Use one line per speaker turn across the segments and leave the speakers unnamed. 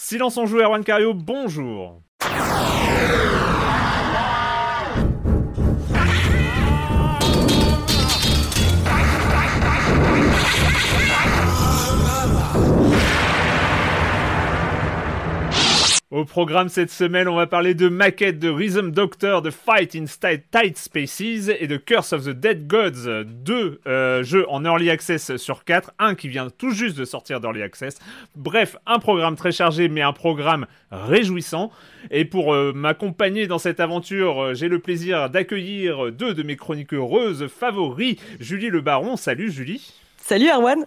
Silence en joue, Erwan Cario, bonjour. Au programme cette semaine, on va parler de maquette de Rhythm Doctor, de Fight in Tight Spaces et de Curse of the Dead Gods, deux euh, jeux en early access sur quatre, un qui vient tout juste de sortir d'early access. Bref, un programme très chargé, mais un programme réjouissant. Et pour euh, m'accompagner dans cette aventure, euh, j'ai le plaisir d'accueillir deux de mes chroniques heureuses favoris, Julie Le Baron. Salut Julie.
Salut Erwan.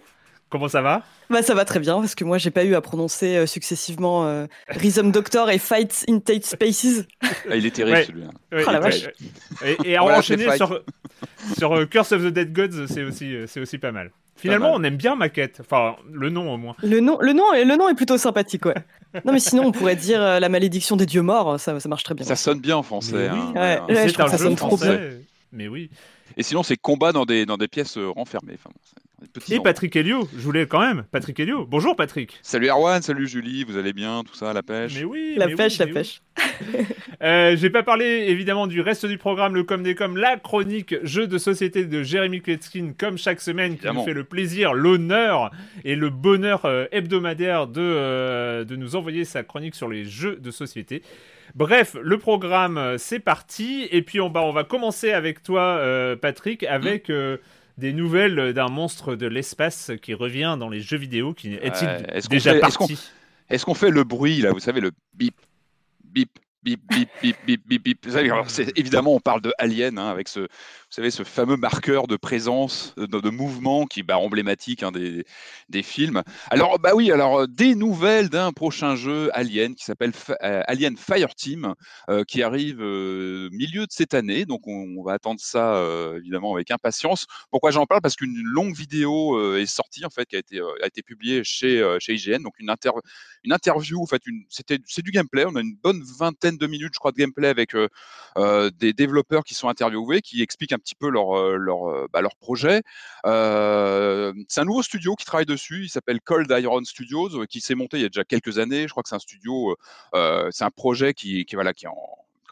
Comment ça va?
Bah, Ça va très bien, parce que moi, j'ai pas eu à prononcer euh, successivement euh, Rhythm Doctor et Fight in Tate Spaces.
Ah, il est terrible
Ouais.
celui-là.
Ouais,
Oh la
et-
vache.
Et, et à
Voilà,
enchaîner sur, sur euh, Curse of the Dead Gods, c'est aussi, euh, c'est aussi pas mal. Finalement,
mal.
on aime bien Maquette. Enfin, le nom au moins.
Le nom, le, nom, est- le nom est plutôt sympathique, ouais. Non, mais sinon, on pourrait dire euh, La malédiction des dieux morts, ça, ça marche très bien.
Ça sonne bien en français.
Oui.
hein,
Ouais.
voilà.
Ouais, je
c'est
trouve
un
que ça
jeu
sonne trop
français. Mais oui.
Et sinon, c'est combat dans des, dans des pièces euh, renfermées. Enfin,
Et. Patrick Helio, je voulais quand même. Patrick Helio. Bonjour Patrick.
Salut Erwan, salut Julie, vous allez bien, tout ça, la pêche
Mais oui.
La
mais
pêche,
oui,
la
mais
pêche.
oui. Euh, J'ai pas parlé évidemment du reste du programme, le comme des comme, la chronique jeu de société de Jérémy Kletskin, comme chaque semaine, qui
Évidemment.
nous fait le plaisir, l'honneur et le bonheur euh, hebdomadaire de, euh, de nous envoyer sa chronique sur les jeux de société. Bref, le programme, euh, c'est parti. Et puis, on, bah, on va commencer avec toi, euh, Patrick, avec euh, des nouvelles d'un monstre de l'espace qui revient dans les jeux vidéo. Qui est-il
Ouais, est-ce qu'on
déjà
fait- est-ce qu'on-
parti
Est-ce qu'on fait le bruit, là, vous savez, le bip, bip, bip, bip, bip, bip, bip, bip Vous savez, alors, c'est- Évidemment, on parle de Alien, hein, avec ce, savez, ce fameux marqueur de présence, de, de mouvement qui est bah, emblématique hein, des, films. Alors, bah oui, alors, euh, des nouvelles d'un prochain jeu Alien qui s'appelle euh, Alien Fireteam, euh, qui arrive euh, milieu de cette année. Donc, on, va attendre ça, euh, évidemment, avec impatience. Pourquoi j'en parle? Parce qu'une longue vidéo euh, est sortie, en fait, qui a été, euh, publiée chez, euh, chez IGN, donc une, inter une interview, en fait, c'est du gameplay. On a une bonne vingtaine de minutes, je crois, de gameplay avec euh, euh, des développeurs qui sont interviewés, qui expliquent un petit peu leur, bah, projet. C'est un nouveau studio qui travaille dessus. Il s'appelle Cold Iron Studios, qui s'est monté il y a déjà quelques années. Je crois que c'est un studio, c'est un projet qui, qui, qui est en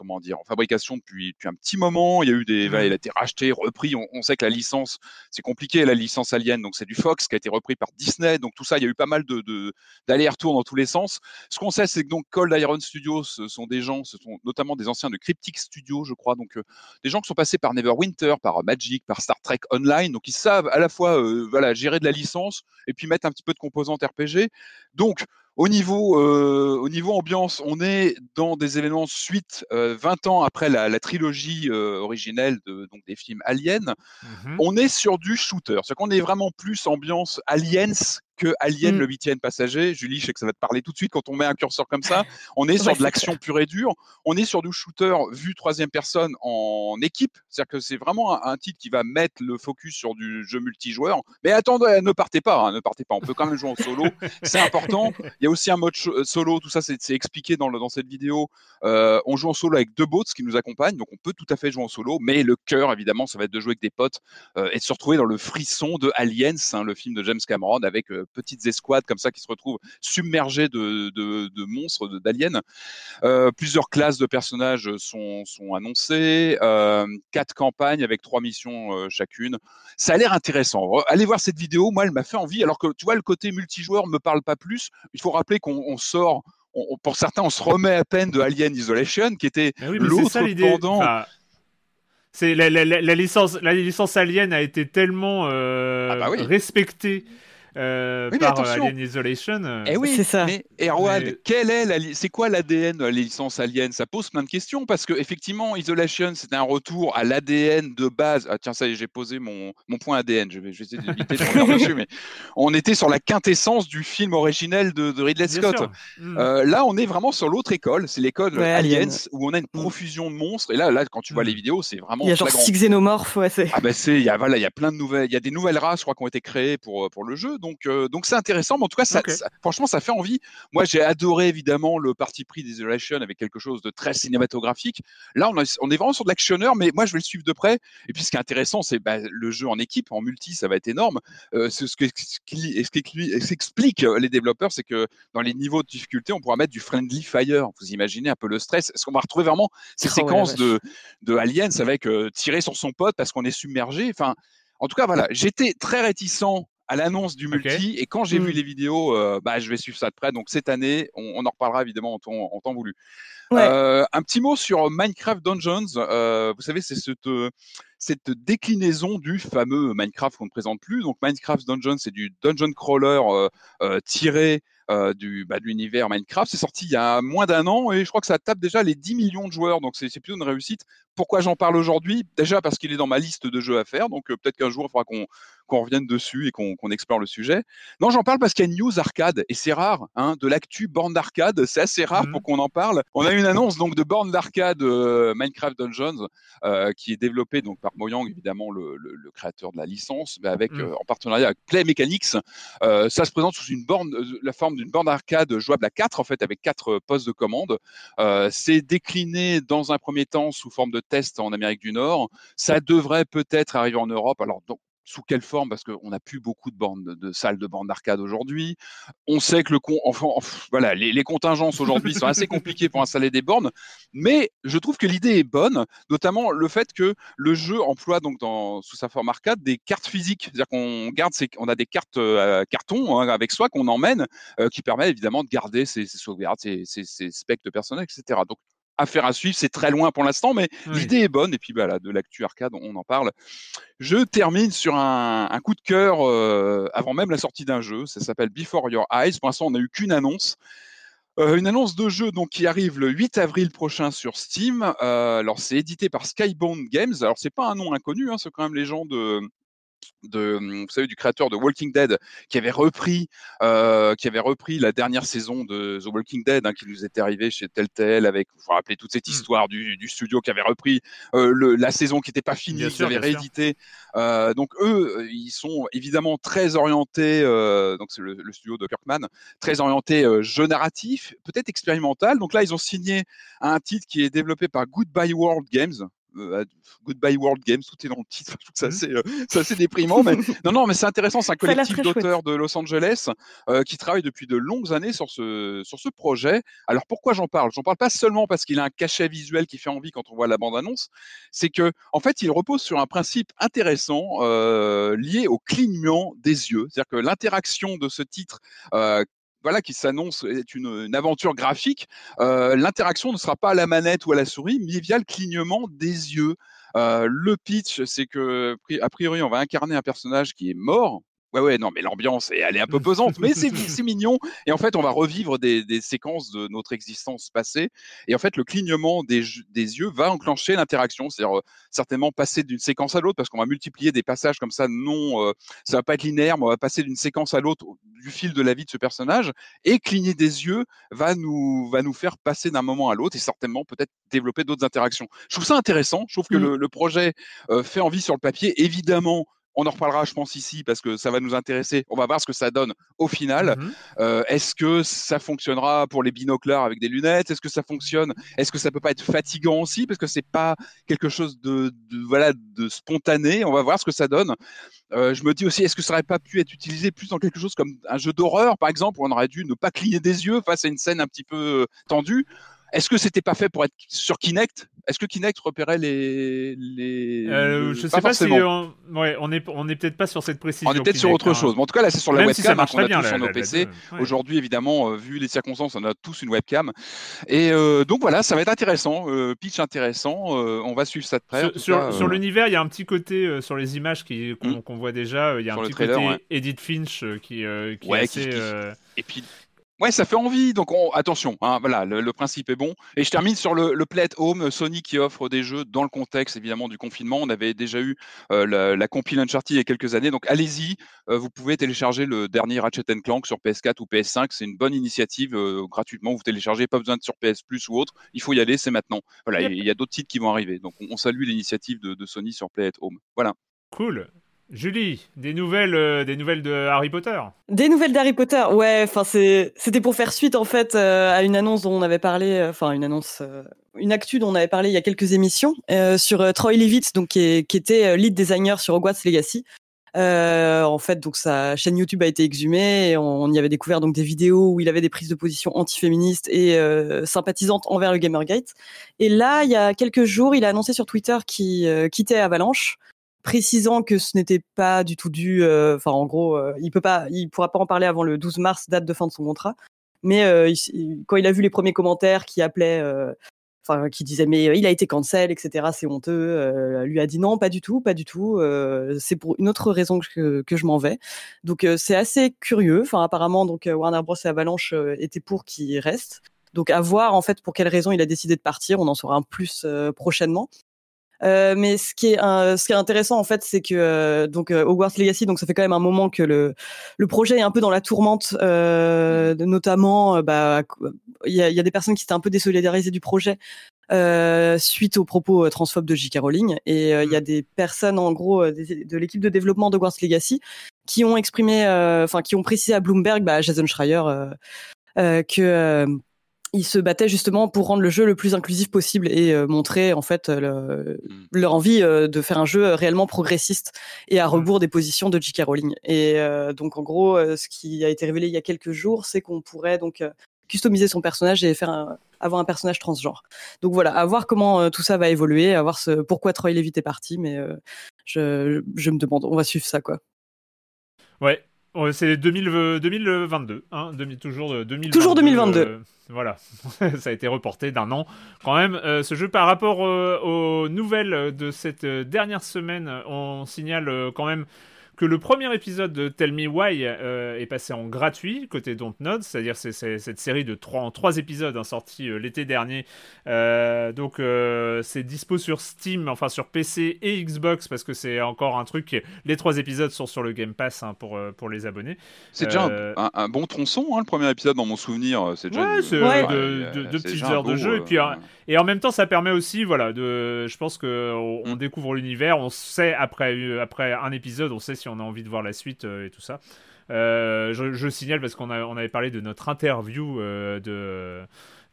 comment dire, en fabrication depuis, depuis un petit moment. Il y a eu des, il a été racheté, repris. On, on sait que la licence, c'est compliqué, la licence Alien, donc c'est du Fox qui a été repris par Disney. Donc tout ça, il y a eu pas mal de, d'allers-retours dans tous les sens. Ce qu'on sait, c'est que donc Cold Iron Studios, ce sont des gens, ce sont notamment des anciens de Cryptic Studios, je crois, donc euh, des gens qui sont passés par Neverwinter, par Magic, par Star Trek Online, donc ils savent à la fois euh, voilà gérer de la licence et puis mettre un petit peu de composantes RPG. Donc au niveau, euh, au niveau ambiance, on est dans des événements suite euh, 20 ans après la, la trilogie euh, originelle de, donc des films Aliens.
Mhm.
On est sur du shooter, c'est-à-dire qu'on est vraiment plus ambiance Aliens que Alien
Mm.
le huitième passager. Julie, je sais que ça va te parler tout de suite quand on met un curseur comme ça. On est sur
Ouais,
de l'action pure et dure. On est sur du shooter vu troisième personne en équipe. C'est-à-dire que c'est vraiment un, un titre qui va mettre le focus sur du jeu multijoueur. Mais attendez, ne partez pas, hein, ne partez pas. On peut quand même jouer en solo. C'est important. Il y a aussi un mode cho- solo. Tout ça, c'est c'est expliqué dans, le- dans cette vidéo. Euh, on joue en solo avec deux bots qui nous accompagnent, donc on peut tout à fait jouer en solo. Mais le cœur, évidemment, ça va être de jouer avec des potes euh, et de se retrouver dans le frisson de Aliens, hein, le film de James Cameron, avec euh, petites escouades comme ça qui se retrouvent submergées de, de, de monstres, d'aliens. Euh, plusieurs classes de personnages sont, sont annoncées, euh, quatre campagnes avec trois missions euh, chacune. Ça a l'air intéressant. Re- Allez voir cette vidéo, moi elle m'a fait envie, alors que tu vois le côté multijoueur me parle pas plus. Il faut rappeler qu'on on sort, on- on- pour certains on se remet à peine de Alien Isolation, qui était
oui,
l'autre pendant.
Enfin, c'est la, la- la- la licence, la licence Alien a été tellement euh,
Ah bah oui.
respectée euh,
Oui, mais
par euh,
attention.
Alien Isolation. euh,
Eh oui,
C'est ça.
mais Erwan,
Mais-
est c'est quoi l'ADN de la licence Alien? Ça pose plein de questions parce que effectivement, Isolation, c'était un retour à l'ADN de base. Ah tiens, ça y est, j'ai posé mon, mon point ADN. Je vais, je vais essayer d'éviter de revenir dessus, mais on était sur la quintessence du film originel de, de Ridley
bien
Scott.
Mm.
Euh, là, on est vraiment sur l'autre école, c'est l'école
Ouais,
Aliens,
Alien.
où on a une
Mm.
profusion de monstres. Et là, là, quand tu vois
Mm.
les vidéos, c'est vraiment
Il y a genre six xénomorphes, ouais.
Ah ben c'est, il y a voilà, il y a plein de nouvelles, il y a des nouvelles races, je crois, qui ont été créées pour pour le jeu, donc euh, donc c'est intéressant. Mais en tout cas, ça,
Ok.
ça- franchement, ça fait envie. Moi, j'ai adoré évidemment le parti pris d'Isolation avec quelque chose de très cinématographique. Là, on, a- on est vraiment sur de l'actionneur, mais moi, je vais le suivre de près. Et puis, ce qui est intéressant, c'est bah, le jeu en équipe, en multi, ça va être énorme. Euh, ce que ce qui- ce qui- qu'expliquent les développeurs, c'est que dans les niveaux de difficulté, on pourra mettre du friendly fire. Vous imaginez un peu le stress. Est-ce qu'on va retrouver vraiment ces
Oh ouais,
séquences
vache.
de de Aliens avec euh, tirer sur son pote parce qu'on est submergé. Enfin, en tout cas, voilà, j'étais très réticent à l'annonce du multi et quand j'ai
Mm.
vu les vidéos, euh, bah, je vais suivre ça de près. Donc cette année, on, on en reparlera évidemment en temps, en temps voulu.
Ouais.
Euh, un petit mot sur Minecraft Dungeons. Euh, vous savez, c'est cette, cette déclinaison du fameux Minecraft qu'on ne présente plus. Donc Minecraft Dungeons, c'est du dungeon crawler euh, euh, tiré euh, du, bah, de l'univers Minecraft. C'est sorti il y a moins d'un an et je crois que ça tape déjà les 10 millions de joueurs. Donc c'est c'est plutôt une réussite. Pourquoi j'en parle aujourd'hui? Déjà parce qu'il est dans ma liste de jeux à faire. Donc euh, peut-être qu'un jour, il faudra qu'on qu'on revienne dessus et qu'on explore le sujet. Non, j'en parle parce qu'il y a une news arcade et c'est rare, hein, de l'actu borne d'arcade, c'est assez rare
Mhm.
pour qu'on en parle. On a une annonce donc de borne d'arcade euh, Minecraft Dungeons euh, qui est développée donc par Mojang évidemment le, le- le créateur de la licence, mais avec
Mhm.
euh, en partenariat avec Play Mechanics. Ça se présente sous une borne, la forme d'une borne arcade jouable à 4 en fait avec quatre postes de commande. C'est décliné dans un premier temps sous forme de en Amérique du Nord. Ça devrait peut-être arriver en Europe. Alors sous quelle forme? Parce qu'on n'a plus beaucoup de bornes de, salles de bornes d'arcade aujourd'hui. On sait que les, contingences aujourd'hui sont assez compliquées pour installer des bornes, mais je trouve que l'idée est bonne, notamment le fait que le jeu emploie donc dans, sous sa forme arcade des cartes physiques, c'est-à-dire qu'on garde, ces, on a des cartes euh, carton hein, avec soi qu'on emmène, euh, qui permet évidemment de garder ses, ses sauvegardes, ses, ses, ses specs de personnel, etc. Donc affaire à suivre, c'est très loin pour l'instant, mais
Oui.
l'idée est bonne. Et puis bah, là, de l'actu arcade, on en parle. Je termine sur un, un coup de cœur euh, avant même la sortie d'un jeu. Ça s'appelle Before Your Eyes. Pour l'instant, on n'a eu qu'une annonce. Euh, une annonce de jeu donc qui arrive le 8 avril prochain sur Steam. Euh, alors c'est édité par Skybound Games. Alors c'est pas un nom inconnu, hein, c'est quand même les gens de de, vous savez, du créateur de Walking Dead, qui avait repris, euh, qui avait repris la dernière saison de The Walking Dead, hein, qui nous était arrivé chez Telltale, avec, vous vous rappelez toute cette
Mm.
histoire du, du studio qui avait repris euh, le, la saison qui n'était pas finie,
bien sûr.
réédité. Euh, donc eux, ils sont évidemment très orientés, donc c'est le, le studio de Kirkman, très orienté jeu narratif, peut-être expérimental. Donc là, ils ont signé un titre qui est développé par Goodbye World Games. Euh, Goodbye World Games, tout est dans le titre. Je trouve que c'est
Mhm.
assez, euh, assez déprimant, mais non, non, mais c'est intéressant. C'est un
Ça
collectif d'auteurs de Los Angeles euh, qui travaille depuis de longues années sur ce, sur ce projet. Alors pourquoi j'en parle? J'en parle pas seulement parce qu'il a un cachet visuel qui fait envie quand on voit la bande-annonce. C'est que, en fait, il repose sur un principe intéressant euh, lié au clignement des yeux. C'est-à-dire que l'interaction de ce titre. Voilà, qui s'annonce est une, une aventure graphique. Euh, L'interaction ne sera pas à la manette ou à la souris, mais via le clignement des yeux. Euh, le pitch, c'est que a priori, on va incarner un personnage qui est mort, Ouais, ouais, non, mais l'ambiance, elle est un peu pesante, mais c'est mignon. Et en fait, on va revivre des, des, séquences de notre existence passée. Et en fait, le clignement des, des yeux va enclencher l'interaction, c'est-à-dire euh, certainement passer d'une séquence à l'autre, parce qu'on va multiplier des passages comme ça. Non, euh, ça va pas être linéaire, mais on va passer d'une séquence à l'autre du fil de la vie de ce personnage. Et cligner des yeux va nous, va nous faire passer d'un moment à l'autre et certainement peut-être développer d'autres interactions. Je trouve ça intéressant. Je trouve que mmh. le, projet euh, fait envie sur le papier. Évidemment, on en reparlera, je pense, ici, parce que ça va nous intéresser. On va voir ce que ça donne au final. Mmh euh, est-ce que ça fonctionnera pour les binoclars avec des lunettes? Est-ce que ça fonctionne? Est-ce que ça peut pas être fatigant aussi? Parce que c'est pas quelque chose de, voilà, de spontané. On va voir ce que ça donne. Euh, je me dis aussi, est-ce que ça aurait pas pu être utilisé plus dans quelque chose comme un jeu d'horreur, par exemple, où on aurait dû ne pas cligner des yeux face à une scène un petit peu tendue? Est-ce que c'était pas fait pour être sur Kinect? Est-ce que Kinect repérait les. les...
Euh, je sais pas, si. On... Ouais, on est, on est peut-être pas sur cette précision.
On est peut-être sur autre hein. chose. Mais en tout cas, là, c'est sur la webcam hein, qu'on a tous sur nos PC. Aujourd'hui, évidemment, euh, vu les circonstances, on a tous une webcam. Et euh, donc voilà, ça va être intéressant. pitch intéressant. on va suivre ça de près.
Sur, sur, l'univers, il y a un petit côté sur les images hmm. qu'on voit déjà. Il y a un petit côté Edith Finch qui, qui est assez.
Et puis Ouais, ça fait envie. Donc attention, hein, voilà, le, principe est bon. Et je termine sur le, le Play Home, Sony qui offre des jeux dans le contexte évidemment du confinement. On avait déjà eu euh, la, la compile Uncharted il y a quelques années. Donc allez-y, euh, vous pouvez télécharger le dernier Ratchet Clank sur PS4 ou PS5. C'est une bonne initiative euh, gratuitement. Vous téléchargez, pas besoin de sur PS Plus ou autre. Il faut y aller, c'est maintenant. Voilà, il y a d'autres titres qui vont arriver. Donc on, salue l'initiative de, de, Sony sur Play Home. Voilà.
Cool. Julie, des nouvelles, euh, des nouvelles de Harry Potter?
Des nouvelles d'Harry Potter, ouais. Enfin, c'était pour faire suite en fait euh, à une annonce dont on avait parlé, euh, enfin une annonce, une actu dont on avait parlé il y a quelques émissions sur Troy Leavitt, donc qui, était lead designer sur Hogwarts Legacy. en fait, donc sa chaîne YouTube a été exhumée et on, y avait découvert donc des vidéos où il avait des prises de position antiféministes et sympathisantes envers le Gamergate. Et là, il y a quelques jours, il a annoncé sur Twitter qu'il quittait Avalanche précisant que ce n'était pas du tout dû. Euh, enfin, en gros, euh, il peut pas, il pourra pas en parler avant le 12 mars, date de fin de son contrat. Mais euh, quand il a vu les premiers commentaires qui appelaient, enfin, qui disaient mais il a été cancel, etc. C'est honteux. lui a dit non, pas du tout, pas du tout. c'est pour une autre raison que, que je m'en vais. Donc c'est assez curieux. Enfin, apparemment, donc Warner Bros et Avalanche étaient pour qu'il reste. Donc à voir en fait pour quelle raison il a décidé de partir. On en saura un plus prochainement. Euh, mais ce qui est ce qui est intéressant en fait, c'est que euh, donc euh, Hogwarts Legacy, donc ça fait quand même un moment que le le projet est un peu dans la tourmente, euh, notamment bah il y a, y a, des personnes qui s'étaient un peu désolidarisées du projet euh, suite aux propos transphobes de J.K. Rowling. Et il y a mmh. des personnes, en gros, de l'équipe de développement de Hogwarts Legacy, qui ont exprimé, enfin, qui ont précisé à Bloomberg, bah, Jason Schreier, que ils se battaient justement pour rendre le jeu le plus inclusif possible et euh, montrer en fait mm. leur envie euh, de faire un jeu réellement progressiste et à mm. rebours des positions de J.K. Rowling. Et euh, donc en gros, ce qui a été révélé il y a quelques jours, c'est qu'on pourrait donc customiser son personnage et faire avoir un personnage transgenre. Donc voilà, à voir comment tout ça va évoluer, à voir ce, pourquoi Troy Levitt est parti, mais je, je me demande, on va suivre ça quoi.
Ouais, c'est 2022, hein, toujours 2022.
Toujours 2022. Euh,
voilà, ça a été reporté d'un an. Quand même, euh, ce jeu par rapport euh, aux nouvelles de cette dernière semaine, on signale quand même que le premier épisode de Tell Me Why euh, est passé en gratuit côté Dontnod, c'est-à-dire c'est, cette série de trois, en trois épisodes hein, sortis euh, l'été dernier. Euh, donc c'est dispo sur Steam, enfin sur PC et Xbox parce que c'est encore un truc. Les trois épisodes sont sur le Game Pass hein, pour, pour les abonnés.
C'est déjà un, bon tronçon, hein, le premier épisode dans mon souvenir. C'est déjà
ouais, c'est deux petites heures de jeu et puis et en même temps ça permet aussi, voilà, de, je pense que on, mm. découvre l'univers, on sait après après un épisode, on sait si on a envie de voir la suite euh, et tout ça. Euh, je, signale parce qu'on on avait parlé de notre interview euh, de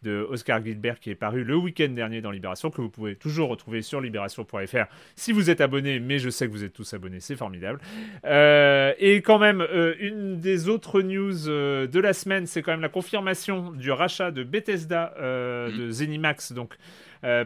de Oscar Gilbert qui est paru le week-end dernier dans Libération, que vous pouvez toujours retrouver sur libération.fr si vous êtes abonné, mais je sais que vous êtes tous abonnés, c'est formidable. et quand même, une des autres news de la semaine, c'est quand même la confirmation du rachat de Bethesda mm. de Zenimax, donc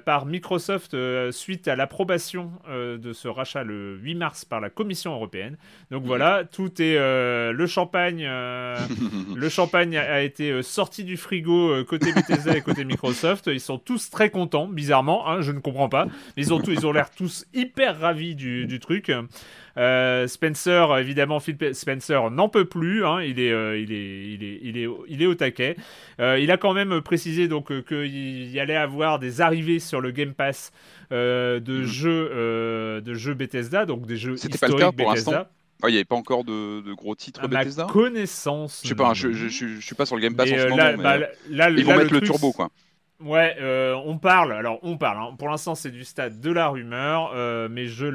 par Microsoft euh, suite à l'approbation euh, de ce rachat le 8 mars par la Commission européenne. Donc voilà, tout est le champagne. le champagne a, été sorti du frigo côté Bethesda et côté Microsoft. Ils sont tous très contents, bizarrement. Hein, je ne comprends pas. Mais ils ont ils ont l'air tous hyper ravis du, du truc. Euh, Spencer, évidemment, Phil Spencer n'en peut plus. Hein. il, est, euh, il, est, il, est, il, est, il est au taquet. Euh, il a quand même précisé donc qu'il y allait avoir des arrivées sur le Game Pass de mm. jeux de jeux Bethesda, donc des jeux historiques pas le cas pour Bethesda.
Il n'y avait pas encore de, gros titres
à
Bethesda?
ma connaissance.
Je sais pas, je, je, je, suis pas sur le Game Pass en ce moment. Bah, ils vont mettre le, turbo, quoi.
Ouais, euh, on parle. Alors, on parle. Hein. Pour l'instant, c'est du stade de la rumeur, euh, mais je,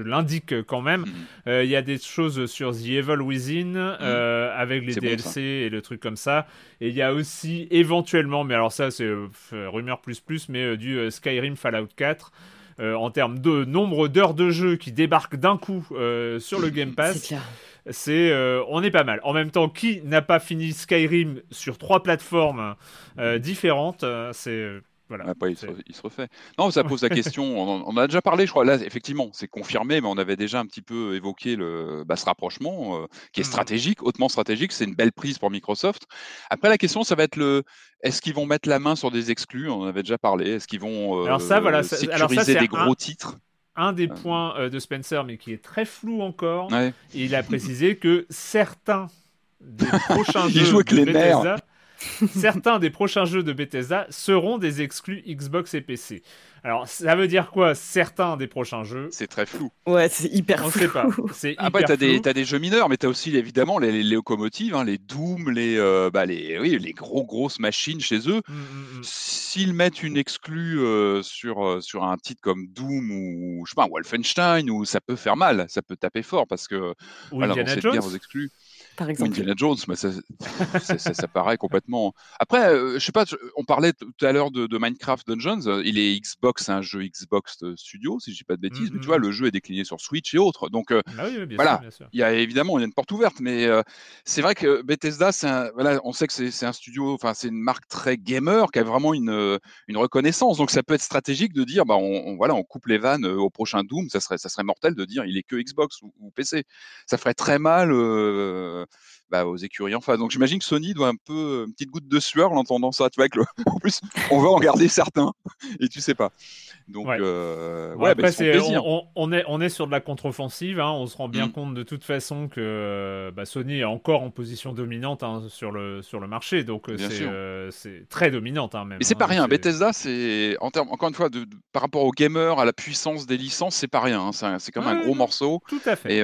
l'indique quand même. Mhm. Euh, il y a des choses sur The Evil Within mhm. avec les DLC et le truc comme ça. Et il y a aussi éventuellement, mais alors ça, c'est rumeur plus plus, mais du Skyrim Fallout 4. En termes de nombre d'heures de jeu qui débarquent d'un coup sur le Game Pass c'est euh, on est pas mal. En même temps, qui n'a pas fini Skyrim sur trois plateformes euh, différentes euh, C'est voilà.
Après, il, se, refait. Non, ça pose la question. On en, a déjà parlé, je crois. Là, effectivement, c'est confirmé, mais on avait déjà un petit peu évoqué le, bah, ce rapprochement qui est mmh. stratégique, hautement stratégique. C'est une belle prise pour Microsoft. Après, la question, ça va être le est-ce qu'ils vont mettre la main sur des exclus? On en avait déjà parlé. Est-ce qu'ils vont alors ça, voilà, sécuriser des gros titres?
un des points euh, de Spencer, mais qui est très flou encore. il a précisé que certains des prochains jeux de Bethesda, certains des prochains jeux de Bethesda seront des exclus Xbox et PC. Alors, ça veut dire quoi Certains des prochains jeux?
C'est très flou.
Ouais, c'est hyper
On
flou.
sait pas. C'est
Après, t'as des, as des jeux mineurs, mais t'as aussi évidemment les, locomotives, hein, les Doom, les, euh, bah, les, oui, les gros grosses machines chez eux. Mmh, mmh, mmh. S'ils mettent une exclue euh, sur, euh, sur un titre comme Doom ou je sais pas, Wolfenstein, ou ça peut faire mal, ça peut taper fort parce que
ou voilà, Indiana Jones.
aux exclus par exemple. Indiana Jones, mais ça, ça, paraît complètement. Après, euh, je sais pas, on parlait tout à l'heure de, Minecraft Dungeons. Euh, il est Xbox, c'est un jeu Xbox Studio, si je dis pas de bêtises, mais tu vois, mm-hmm. le jeu est décliné sur Switch et autres. Donc euh,
ah
voilà, il y a évidemment il y a une porte ouverte, mais c'est vrai que Bethesda, voilà, on sait que c'est un studio, enfin c'est une marque très gamer qui a vraiment une, une reconnaissance. Donc ça peut être stratégique de dire, bah on, voilà, on coupe les vannes au prochain Doom, ça serait ça serait mortel de dire il est que Xbox ou, PC. Ça ferait très mal. Bah, aux écuries en face. Donc j'imagine que Sony doit un peu une petite goutte de sueur en entendant ça. Tu vois, que en plus, on va en garder certains et tu sais pas. Donc, ouais,
euh, ouais bah, on, est, on est sur de la contre-offensive. Hein. On se rend bien mmh. compte de toute façon que bah, Sony est encore en position dominante hein, sur, le, sur le marché. Donc, euh, euh, c'est très dominante. Hein, même,
Mais c'est pas rien. Bethesda, c'est en termes, encore une fois, de, par rapport aux gamers, à la puissance des licences, c'est pas rien. C'est quand même un gros morceau.
Tout à fait.
Et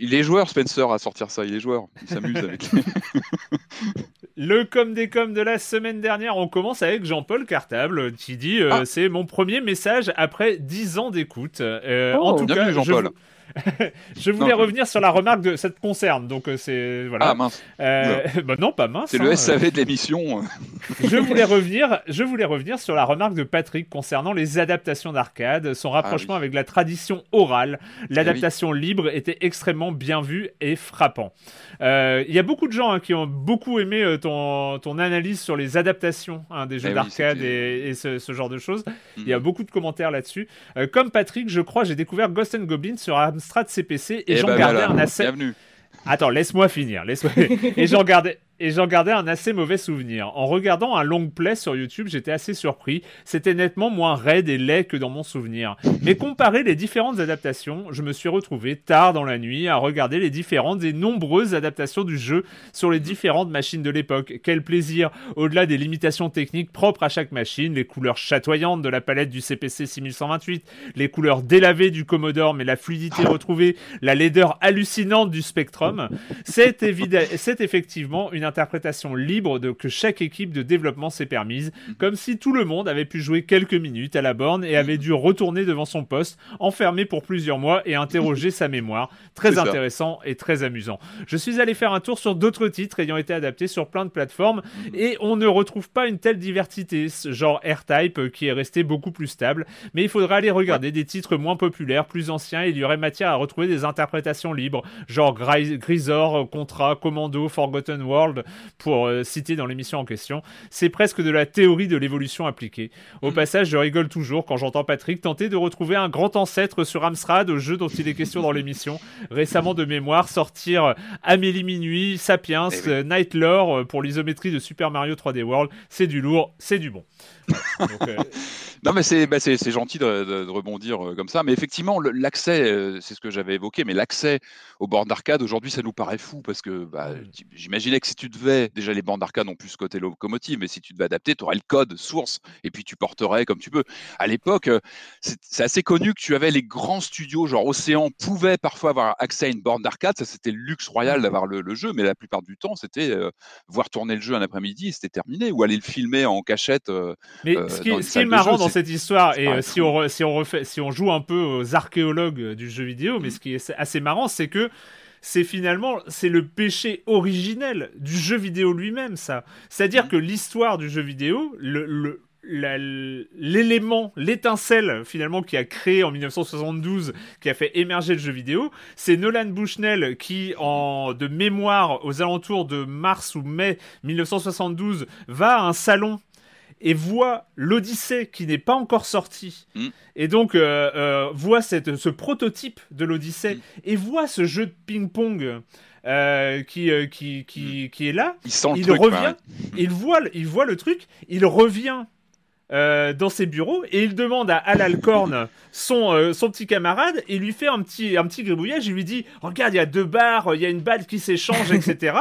il est joueur, Spencer, à sortir ça. Il est joueur. Il s'amuse avec.
Le com des coms de la semaine dernière, on commence avec Jean-Paul Cartable qui dit euh, ah. C'est mon premier message après 10 ans d'écoute. Euh, en oh. tout cas, Jean-Paul. je voulais revenir sur la remarque de cette concerne. Donc euh, c'est voilà.
Ah mince.
Euh, bah non, pas mince.
C'est le hein, SAV de l'émission.
je voulais revenir. Je voulais revenir sur la remarque de Patrick concernant les adaptations d'arcade, son ah rapprochement avec la tradition orale. L'adaptation eh libre était extrêmement bien vue et frappant. Euh, il y a beaucoup de gens hein, qui ont beaucoup aimé ton, ton analyse sur les adaptations hein, des jeux eh d'arcade et, ce, genre de choses. Il y a beaucoup de commentaires là-dessus. comme Patrick, je crois, j'ai découvert Ghost and Goblin sur Amstrad CPC et, et j'en ben gardais un assez.
Bienvenue.
Attends, laisse-moi finir. Laisse et j'en gardais, et j'en gardais un assez mauvais souvenir. En regardant un long play sur YouTube, j'étais assez surpris. C'était nettement moins raide et laid que dans mon souvenir. Mais comparer les différentes adaptations, je me suis retrouvé tard dans la nuit à regarder les différentes et nombreuses adaptations du jeu sur les différentes machines de l'époque. Quel plaisir Au-delà des limitations techniques propres à chaque machine, les couleurs chatoyantes de la palette du CPC 6128, les couleurs délavées du Commodore mais la fluidité retrouvée, la laideur hallucinante du Spectrum, c'est effectivement une interprétation libre de, que chaque équipe de développement s'est permise, mhm. comme si tout le monde avait pu jouer quelques minutes à la borne et avait mhm. dû retourner devant son poste, enfermé pour plusieurs mois et interroger sa mémoire. Très intéressant et très amusant. Je suis allé faire un tour sur d'autres titres ayant été adaptés sur plein de plateformes mhm. et on ne retrouve pas une telle diversité, genre R-Type qui est resté beaucoup plus stable, mais il faudra aller regarder des titres moins populaires, plus anciens, et il y aurait matière à retrouver des interprétations libres, genre Grisor, Contra, Commando, Forgotten World, World pour euh, citer dans l'émission en question. C'est presque de la théorie de l'évolution appliquée. Au
Mm.
passage, je rigole toujours quand j'entends Patrick tenter de retrouver un grand ancêtre sur Amstrad au jeu dont il est question dans l'émission. Récemment de mémoire, sortir Amélie Minuit, Sapiens,
Eh oui.
euh, Night Lore euh, pour l'isométrie de Super Mario 3D World. C'est du lourd, c'est du bon. Donc, euh,
Non, mais c'est bah, gentil de, de- de rebondir comme ça. Mais effectivement, l'accès, c'est ce que j'avais évoqué, mais l'accès aux bornes d'arcade, aujourd'hui, ça nous paraît fou parce que bah,
Mm.
j'imaginais que si tu devais, déjà les bornes d'arcade ont plus ce côté locomotive, mais si tu devais adapter, tu aurais le code source et puis tu porterais comme tu peux. À l'époque, euh, c'est assez connu que tu avais les grands studios, genre Océan, pouvaient parfois avoir accès à une borne d'arcade. Ça, c'était le luxe royal d'avoir le, le jeu, mais la plupart du temps, c'était euh, voir tourner le jeu un après-midi et c'était terminé, ou aller le filmer en cachette. euh,
Mais ce qui, est, ce qui marrant
jeu,
dans cette histoire, et si, on si, on refait, si on joue un peu aux archéologues du jeu vidéo, mais ce qui est assez marrant, c'est que c'est finalement c'est le péché originel du jeu vidéo lui-même, ça. C'est-à-dire
Mhm.
que l'histoire du jeu vidéo, le, le- la- l'élément, l'étincelle finalement qui a créé en 1972, qui a fait émerger le jeu vidéo, c'est Nolan Bushnell qui, en de mémoire, aux alentours de mars ou mai 1972, va à un salon et voit l'Odyssée qui n'est pas encore sorti,
Mm.
et donc euh, euh, voit cette, ce prototype de l'Odyssée,
Mm.
et voit ce jeu de ping-pong euh, qui, qui, qui, qui est là,
Il sent le
il
truc.
revient, il, voit, le- il voit le truc, il revient euh, dans ses bureaux et il demande à Al Alcorn, son, euh, son petit camarade, et il lui fait un petit, un petit gribouillage. Il lui dit Regarde, il y a deux barres, il y a une balle qui s'échange, etc.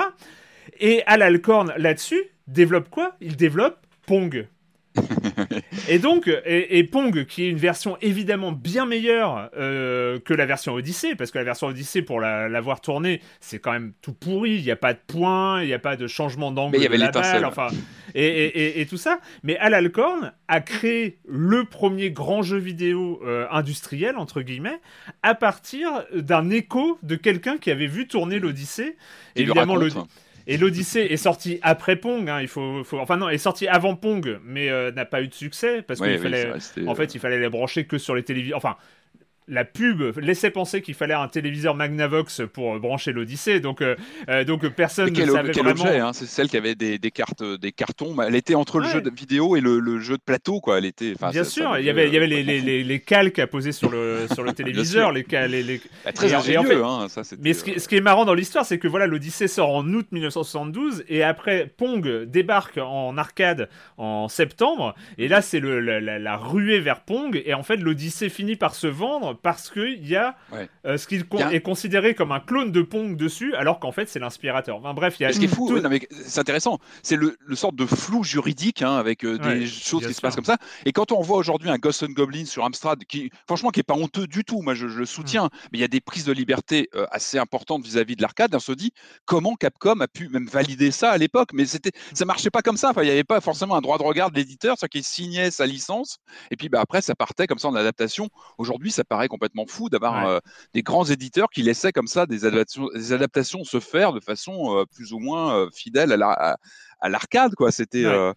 Et Al Alcorn, là-dessus, développe quoi? Il développe Pong. et donc, et, et Pong, qui est une version évidemment bien meilleure euh, que la version Odyssey, parce que la version Odyssey, pour la- l'avoir tournée, c'est quand même tout pourri. Il n'y a pas de points, il n'y a pas de changement d'angle
Mais il y avait
de la balle, enfin, et, et- tout ça. Mais Al Alcorn a créé le premier grand jeu vidéo euh, industriel, entre guillemets, à partir d'un écho de quelqu'un qui avait vu tourner l'Odyssée.
le
Évidemment,
raconte.
le, et l'Odyssée est sorti après Pong, hein, il faut, faut- enfin non, est sorti avant Pong, mais euh, n'a pas eu de succès parce
Ouais,
qu'il
oui,
fallait, en
euh,
fait, il fallait les brancher que sur les téléviseurs. Enfin, la pub laissait penser qu'il fallait un téléviseur Magnavox pour euh, brancher l'Odyssée, donc euh, euh, donc personne
Mais quel,
ne savait
quel
vraiment.
objet, hein, c'est celle qui avait des, des cartes, euh, des cartons. Elle était entre le jeu de vidéo et le, le jeu de plateau, quoi. Elle était.
Bien sûr, il y avait, il y avait
euh,
les, les,
complètement
les, les calques à poser sur le, sur le téléviseur, les, les.
Bah, très
et en
ingénieux,
fait-
hein, ça.
Mais ce qui,
euh,
ce qui est marrant dans l'histoire, c'est que voilà, l'Odyssée sort en août 1972 et après Pong débarque en arcade en septembre et là c'est le- la, la- la ruée vers Pong et en fait l'Odyssée finit par se vendre parce qu'il y a
Ouais.
euh, ce qui
a
est considéré comme un clone de Pong dessus alors qu'en fait c'est l'inspirateur. Enfin, bref, il y a
Mais ce qui est fou,
tout-
c'est intéressant, c'est le, le sorte de flou juridique hein, avec euh,
Ouais,
des choses qui se passent comme ça. Et quand on voit aujourd'hui un Ghost and Goblin sur Amstrad, qui franchement qui est pas honteux du tout, moi je, je le soutiens, mais il y a des prises de liberté euh, assez importantes vis-à-vis de l'arcade. On se dit comment Capcom a pu même valider ça à l'époque, mais c'était ça marchait pas comme ça. Enfin, il n'y avait pas forcément un droit de regard de l'éditeur, c'est qu'il signait sa licence et puis bah, après ça partait comme ça en adaptation. Aujourd'hui, ça paraît complètement fou d'avoir
Ouais.
euh, des grands éditeurs qui laissaient comme ça des adaptations, des adaptations se faire de façon euh, plus ou moins euh, fidèle à la- à- à l'arcade, quoi. C'était.
Ouais.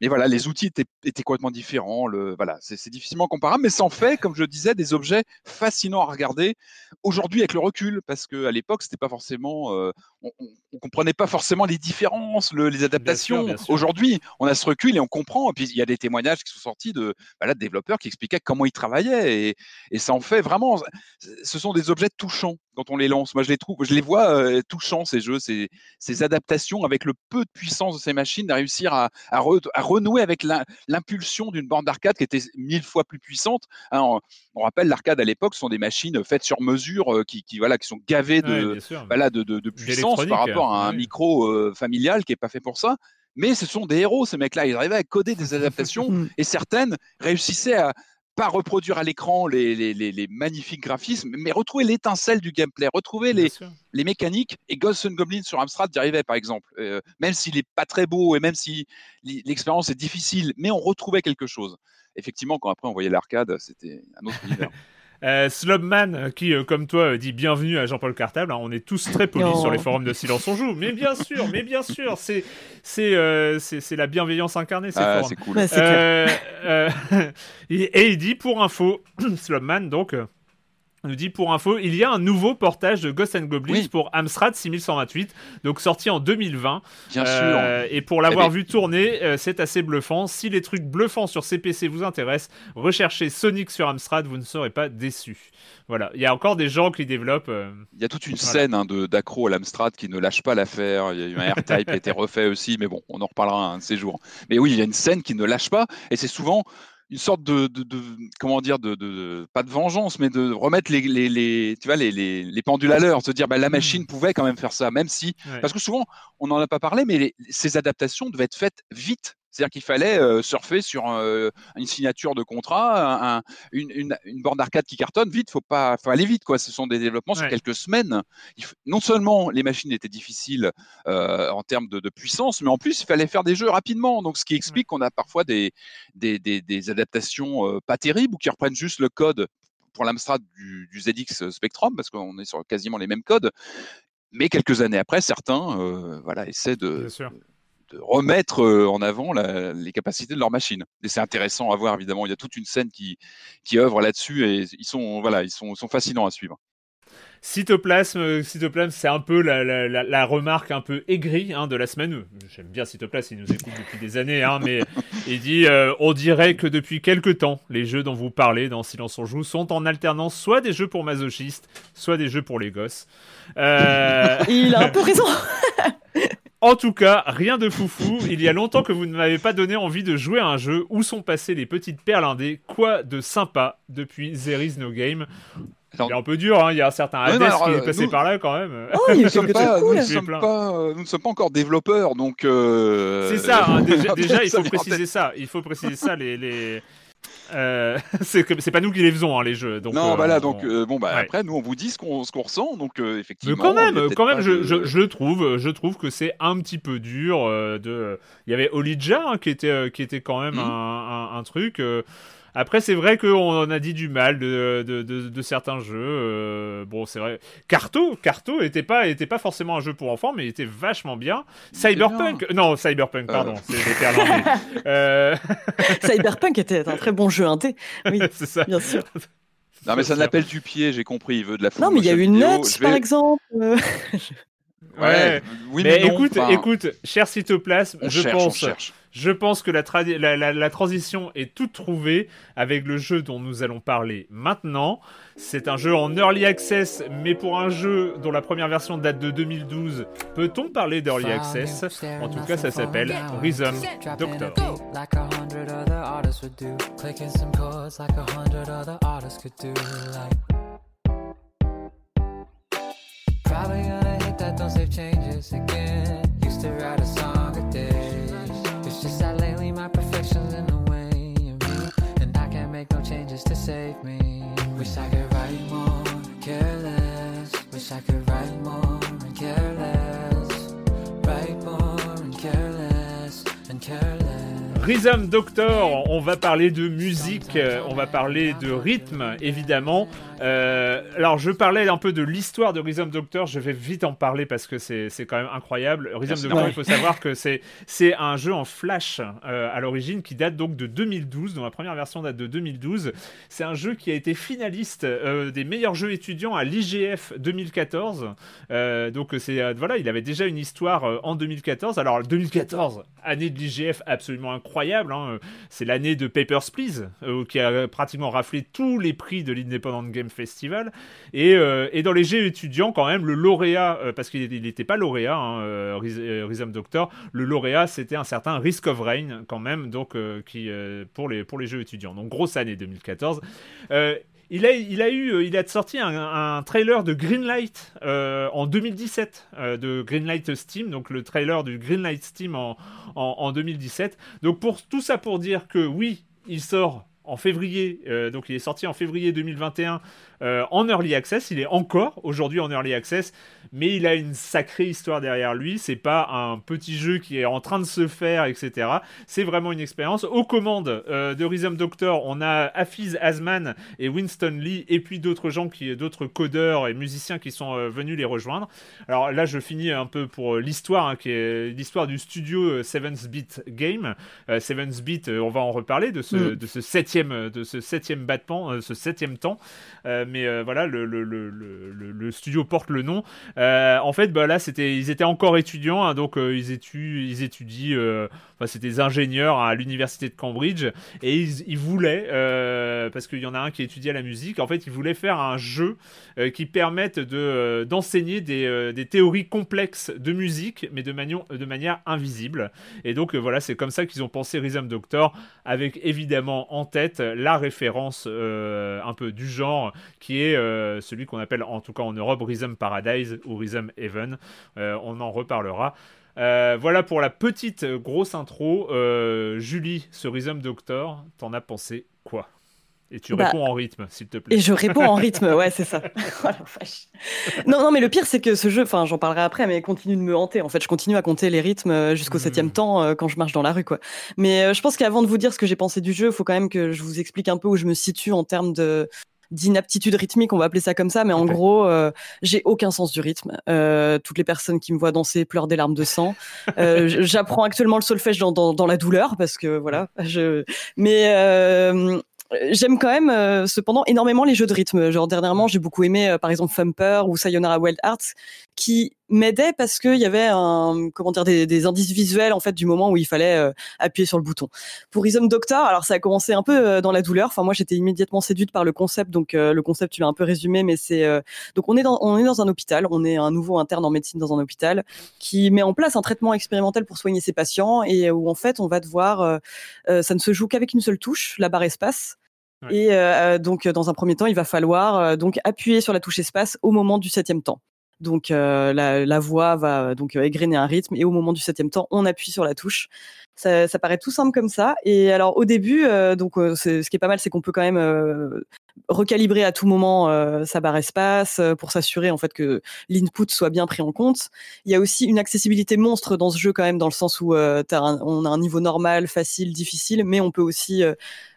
mais voilà, les outils étaient, étaient complètement différents. Le, voilà, c'est c'est difficilement comparable, mais ça en fait, comme je disais, des objets fascinants à regarder aujourd'hui avec le recul, parce qu'à l'époque, c'était pas forcément, on, on comprenait pas forcément les différences, le- les adaptations. Aujourd'hui, on a ce recul et on comprend. Et puis il y a des témoignages qui sont sortis de, voilà, de développeurs qui expliquaient comment ils travaillaient, et, et ça en fait vraiment. Ce sont des objets touchants quand on les lance. Moi, je les trouve, je les vois euh, touchants ces jeux, ces, ces adaptations avec le peu de puissance de ces machines, à réussir à, à, re- à renouer avec l'im- l'impulsion d'une borne d'arcade qui était mille fois plus puissante. Hein, on, on rappelle l'arcade à l'époque, ce sont des machines faites sur mesure, euh, qui, qui, voilà, qui sont gavées
Ouais,
de, de puissance par rapport à un
oui.
micro euh, familial qui est pas fait pour ça. Mais ce sont des héros, ces mecs-là. Ils arrivaient à coder des adaptations et certaines réussissaient à pas reproduire à l'écran les, les, les, les magnifiques graphismes, mais retrouver l'étincelle du gameplay, retrouver les, mécaniques. Et Ghosts and Goblins sur Amstrad y arrivait, par exemple. Euh, même s'il est pas très beau et même si l'expérience est difficile, mais on retrouvait quelque chose. Effectivement, quand après on voyait l'arcade, c'était un autre univers.
Euh, Slobman, euh, qui, euh, comme toi, euh, dit bienvenue à Jean-Paul Cartable. hein, on est tous très polis sur les forums de Silence on joue. Mais bien sûr, mais bien sûr, c'est c'est euh, la bienveillance incarnée. Ces
Ah,
forums.
c'est cool.
Euh, euh, et, et il dit pour info, Slobman, donc. Euh, nous dit pour info, il y a un nouveau portage de Ghost and Goblins
Oui.
pour Amstrad 6128, donc sorti en 2020.
Bien
Euh,
sûr.
et pour l'avoir
Eh ben-
vu tourner, euh, c'est assez bluffant. Si les trucs bluffants sur CPC vous intéressent, recherchez Sonic sur Amstrad, vous ne serez pas déçus. Voilà, il y a encore des gens qui développent. euh,
Il y a toute une
Voilà.
scène hein, d'accro à l'Amstrad qui ne lâche pas l'affaire. Il y a eu un R-Type qui a été refait aussi, mais bon, on en reparlera un de ces jours. Mais oui, il y a une scène qui ne lâche pas, et c'est souvent une sorte de, de- de- comment dire, de, de- pas de vengeance, mais de remettre les, les, les- tu vois, les, les, les pendules à l'heure, se dire bah, la machine pouvait quand même faire ça, même si,
ouais.
parce que souvent on n'en a pas parlé, mais les- ces adaptations devaient être faites vite. C'est-à-dire qu'il fallait euh, surfer sur euh, une signature de contrat, un- un- une, une, une borne d'arcade qui cartonne vite. Faut pas, faut aller vite quoi. Ce sont des développements sur quelques semaines. Non seulement les machines étaient difficiles euh, en termes de, de puissance, mais en plus il fallait faire des jeux rapidement. Donc ce qui explique qu'on a parfois des, des, des, des adaptations pas terribles ou qui reprennent juste le code pour l'Amstrad du, du ZX Spectrum parce qu'on est sur quasiment les mêmes codes. Mais quelques années après, certains euh, voilà, essaient de,
Bien sûr.
De remettre euh, en avant la- les capacités de leur machine. Et c'est intéressant à voir, évidemment. Il y a toute une scène qui, qui œuvre là-dessus et ils sont, voilà, ils sont, sont fascinants à suivre.
Cytoplasme, euh, Cytoplasme, c'est un peu la, la- la- la remarque un peu aigrie hein, de la semaine. J'aime bien Cytoplasme, il nous écoute depuis des années, hein, mais il dit euh, On dirait que depuis quelques temps, les jeux dont vous parlez dans Silence on Joue sont en alternance soit des jeux pour masochistes, soit des jeux pour les gosses. Euh,
Il a un peu raison.
En tout cas, rien de foufou. Il y a longtemps que vous ne m'avez pas donné envie de jouer à un jeu. Où sont passées les petites perles indées? Quoi de sympa depuis There is no game?
Alors-
Il est un peu dur, hein. il y a un certain Hades
alors,
qui
euh,
est passé
nous-
par là quand même.
Oh, il y a
Nous sommes pas, sommes pas, euh, nous ne sommes pas encore développeurs, donc. euh,
C'est ça, hein, déjà, déjà, il faut préciser ça. Il faut préciser ça, les. les... euh, c'est pas nous qui les faisons, hein, les jeux. Donc,
non,
euh,
voilà,
on-
donc euh, bon, bah
ouais.
après, nous, on vous dit ce qu'on ce qu'on ressent, donc euh,
Mais
effectivement.
quand
y a
même, quand même, je,
de-
je, je trouve, je trouve que c'est un petit peu dur. euh, de, il y avait Olidja hein, qui était, euh, qui était quand même
Mhm.
un, un- un truc. Après, c'est vrai qu'on en a dit du mal de, de, de- de certains jeux. euh, bon, c'est vrai. Carto, Carto était pas, était pas forcément un jeu pour enfants, mais il était vachement bien. Cyberpunk, non, Cyberpunk, pardon, c'est indées. Euh,
Cyberpunk était un très bon jeu indé. Oui,
c'est ça.
bien sûr.
Non, mais ça
C'est
n'appelle du pied, j'ai compris. Il veut de la
Non, mais il y a eu Nuts, par exemple. euh,
Ouais.
oui,
mais,
mais, non,
écoute,
enfin,
écoute, cher Cytoplasme,
on
je
cherche,
pense,
on cherche.
Je pense que la, tradi- la, la- la transition est toute trouvée avec le jeu dont nous allons parler maintenant. C'est un jeu en early access, mais pour un jeu dont la première version date de 2012, peut-on parler d'early access? En tout cas, ça s'appelle Rhythm Doctor.
Probably gonna hit that, don't save changes again. Used to write a song make no changes to save me. Wish I could write more, careless. Wish I could write more
Rhythm Doctor, on va parler de musique, euh, on va parler de rythme, évidemment. Euh, alors, je parlais un peu de l'histoire de Rhythm Doctor, je vais vite en parler parce que c'est quand même incroyable. Rhythm Doctor, il faut savoir que c'est c'est un jeu en flash euh, à l'origine qui date donc de 2012, dont la première version date de 2012. C'est un jeu qui a été finaliste euh, des meilleurs jeux étudiants à l'IGF 2014. Euh, donc, c'est voilà, il avait déjà une histoire en 2014. Alors, 2014, année de l'IGF absolument incroyable. Hein. C'est l'année de Papers, Please, euh, qui a pratiquement raflé tous les prix de l'Independent Game Festival. Et, euh, dans les jeux étudiants, quand même, le lauréat, euh, parce qu'il n'était pas lauréat, hein, Rhyth- Rhythm Doctor, le lauréat, c'était un certain Risk of Rain, quand même, donc, qui, pour, les, pour les jeux étudiants. Donc, grosse année 2014. Il a, eu, euh, il a sorti un, trailer de Greenlight euh, en 2017, euh, de Greenlight Steam, donc le trailer du Greenlight Steam en, en, en 2017. Donc pour tout ça pour dire que oui, il sort en février, euh, donc il est sorti en février 2021 euh, en early access. Il est encore aujourd'hui en early access, mais il a une sacrée histoire derrière lui. C'est pas un petit jeu qui est en train de se faire, etc. C'est vraiment une expérience. Aux commandes euh, de Rhythm Doctor, on a Hafiz Azman et Winston Lee, et puis d'autres gens qui, d'autres codeurs et musiciens qui sont venus les rejoindre. Alors là, je finis un peu pour l'histoire, hein, qui est l'histoire du studio euh, Seventh Beat Game. Euh, Seventh Beat, on va en reparler de ce,
Mm.
de ce septième septième, de ce septième battement, ce septième temps. mais voilà, le, studio porte le nom. en fait, bah, là, c'était, ils étaient encore étudiants, hein, donc ils, étudient, ils étudient, enfin, c'était des ingénieurs à l'université de Cambridge, et ils, voulaient, parce qu'il y en a un qui étudiait la musique, en fait, ils voulaient faire un jeu qui permette de, d'enseigner des, théories complexes de musique, mais de, de manière invisible. Et donc, voilà, c'est comme ça qu'ils ont pensé Rhythm Doctor, avec évidemment en tête la référence euh, un peu du genre, qui est euh, celui qu'on appelle en tout cas en Europe Rhythm Paradise ou Rhythm Heaven. Euh, on en reparlera. voilà pour la petite grosse intro. Julie, ce Rhythm Doctor, t'en as pensé quoi? Et tu
bah,
réponds en rythme, s'il te plaît.
Et je réponds en rythme, ouais, c'est ça. Oh non, non, mais le pire, c'est que ce jeu, enfin, j'en parlerai après, mais continue de me hanter. En fait, je continue à compter les rythmes euh, jusqu'au hmm. septième temps euh, quand je marche dans la rue, quoi. Mais euh, je pense qu'avant de vous dire ce que j'ai pensé du jeu, il faut quand même que je vous explique un peu où je me situe en termes de d'inaptitude rythmique, on va appeler ça comme ça, mais en gros, j'ai aucun sens du rythme. toutes les personnes qui me voient danser pleurent des larmes de sang. J'apprends actuellement le solfège dans, dans, dans, la douleur parce que voilà. Je... Mais J'aime quand même euh, cependant énormément les jeux de rythme. Genre dernièrement, j'ai beaucoup aimé euh, par exemple Thumper ou Sayonara Wild Hearts qui m'aidaient parce qu'il y avait un comment dire des, des, indices visuels en fait du moment où il fallait euh, appuyer sur le bouton. Pour Rhythm Doctor, alors ça a commencé un peu dans la douleur. Enfin moi j'étais immédiatement séduite par le concept donc le concept tu l'as un peu résumé mais c'est donc on est dans on est dans un hôpital, on est un nouveau interne en médecine dans un hôpital qui met en place un traitement expérimental pour soigner ses patients et où en fait on va devoir ça ne se joue qu'avec une seule touche, la barre espace et euh, donc, dans un premier temps, il va falloir euh, donc appuyer sur la touche espace au moment du septième temps. Donc euh, la, la, voix va donc égrener un rythme et au moment du septième temps, on appuie sur la touche. Ça, ça paraît tout simple comme ça. Et alors au début, donc ce qui est pas mal, c'est qu'on peut quand même recalibrer à tout moment euh, sa barre espace euh, pour s'assurer en fait que l'input soit bien pris en compte. Il y a aussi une accessibilité monstre dans ce jeu quand même dans le sens où euh, on a un niveau normal, facile, difficile, mais on peut aussi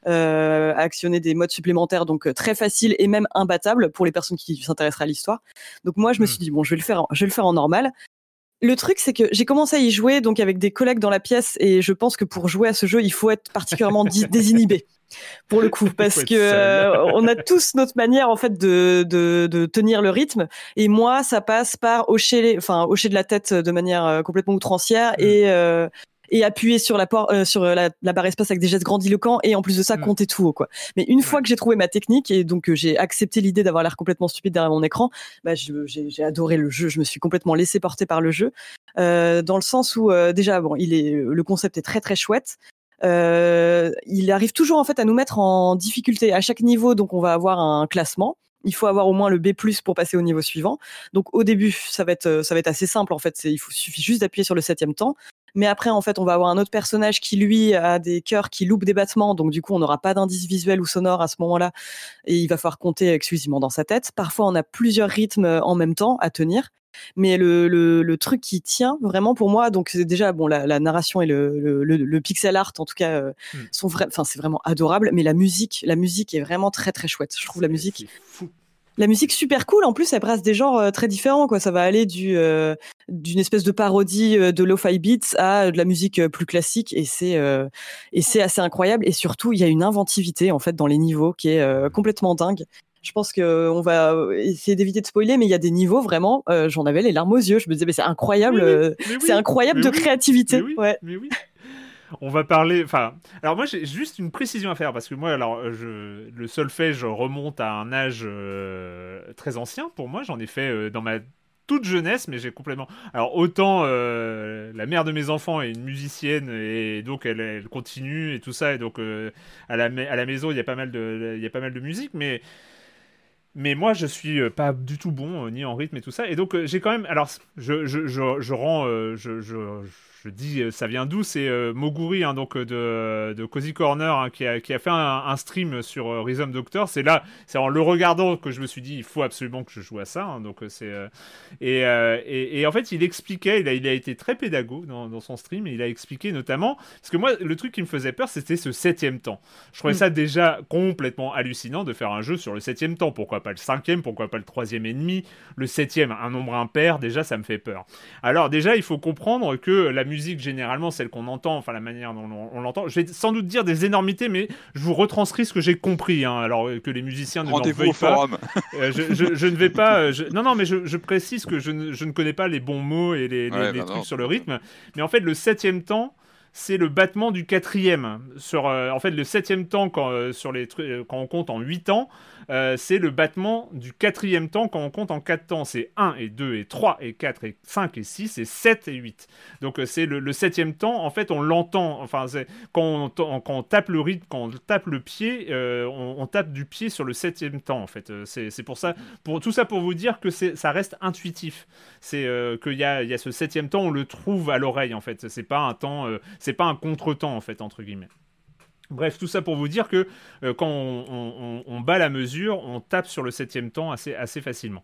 actionner des modes supplémentaires donc très facile et même imbattable pour les personnes qui s'intéresseraient à l'histoire. Donc moi je me mmh. suis dit bon je vais le faire, je vais le faire en normal. Le truc, c'est que j'ai commencé à y jouer donc avec des collègues dans la pièce et je pense que pour jouer à ce jeu, il faut être particulièrement désinhibé pour le coup parce que euh, on a tous notre manière en fait de, de, de, tenir le rythme et moi ça passe par hocher les, enfin hocher de la tête de manière euh, complètement outrancière mm. et euh, et appuyer sur la, euh, sur la, la, barre espace avec des gestes grandiloquents et en plus de ça mm. compter tout haut quoi. Mais une fois que j'ai trouvé ma technique et donc j'ai accepté l'idée d'avoir l'air complètement stupide derrière mon écran, bah j'ai adoré le jeu, je me suis complètement laissé porter par le jeu euh, dans le sens où déjà bon, il est le concept est très très chouette. Euh, il arrive toujours en fait à nous mettre en difficulté à chaque niveau. Donc on va avoir un classement. Il faut avoir au moins le B+ pour passer au niveau suivant. Donc au début, ça va être ça va être assez simple en fait. Il suffit juste d'appuyer sur le septième temps. Mais après, en fait, on va avoir un autre personnage qui, lui, a des cœurs qui loupent des battements. Donc, du coup, on n'aura pas d'indice visuel ou sonore à ce moment-là. Et il va falloir compter exclusivement dans sa tête. Parfois, on a plusieurs rythmes en même temps à tenir. Mais le, le, le, truc qui tient vraiment pour moi, donc c'est déjà bon la, la, narration et le, le, pixel art en tout cas euh, hmm. sont vrais, enfin c'est vraiment adorable. Mais la musique, la musique est vraiment très très chouette. Je trouve la musique. La musique super cool. En plus, elle brasse des genres euh, très différents. Quoi, ça va aller du euh, d'une espèce de parodie de lo-fi beats à de la musique plus classique, et c'est et c'est assez incroyable. Et surtout, il y a une inventivité en fait dans les niveaux qui est complètement dingue. Je pense qu'on va essayer d'éviter de spoiler, mais il y a des niveaux vraiment. Euh, j'en avais les larmes aux yeux. Je me disais, mais c'est incroyable, euh, c'est incroyable de créativité.
ouais. mais oui. On va parler. Enfin, alors moi j'ai juste une précision à faire parce que moi, alors, je, le solfège remonte à un âge euh, très ancien pour moi. J'en ai fait dans ma toute jeunesse, mais j'ai complètement. Alors autant la mère de mes enfants est une musicienne et donc elle, continue et tout ça, et donc à la, à la maison il y a pas mal de, il y a pas mal de musique, mais mais moi, je suis euh, pas du tout bon, euh, ni en rythme et tout ça. Et donc, euh, j'ai quand même. Alors, je, je, je, rends. je dis euh, ça vient d'où C'est euh, Moguri, hein, donc euh, de, de Cozy Corner, hein, qui, a, qui, a, fait un, stream sur Rhythm Doctor. C'est là, c'est en le regardant que je me suis dit, il faut absolument que je joue à ça. Hein, donc c'est et, et, et, en fait, il expliquait, il a, il a été très pédago dans, dans, son stream, et il a expliqué notamment parce que moi, le truc qui me faisait peur, c'était ce septième temps. Je trouvais mm. ça déjà complètement hallucinant de faire un jeu sur le septième temps. Pourquoi pas le cinquième? Pourquoi pas le troisième et demi Le septième, un nombre impair, déjà, ça me fait peur. Alors déjà, il faut comprendre que la musique musique généralement, celle qu'on entend, enfin la manière dont on, on l'entend. Je vais sans doute dire des énormités, mais je vous retranscris ce que j'ai compris. hein, alors euh, que les musiciens ne
Rendez-vous au
pas.
forum.
Euh, je, je- je ne vais pas. euh, je- Non, non, mais je, précise que je ne, je ne connais pas les bons mots et les, les-
Ouais,
les
bah
trucs
non.
sur le rythme. Mais en fait, le septième temps, c'est le battement du quatrième. Sur, euh, en fait, le septième temps, quand, euh, sur les euh, quand on compte en huit temps, euh, c'est le battement du quatrième temps quand on compte en quatre temps. C'est 1 et 2 et 3 et 4 et 5 et 6 et 7 et 8. Donc euh, c'est le, septième temps, en fait, on l'entend. Enfin, quand on, quand on tape le rythme, quand on tape le pied, euh, on, tape du pied sur le septième temps, en fait. C'est pour ça, pour tout ça pour vous dire que ça reste intuitif. C'est qu'il y a, y a ce septième temps, on le trouve à l'oreille, en fait. C'est pas un temps, c'est pas un contre-temps, en fait, entre guillemets. Bref, tout ça pour vous dire que euh, quand on, on- on- on bat la mesure, on tape sur le septième temps assez, assez facilement.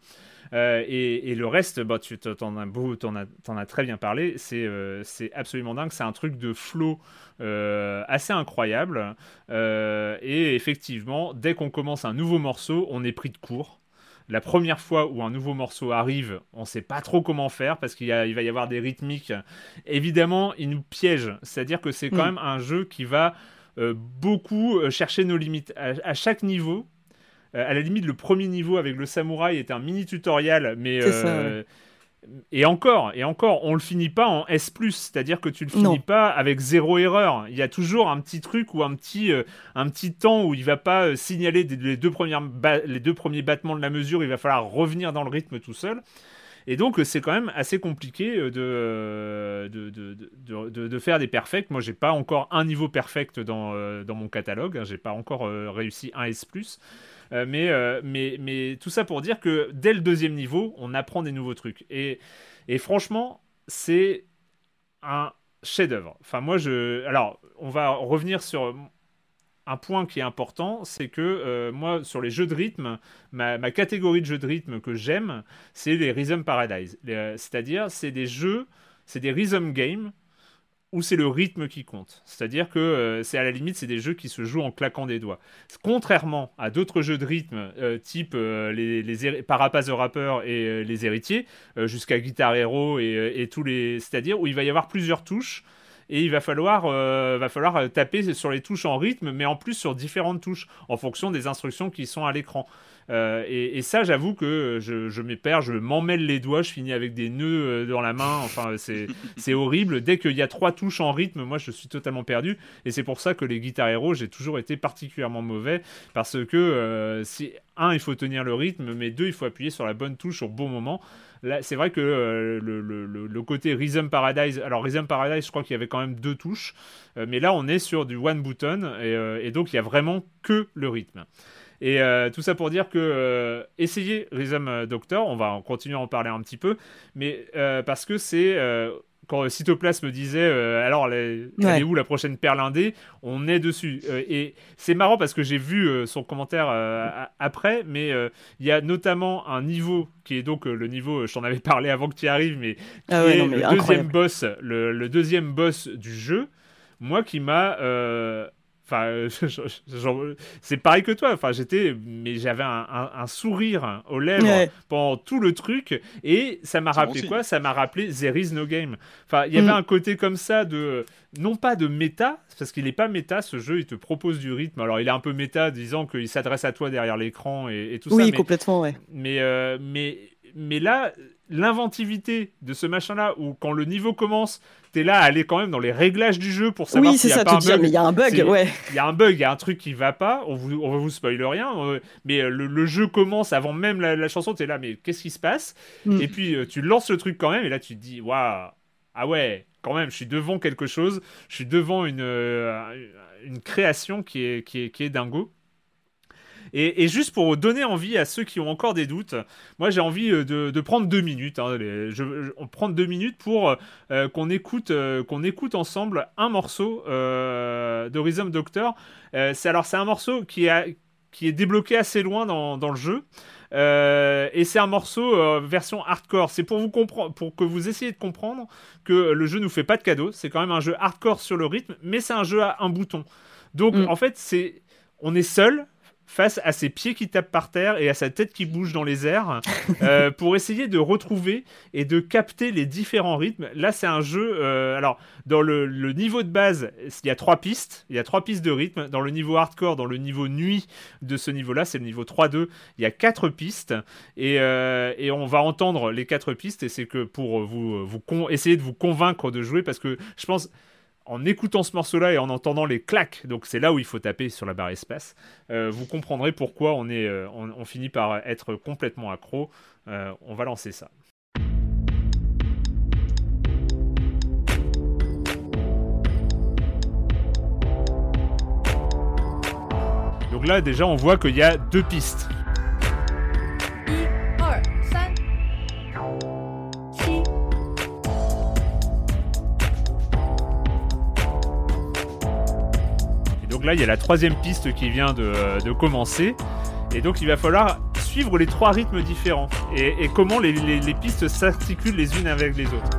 Euh, et, et le reste, bah, tu t'en as, très bien parlé, c'est euh, c'est absolument dingue, c'est un truc de flow assez incroyable. Et effectivement, dès qu'on commence un nouveau morceau, on est pris de court. La première fois où un nouveau morceau arrive, on ne sait pas trop comment faire parce qu'il y a- il va y avoir des rythmiques. Évidemment, il nous piège. C'est-à-dire que c'est quand
Mm.
même un jeu qui va beaucoup euh, chercher nos limites. À, à chaque niveau, euh, à la limite, le premier niveau avec le samouraï était un mini tutoriel, mais.
Ça,
euh, Et encore, et encore, on le finit pas en S+, c'est-à-dire que tu le finis
Non.
pas avec zéro erreur. Il y a toujours un petit truc ou un petit, euh, un petit temps où il va pas euh, signaler des- les deux, premières les deux premiers battements de la mesure, il va falloir revenir dans le rythme tout seul. Et donc, euh, c'est quand même assez compliqué euh, de, euh, de, de, de, de- faire des perfects. Moi, j'ai pas encore un niveau perfect dans, euh, dans mon catalogue. hein. J'ai pas encore euh, réussi un S+. Euh, mais, euh, mais, mais tout ça pour dire que dès le deuxième niveau, on apprend des nouveaux trucs. Et, et franchement, c'est un chef-d'œuvre. Enfin, moi, je. Alors, on va revenir sur un point qui est important, c'est que euh, moi, sur les jeux de rythme, ma, catégorie de jeux de rythme que j'aime, c'est les Rhythm Paradise. Euh, C'est-à-dire, c'est des jeux, c'est des rhythm games où c'est le rythme qui compte. C'est-à-dire que euh, c'est à la limite, c'est des jeux qui se jouent en claquant des doigts. Contrairement à d'autres jeux de rythme, type les, les Parapaz the Rapper et les Héritiers, jusqu'à Guitar Hero et, et tous les... C'est-à-dire où il va y avoir plusieurs touches et il va falloir, euh, va falloir euh, taper sur les touches en rythme, mais en plus sur différentes touches, en fonction des instructions qui sont à l'écran. Euh, et, et ça, j'avoue que je, je m'y perds, je m'emmêle les doigts, je finis avec des nœuds dans la main, enfin c'est c'est horrible. Dès qu'il y a trois touches en rythme, moi je suis totalement perdu. Et c'est pour ça que les Guitar Hero, j'ai toujours été particulièrement mauvais, parce que euh, si, un, il faut tenir le rythme, mais deux, il faut appuyer sur la bonne touche au bon moment. C'est vrai que euh, le, côté Rhythm Paradise, alors Rhythm Paradise, je crois qu'il y avait quand même deux touches, euh, mais là on est sur du one button, et, euh, et donc il y a vraiment que le rythme. Et tout ça pour dire que essayez Rhythm Doctor, on va en continuer à en parler un petit peu, mais parce que c'est quand Cytoplasme me disait euh, alors elle
Ouais.
est où la prochaine perle indé, on est dessus. Euh, et c'est marrant parce que j'ai vu euh, son commentaire a- après, mais il y a notamment un niveau qui est donc le niveau, je t'en avais parlé avant que tu y arrives, mais qui
Ah ouais,
est
non, mais
le deuxième boss, le, le deuxième boss du jeu, moi qui m'a Enfin, euh, c'est pareil que toi. Enfin, j'étais, mais j'avais un, un- un sourire aux lèvres
Ouais.
pendant tout le truc, et ça m'a rappelé
bon
quoi? Ça m'a rappelé There is no game. Enfin, il y avait
Mm.
un côté comme ça de, non pas de méta, parce qu'il n'est pas méta. Ce jeu, il te propose du rythme. Alors, il est un peu méta, disant qu'il s'adresse à toi derrière l'écran et, et tout
Oui,
ça. mais-
complètement, ouais.
mais, euh, mais, mais là, l'inventivité de ce machin-là, où quand le niveau commence, t'es là à aller quand même dans les réglages du jeu pour savoir
Oui, c'est ça, te dire, mais il y a un bug,
C'est-
ouais.
Il y a un bug, il y a un truc qui va pas, on vous, on vous spoil rien, euh, mais euh, le, le jeu commence avant même la, la chanson, t'es là, mais qu'est-ce qui se passe?
Mm.
Et puis euh, tu lances le truc quand même, et là tu te dis, waouh, ah ouais, quand même, je suis devant quelque chose, je suis devant une, euh, une création qui est, qui est, qui est dingo. Et, et juste pour donner envie à ceux qui ont encore des doutes, moi j'ai envie euh, de, de prendre deux minutes. hein, les- je, je- on prend deux minutes pour euh, qu'on écoute, euh, qu'on écoute ensemble un morceau euh, de Rhythm Doctor. C'est alors c'est un morceau qui, a, qui est débloqué assez loin dans, dans le jeu. Euh, et c'est un morceau euh, version hardcore. C'est pour vous comprendre, pour que vous essayiez de comprendre que le jeu nous fait pas de cadeau. C'est quand même un jeu hardcore sur le rythme, mais c'est un jeu à un bouton. Donc
Mm.
en fait, c'est on est seul face à ses pieds qui tapent par terre et à sa tête qui bouge dans les airs euh, pour essayer de retrouver et de capter les différents rythmes. Là, c'est un jeu. euh, alors, dans le, le niveau de base, il y a trois pistes. Il y a trois pistes de rythme. Dans le niveau hardcore, dans le niveau nuit de ce niveau-là, c'est le niveau 3-2. Il y a quatre pistes et, euh, et on va entendre les quatre pistes. Et c'est que pour vous, vous essayer de vous convaincre de jouer parce que je pense en écoutant ce morceau-là et en entendant les claques, donc c'est là où il faut taper sur la barre espace, euh, vous comprendrez pourquoi on, est, euh, on, finit par être complètement accro. Euh, on va lancer ça. Donc là déjà on voit qu'il y a deux pistes. Donc là, il y a la troisième piste qui vient de, commencer. Et donc, il va falloir suivre les trois rythmes différents. Et, comment les pistes s'articulent les unes avec les autres.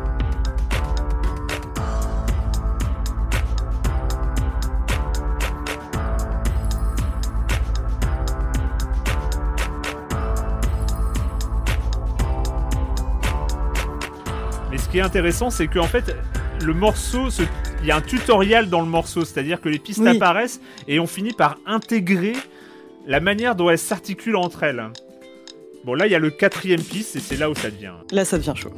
Mais ce qui est intéressant, c'est qu'en fait, le morceau, se- il y a un tutoriel dans le morceau, c'est-à-dire que les pistes
Oui.
apparaissent et on finit par intégrer la manière dont elles s'articulent entre elles. Bon, là, il y a le quatrième piste et c'est là où ça devient.
Là, ça devient chaud.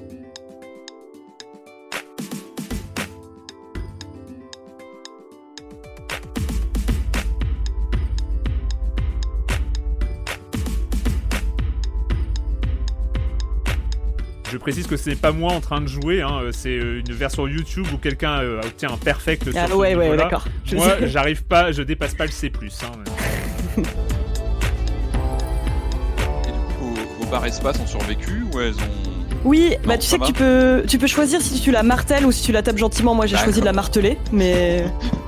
Je précise que c'est pas moi en train de jouer, hein, euh, c'est euh, une version YouTube où quelqu'un euh, obtient un perfect sur
Ah
ce
ouais, ouais, d'accord.
Moi, j'arrive pas, je dépasse pas le C+. Hein, mais-
Et du coup, vos, vos barres espace ont survécu ou elles ont.
Oui,
Non,
bah tu sais que tu peux, tu peux choisir si tu la martèles ou si tu la tapes gentiment. Moi, j'ai choisi de la marteler, mais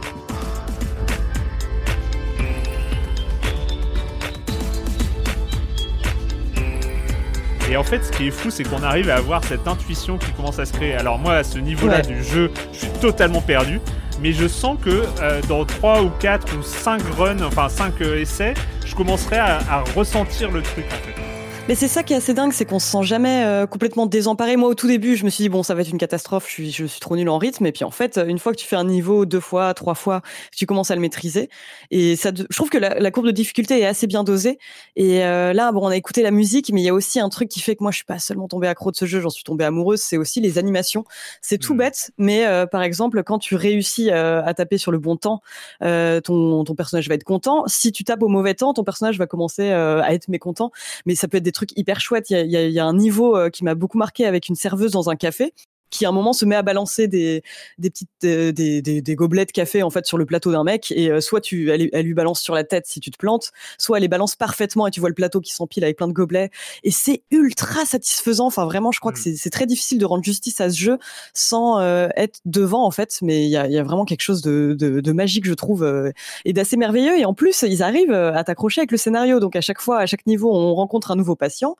Et en fait, ce qui est fou, c'est qu'on arrive à avoir cette intuition qui commence à se créer. Alors moi, à ce niveau-là
Ouais.
du jeu, je suis totalement perdu. Mais je sens que euh, dans 3 ou 4 ou 5 runs, enfin 5 essais, je commencerai à, à ressentir le truc en fait.
Mais c'est ça qui est assez dingue, c'est qu'on se sent jamais euh, complètement désemparé. Moi, au tout début, je me suis dit bon, ça va être une catastrophe. Je suis, je suis trop nul en rythme. Et puis en fait, une fois que tu fais un niveau deux fois, trois fois, tu commences à le maîtriser. Et ça, je trouve que la, la courbe de difficulté est assez bien dosée. Et euh, là, bon, on a écouté la musique, mais il y a aussi un truc qui fait que moi, je suis pas seulement tombée accro de ce jeu, j'en suis tombée amoureuse. C'est aussi les animations. C'est tout
Mhm.
bête, mais euh, par exemple, quand tu réussis euh, à taper sur le bon temps, euh, ton, ton personnage va être content. Si tu tapes au mauvais temps, ton personnage va commencer euh, à être mécontent mais ça peut être des trucs hyper chouettes. Il y a, un niveau euh, qui m'a beaucoup marqué avec une serveuse dans un café qui à un moment se met à balancer des, des petites euh, des, des, des gobelets de café en fait sur le plateau d'un mec et euh, soit tu elle, elle lui balance sur la tête si tu te plantes soit elle les balance parfaitement et tu vois le plateau qui s'empile avec plein de gobelets et c'est ultra satisfaisant enfin vraiment je crois que
Mm.
c'est c'est très difficile de rendre justice à ce jeu sans euh, être devant en fait mais il y a, il y a vraiment quelque chose de, de, de magique je trouve euh, et d'assez merveilleux. Et en plus, ils arrivent euh, à t'accrocher avec le scénario. Donc à chaque fois, à chaque niveau, on rencontre un nouveau patient.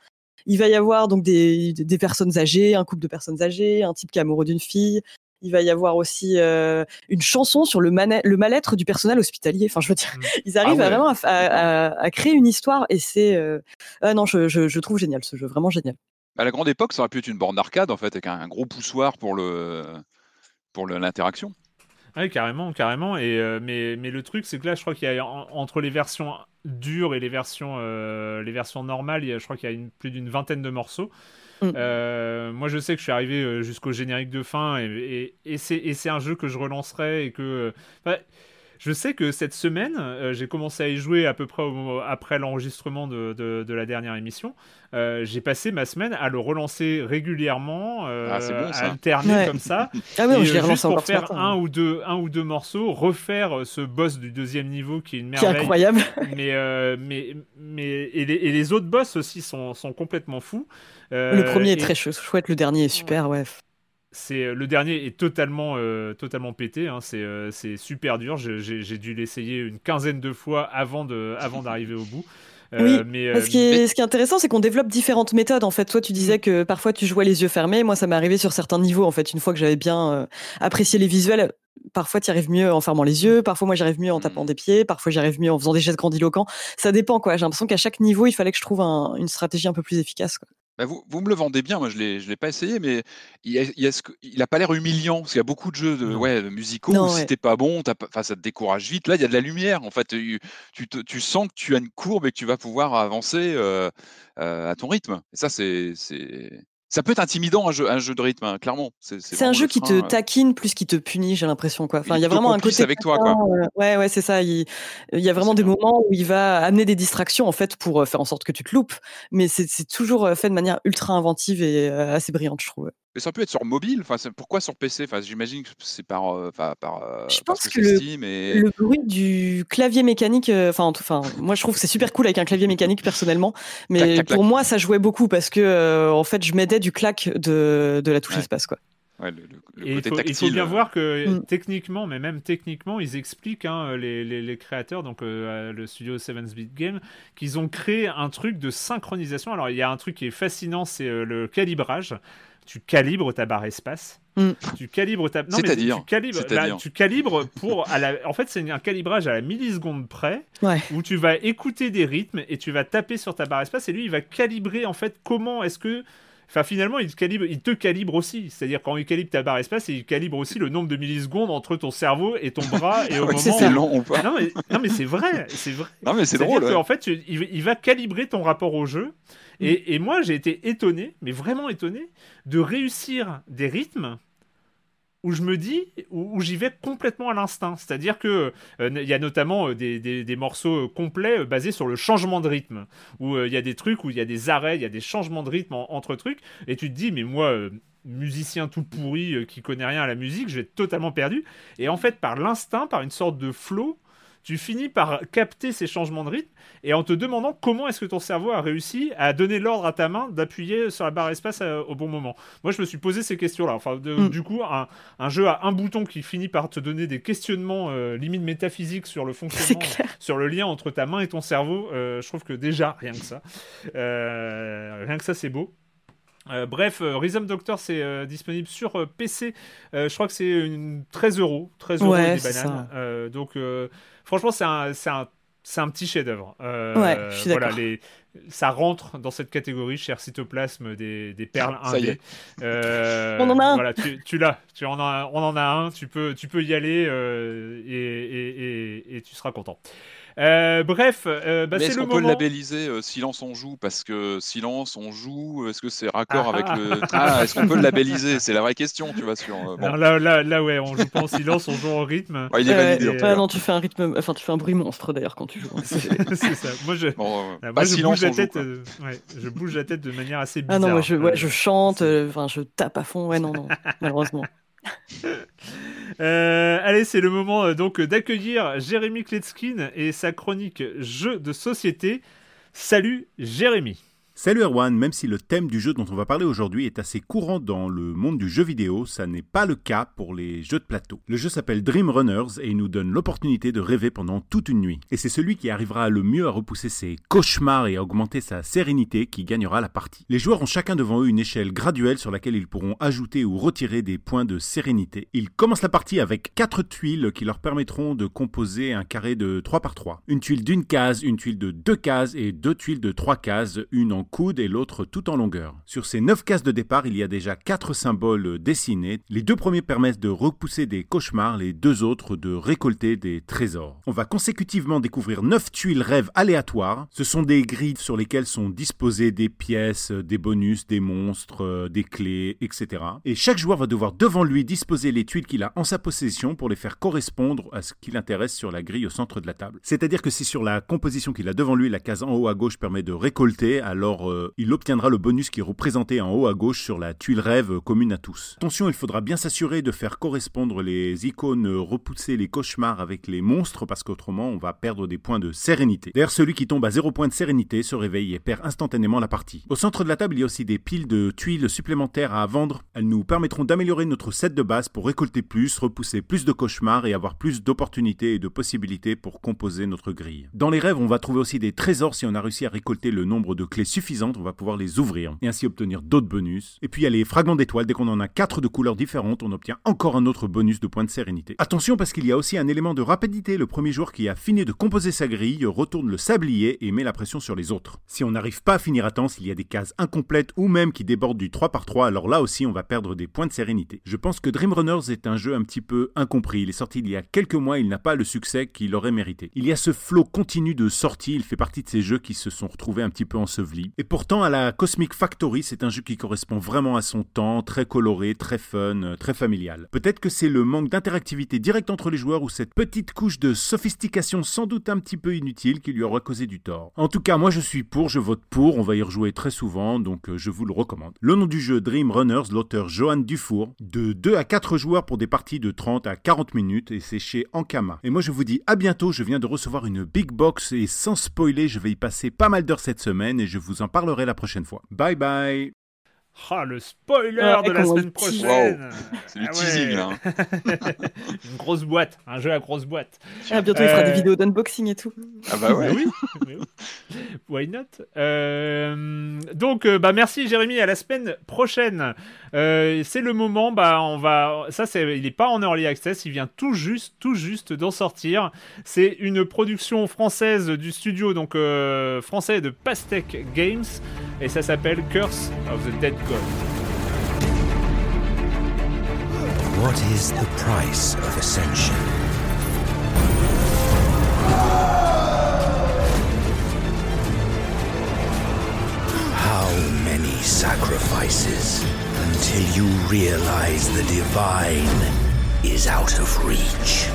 Il va y avoir donc des, des personnes âgées, un couple de personnes âgées, un type qui est amoureux d'une fille. Il va y avoir aussi euh, une chanson sur le, mal-être du personnel hospitalier. Enfin, je veux dire,
Mm.
ils arrivent
Ah
à vraiment à, à- à- créer une histoire et c'est euh, ah non, je, je, je trouve génial ce jeu, vraiment génial.
À la grande époque, ça aurait pu être une borne d'arcade en fait, avec un, un gros poussoir pour le pour le- l'interaction.
Oui, carrément, carrément. Et, euh, mais, mais le truc, c'est que là, je crois qu'il y a en- entre les versions dures et les versions, euh, les versions normales, il y a- je crois qu'il y a une- plus d'une vingtaine de morceaux.
Mm.
Euh, moi, je sais que je suis arrivé jusqu'au générique de fin et, et, et c'est un jeu que je relancerai et que. enfin, je sais que cette semaine, euh, j'ai commencé à y jouer à peu près au après l'enregistrement de, de, de la dernière émission. Euh, j'ai passé ma semaine à le relancer régulièrement, euh,
Ah, c'est bon,
à alterner
Ouais.
comme ça.
Ah oui,
Et,
je l'ai
euh,
relancé
juste pour
encore
faire
matin.
un ou deux un ou deux morceaux, refaire ce boss du deuxième niveau qui est une
Qui est
merveille.
incroyable.
mais euh, mais mais et les, et les autres boss aussi sont, sont complètement fous. Euh,
le premier est
et
très chou- chouette, le dernier est super, ouais.
C'est le dernier est totalement euh, totalement pété. hein, c'est euh, c'est super dur. J'ai j'ai dû l'essayer une quinzaine de fois avant de avant d'arriver au bout. Euh,
Oui,
mais, euh,
Ce qui, est, ce qui est intéressant, c'est qu'on développe différentes méthodes. En fait, toi, tu disais que parfois tu jouais les yeux fermés. Moi, ça m'est arrivé sur certains niveaux. En fait, une fois que j'avais bien euh, apprécié les visuels, parfois tu arrives mieux en fermant les yeux, parfois moi j'arrive mieux en tapant des pieds, parfois j'y arrive mieux en faisant des gestes grandiloquents. Ça dépend quoi. J'ai l'impression qu'à chaque niveau, il fallait que je trouve un- une stratégie un peu plus efficace. Quoi.
Bah, vous, vous me le vendez bien, moi je je l'ai pas essayé, mais il, a, il, y a ce que- il a pas l'air humiliant, parce qu'il y a beaucoup de jeux de, ouais, de musicaux
Non,
où si
ouais.
t'es pas bon, ça te décourage vite. Là, il y a de la lumière, en fait, tu, tu, sens que tu as une courbe et que tu vas pouvoir avancer euh, euh, à ton rythme. Et ça, c'est... Ça peut être intimidant un jeu, un jeu de rythme, hein, clairement. C'est,
un jeu qui te
euh.
taquine plus qu'il te punit, j'ai l'impression quoi. Enfin,
Il
y a vraiment un côté
avec toi, quoi.
euh, ouais, ouais, c'est ça. Il, il y a vraiment des
bien.
moments où il va amener des distractions en fait pour euh, faire en sorte que tu te loupes, mais c'est toujours euh, fait de manière ultra inventive et assez brillante, je trouve.
Mais ça peut être sur mobile. Enfin, pourquoi sur PC Enfin, j'imagine que c'est par, euh, enfin, par, euh,
Je pense
que,
le-
Steam et
Le bruit du clavier mécanique, euh, enfin, en tout- enfin, moi je trouve que c'est super cool avec un clavier mécanique personnellement, mais
Clac, clac, clac.
pour moi ça jouait beaucoup parce que euh, en fait je m'aidais du clac de, de la touche
Ouais.
espace quoi.
ouais, le, le- le
Et il faut, il
tactile.
faut bien
euh,
voir que
Mm.
techniquement, mais même techniquement, ils expliquent, hein, les, les- les créateurs, donc euh, le studio 7 Bit Game, qu'ils ont créé un truc de synchronisation. Alors il y a un truc qui est fascinant, c'est euh, le calibrage. Tu calibres ta barre espace.
Mm.
Tu calibres ta. Non, mais
C'est-à-dire
tu calibres.
C'est-à-dire
bah, tu calibres pour. À la... En fait, c'est un calibrage à la milliseconde près
Ouais.
où tu vas écouter des rythmes et tu vas taper sur ta barre espace et lui, il va calibrer en fait comment est-ce que. Enfin, finalement, il te calibre, il te calibre aussi. C'est-à-dire, quand il calibre ta barre espace, il calibre aussi le nombre de millisecondes entre ton cerveau et ton bras et au
Ouais,
moment.
c'est
long ou pas
Non mais, non, mais c'est vrai, c'est vrai.
Non, mais c'est drôle. ouais.
qu'en fait, tu- il va calibrer ton rapport au jeu. Et, moi, j'ai été étonné, mais vraiment étonné, de réussir des rythmes où je me dis, où, j'y vais complètement à l'instinct. C'est-à-dire que euh, il y a notamment euh, des, des- morceaux euh, complets basés sur le changement de rythme, où il y a des trucs où il y a des arrêts, il y a des changements de rythme en- entre trucs, et tu te dis, mais moi, musicien tout pourri qui connaît rien à la musique, je vais être totalement perdu. Et en fait, par l'instinct, par une sorte de flow, tu finis par capter ces changements de rythme et en te demandant comment est-ce que ton cerveau a réussi à donner l'ordre à ta main d'appuyer sur la barre espace euh, au bon moment. Moi, je me suis posé ces questions-là. Enfin, de-
Mm.
du coup, un, un jeu à un bouton qui finit par te donner des questionnements euh, limite métaphysiques sur le fonctionnement, sur le lien entre ta main et ton cerveau, euh, je trouve que déjà, rien que ça, euh, rien que ça, c'est beau. Euh, bref, euh, Rhythm Doctor, c'est euh, disponible sur euh, PC. Euh, je crois que c'est une 13 euros. 13 euros
Ouais,
des bananes. Euh, donc, euh, franchement, c'est un, c'est un, c'est un petit chef-d'œuvre. Euh,
Ouais, je suis
voilà,
d'accord.
les, ça rentre dans cette catégorie, cher cytoplasme, des, des perles
Ça y
indées.
est.
Euh,
On en a un.
Voilà, tu, tu l'as. Tu en as, on en a un. Tu peux, tu peux y aller euh, et, et, et, et tu seras content. Euh, bref, euh, bah, c'est
est-ce
le
qu'on peut le
moment.
labelliser euh, silence on joue? Parce que silence on joue Est-ce que c'est raccord
Ah,
avec
ah.
le ah est-ce qu'on peut le labelliser? C'est la vraie question, tu vois sur. euh, bon.
Alors là, là, là, ouais, on joue pas en silence, on joue en rythme.
Ouais, il est validé.
et-
cas.
non, tu fais un rythme, enfin tu fais un bruit monstre d'ailleurs quand tu joues. hein.
c'est ça. Moi, je,
Bon, euh,
Ah, moi,
pas
je
silence
bouge la
joue.
tête. euh, ouais, je bouge la tête de manière assez
Ah
bizarre.
non, moi je, ouais,
Euh,
je chante, euh, enfin je tape à fond. Ouais, non, non, malheureusement.
Euh, allez, c'est le moment euh, donc d'accueillir Jérémy Kletskin et sa chronique Jeux de société. Salut Jérémy.
Salut Erwan, même si le thème du jeu dont on va parler aujourd'hui est assez courant dans le monde du jeu vidéo, ça n'est pas le cas pour les jeux de plateau. Le jeu s'appelle Dream Runners et il nous donne l'opportunité de rêver pendant toute une nuit. Et c'est celui qui arrivera le mieux à repousser ses cauchemars et à augmenter sa sérénité qui gagnera la partie. Les joueurs ont chacun devant eux une échelle graduelle sur laquelle ils pourront ajouter ou retirer des points de sérénité. Ils commencent la partie avec 4 tuiles qui leur permettront de composer un carré de 3 par 3. Une tuile d'une case, une tuile de 2 cases et deux tuiles de 3 cases, une en coude et l'autre tout en longueur. Sur ces 9 cases de départ, il y a déjà 4 symboles dessinés. Les deux premiers permettent de repousser des cauchemars, les deux autres de récolter des trésors. On va consécutivement découvrir 9 tuiles rêves aléatoires. Ce sont des grilles sur lesquelles sont disposées des pièces, des bonus, des monstres, euh, des clés, etc. Et chaque joueur va devoir devant lui disposer les tuiles qu'il a en sa possession pour les faire correspondre à ce qui l'intéresse sur la grille au centre de la table. C'est-à-dire que si sur la composition qu'il a devant lui, la case en haut à gauche permet de récolter, alors euh, il obtiendra le bonus qui est représenté en haut à gauche sur la tuile rêve commune à tous. Attention, il faudra bien s'assurer de faire correspondre les icônes euh, repousser les cauchemars avec les monstres parce qu'autrement on va perdre des points de sérénité. D'ailleurs, celui qui tombe à 0 points de sérénité se réveille et perd instantanément la partie. Au centre de la table, il y a aussi des piles de tuiles supplémentaires à vendre. Elles nous permettront d'améliorer notre set de base pour récolter plus, repousser plus de cauchemars et avoir plus d'opportunités et de possibilités pour composer notre grille. Dans les rêves, on va trouver aussi des trésors si on a réussi à récolter le nombre de clés suffisant on va pouvoir les ouvrir et ainsi obtenir d'autres bonus. Et puis il y a les fragments d'étoiles, dès qu'on en a 4 de couleurs différentes, on obtient encore un autre bonus de points de sérénité. Attention parce qu'il y a aussi un élément de rapidité, le premier joueur qui a fini de composer sa grille retourne le sablier et met la pression sur les autres. Si on n'arrive pas à finir à temps, s'il y a des cases incomplètes ou même qui débordent du 3 par 3, alors là aussi on va perdre des points de sérénité. Je pense que Dream Runners est un jeu un petit peu incompris. Il est sorti il y a quelques mois, il n'a pas le succès qu'il aurait mérité. Il y a ce flot continu de sorties, il fait partie de ces jeux qui se sont retrouvés un petit peu ensevelis. Et pourtant, à la Cosmic Factory, c'est un jeu qui correspond vraiment à son temps, très coloré, très fun, euh, très familial. Peut-être que c'est le manque d'interactivité directe entre les joueurs ou cette petite couche de sophistication sans doute un petit peu inutile qui lui aura causé du tort. En tout cas, moi je suis pour, je vote pour, on va y rejouer très souvent, donc euh, je vous le recommande. Le nom du jeu Dream Runners, l'auteur Johan Dufour, de 2 à 4 joueurs pour des parties de 30 à 40 minutes et c'est chez Ankama. Et moi je vous dis à bientôt, je viens de recevoir une big box et sans spoiler, je vais y passer pas mal d'heures cette semaine et je vous en parlerai la prochaine fois. Bye bye
Ah, le spoiler
Ah,
de la semaine prochaine
C'est du
Ah ouais.
teasing, là.
Une grosse boîte, un jeu à grosse boîte.
Ah, bientôt, il fera
Euh,
des vidéos d'unboxing et tout.
Ah bah ouais.
Oui. Why not? Euh, Donc, euh, bah merci Jérémy, à la semaine prochaine. Euh, c'est le moment, bah on va. Ça, il n'est pas en early access, il vient tout juste, tout juste d'en sortir. C'est une production française du studio, donc euh, français de Pastèque Games, et ça s'appelle Curse of the Dead God.
Sacrifices until you realize the divine is out of reach?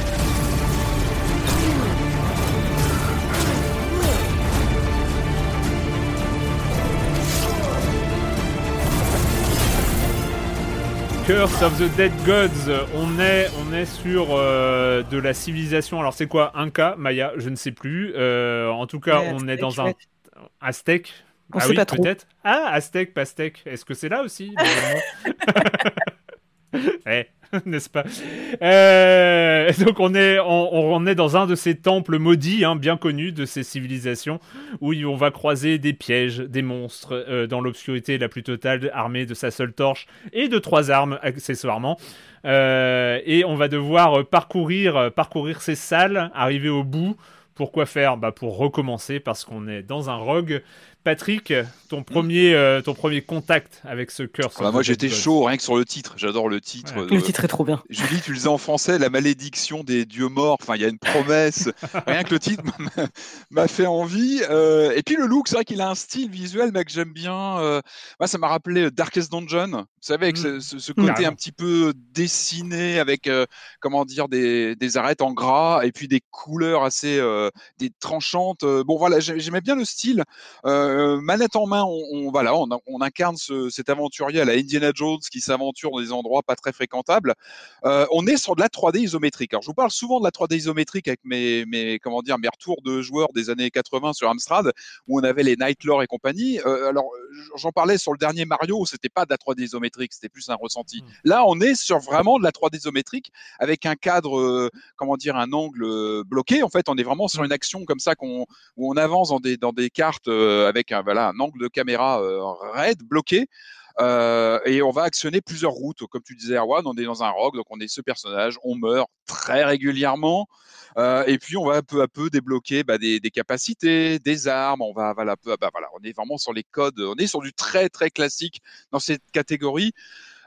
Curse of the Dead Gods, on est, on est sur euh, de la civilisation. Alors c'est quoi? Inca, Maya, je ne sais plus. Euh, en tout cas,
Ouais,
on est dans un. Aztèque.
On
ah
sait
oui,
pas trop.
peut-être. Ah, Aztèque, Pastèque. Est-ce que c'est là aussi Eh, n'est-ce pas Euh, Donc on est, on, on est dans un de ces temples maudits, hein, bien connus de ces civilisations, où on va croiser des pièges, des monstres, euh, dans l'obscurité la plus totale, armé de sa seule torche et de trois armes accessoirement. Euh, et on va devoir parcourir, parcourir ces salles, arriver au bout. Pourquoi faire? Bah Pour recommencer, parce qu'on est dans un rogue. Patrick, ton premier, euh, ton premier contact avec ce curse.
Bah,
of
moi
the
j'étais chaud rien que sur le titre. J'adore le titre.
Ouais.
de-
Le titre est trop bien.
Julie, tu le disais en français, la malédiction des dieux morts. Enfin, il y a une promesse. Rien que le titre m'a- fait envie. Euh, et puis le look, c'est vrai qu'il a un style visuel, mec, j'aime bien. Euh, moi, ça m'a rappelé Darkest Dungeon. Vous savez, avec ce, ce- ce côté un petit peu dessiné, avec euh, comment dire des, des arêtes en gras et puis des couleurs assez euh, des tranchantes. Euh, Bon, voilà, j'ai- j'aimais bien le style. Euh, manette en main, on, voilà, on, on incarne ce- cet aventurier à la Indiana Jones qui s'aventure dans des endroits pas très fréquentables. Euh, on est sur de la 3D isométrique. Alors, je vous parle souvent de la 3D isométrique avec mes, comment dire, mes retours de joueurs des années 80 sur Amstrad, où on avait les Nightlore et compagnie. Euh, alors, j'en parlais sur le dernier Mario, c'était pas de la 3D isométrique, c'était plus un ressenti.
Mm.
Là, on est sur vraiment de la 3D isométrique avec un cadre, euh, comment dire, un angle euh, bloqué. En fait, on est vraiment sur une action comme ça qu'on, où on avance dans des, dans des cartes euh, avec un, voilà, un angle de caméra raide, bloqué. Euh, et on va actionner plusieurs routes. Comme tu disais, Erwan, on est dans un rogue, donc on est ce personnage, on meurt très régulièrement. Euh, et puis on va peu à peu débloquer bah, des, des capacités, des armes. On va voilà, peu peu, voilà, on est vraiment sur les codes. On est sur du très très classique dans cette catégorie.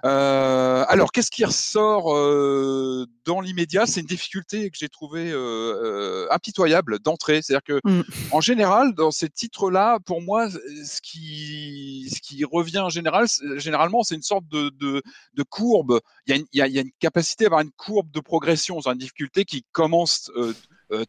Euh, alors, qu'est-ce qui ressort euh, dans l'immédiat? C'est une difficulté que j'ai trouvée euh, impitoyable d'entrée. C'est-à-dire que,
Mm.
en général, dans ces titres-là, pour moi, ce qui, ce qui revient en général, c'est- généralement, c'est une sorte de, de, de courbe. Il y, a une, il, y a, il y a une capacité à avoir une courbe de progression sur une difficulté qui commence euh,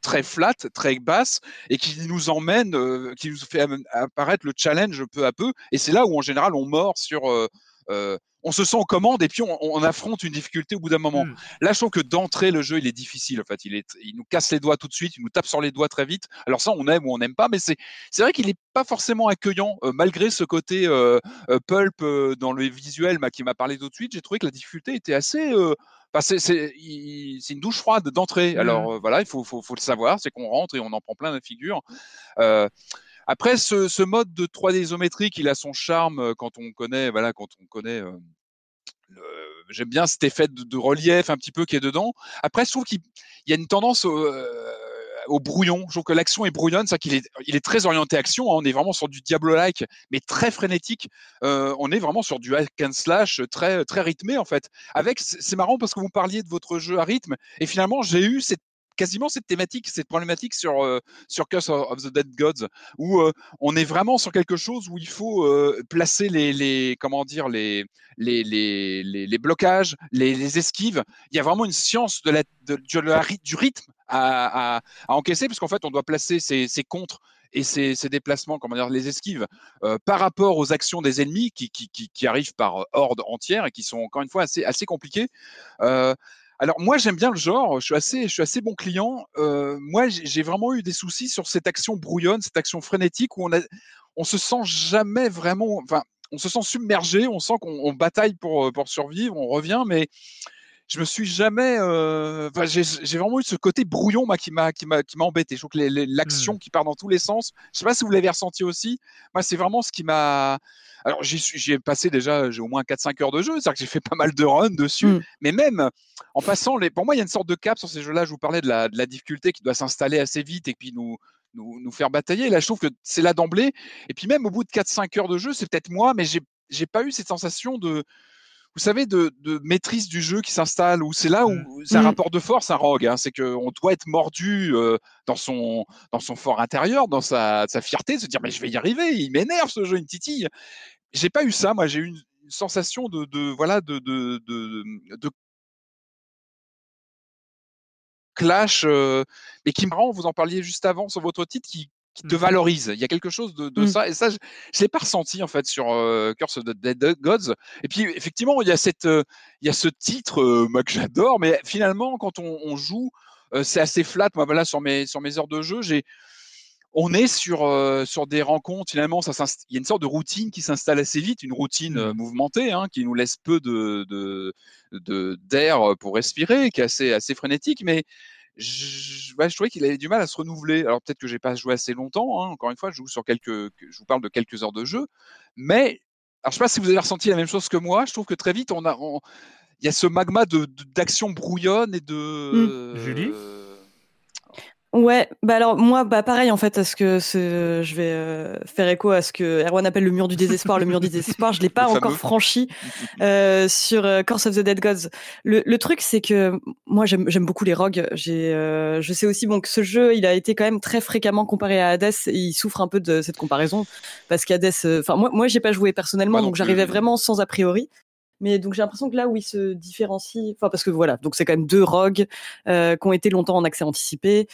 très flat, très basse, et qui nous emmène, euh, qui nous fait apparaître le challenge peu à peu. Et c'est là où, en général, on mord sur. euh, on se sent en commande et puis on, on affronte une difficulté au bout d'un moment.
Mm.
Là, je trouve que d'entrée, le jeu, il est difficile. En fait, il, est, il nous casse les doigts tout de suite, il nous tape sur les doigts très vite. Alors ça, on aime ou on n'aime pas, mais c'est vrai qu'il n'est pas forcément accueillant, euh, malgré ce côté euh, euh, pulp dans le visuel bah, qui m'a parlé tout de suite. J'ai trouvé que la difficulté était assez... c'est une douche froide d'entrée.
Mhm.
Alors euh, voilà, il faut, faut, faut le savoir, c'est qu'on rentre et on en prend plein la figure. Euh, Après, ce, ce mode de 3D isométrique, il a son charme quand on connaît, voilà, quand on connaît. euh, J'aime bien cet effet de, relief un petit peu qui est dedans. Après, je trouve qu'il il y a une tendance au, euh, au brouillon. Je trouve que l'action est brouillonne, c'est qu'il est, est très orienté action. hein. On est vraiment sur du Diablo-like, mais très frénétique. Euh, on est vraiment sur du hack and slash très, très rythmé en fait. Avec, c'est marrant parce que vous parliez de votre jeu à rythme, et finalement, j'ai eu cette quasiment cette thématique, cette problématique sur, euh, sur Curse of the Dead Gods, où euh, on est vraiment sur quelque chose où il faut euh, placer les, les, comment dire, les, les, les, les, blocages, les, les esquives. Il y a vraiment une science de la, de, la du rythme à, à, à encaisser, parce qu'en fait, on doit placer ses, ses contres et ses, ses déplacements, comment dire, les esquives, euh, par rapport aux actions des ennemis qui, qui, qui, qui arrivent par horde entière et qui sont encore une fois assez, assez compliquées. Euh, alors moi j'aime bien le genre, je suis assez, je suis assez bon client. Euh, moi j'ai vraiment eu des soucis sur cette action brouillonne, cette action frénétique où on on se sent jamais vraiment, enfin on se sent submergé, on sent qu'on on bataille pour euh, pour survivre, on revient, mais je me suis jamais, euh, j'ai vraiment eu ce côté brouillon moi qui m'a qui m'a qui m'a embêté. Je trouve que l'action qui part dans tous les sens. Je sais pas si vous l'avez ressenti aussi. Moi c'est vraiment ce qui m'a. Alors j'y ai passé déjà, j'ai au moins 4-5 heures de jeu, c'est-à-dire que j'ai fait pas mal de runs dessus.
Mm.
Mais même en passant les, pour moi il y a une sorte de cap sur ces jeux-là. Je vous parlais de la, de la difficulté qui doit s'installer assez vite et puis nous nous, nous faire batailler. Là je trouve que c'est là d'emblée. Et puis même au bout de 4-5 heures de jeu, c'est peut-être moi, mais j'ai j'ai pas eu cette sensation de vous savez, de, de maîtrise du jeu qui s'installe, où c'est là où c'est un
Mm.
rapport de force, un rogue. Hein, c'est qu'on doit être mordu euh, dans, son, dans son fort intérieur, dans sa, sa fierté, de se dire mais je vais y arriver, il m'énerve ce jeu, il me titille. J'ai pas eu ça, moi j'ai eu une, une sensation de, de voilà de, de, de, de clash, euh, mais qui me rend, vous en parliez juste avant sur votre titre, qui, qui te
Mhm.
valorise. Il y a quelque chose de, de
Mm.
ça, et ça, je ne l'ai pas ressenti en fait sur euh, Curse of the Dead Gods. Et puis effectivement, il y a cette, euh, il y a ce titre, euh, moi que j'adore, mais finalement, quand on, on joue, c'est assez flat. Moi, voilà, sur mes, sur mes heures de jeu, j'ai on est sur, euh, sur des rencontres, finalement, ça il y a une sorte de routine qui s'installe assez vite, une routine euh, mouvementée, hein, qui nous laisse peu de, de, de- d'air pour respirer, qui est assez, assez frénétique, mais je, trouvais qu'il avait du mal à se renouveler. Alors peut-être que j'ai pas joué assez longtemps, hein, encore une fois, je joue sur quelques, que- je vous parle de quelques heures de jeu, mais alors, je sais pas si vous avez ressenti la même chose que moi, je trouve que très vite, il y a ce magma d'action brouillonne et de...
Julie?
Ouais, bah alors moi, bah pareil en fait, à ce que ce, je vais euh, faire écho à ce que Erwan appelle le mur du désespoir. le mur du désespoir, je l'ai pas encore franchi euh, sur euh, Curse of the Dead Gods. Le, le truc, c'est que moi, j'aime beaucoup les rogues. J'ai, euh, je sais aussi bon que ce jeu, il a été quand même très fréquemment comparé à Hades. Et il souffre un peu de cette comparaison parce qu'Hades, euh, enfin moi, moi, j'ai pas joué personnellement, donc j'arrivais vraiment sans a priori. Mais donc j'ai l'impression que là où il se différencie, enfin parce que voilà, donc c'est quand même deux rogues euh, qui ont été longtemps en accès anticipé.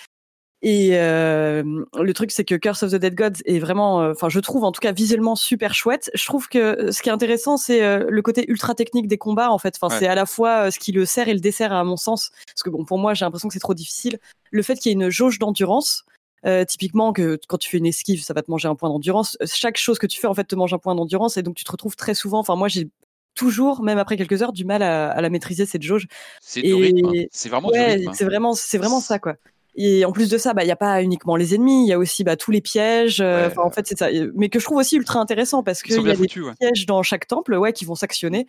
Et euh, le truc, c'est que Curse of the Dead Gods est vraiment, euh, enfin, je trouve en tout cas visuellement super chouette. Je trouve que euh, ce qui est intéressant, c'est le côté ultra technique des combats. En fait, enfin,
Ouais.
c'est à la fois ce qui le sert et le dessert à mon sens. Parce que bon, pour moi, j'ai l'impression que c'est trop difficile. Le fait qu'il y ait une jauge d'endurance. euh, typiquement que quand tu fais une esquive, ça va te manger un point d'endurance. Chaque chose que tu fais en fait te mange un point d'endurance et donc tu te retrouves très souvent. Enfin moi j'ai toujours, même après quelques heures, du mal à, à la maîtriser cette jauge.
C'est du
Et-
hein. c'est vraiment
Ouais,
hein.
c'est vraiment, c'est vraiment ça, quoi. Et en plus de ça, bah, il n'y a pas uniquement les ennemis, il y a aussi bah, tous les pièges. euh,
Ouais.
En fait, c'est ça. Mais que je trouve aussi ultra intéressant parce qu'il y a des
ouais.
pièges dans chaque temple, ouais, qui vont s'actionner.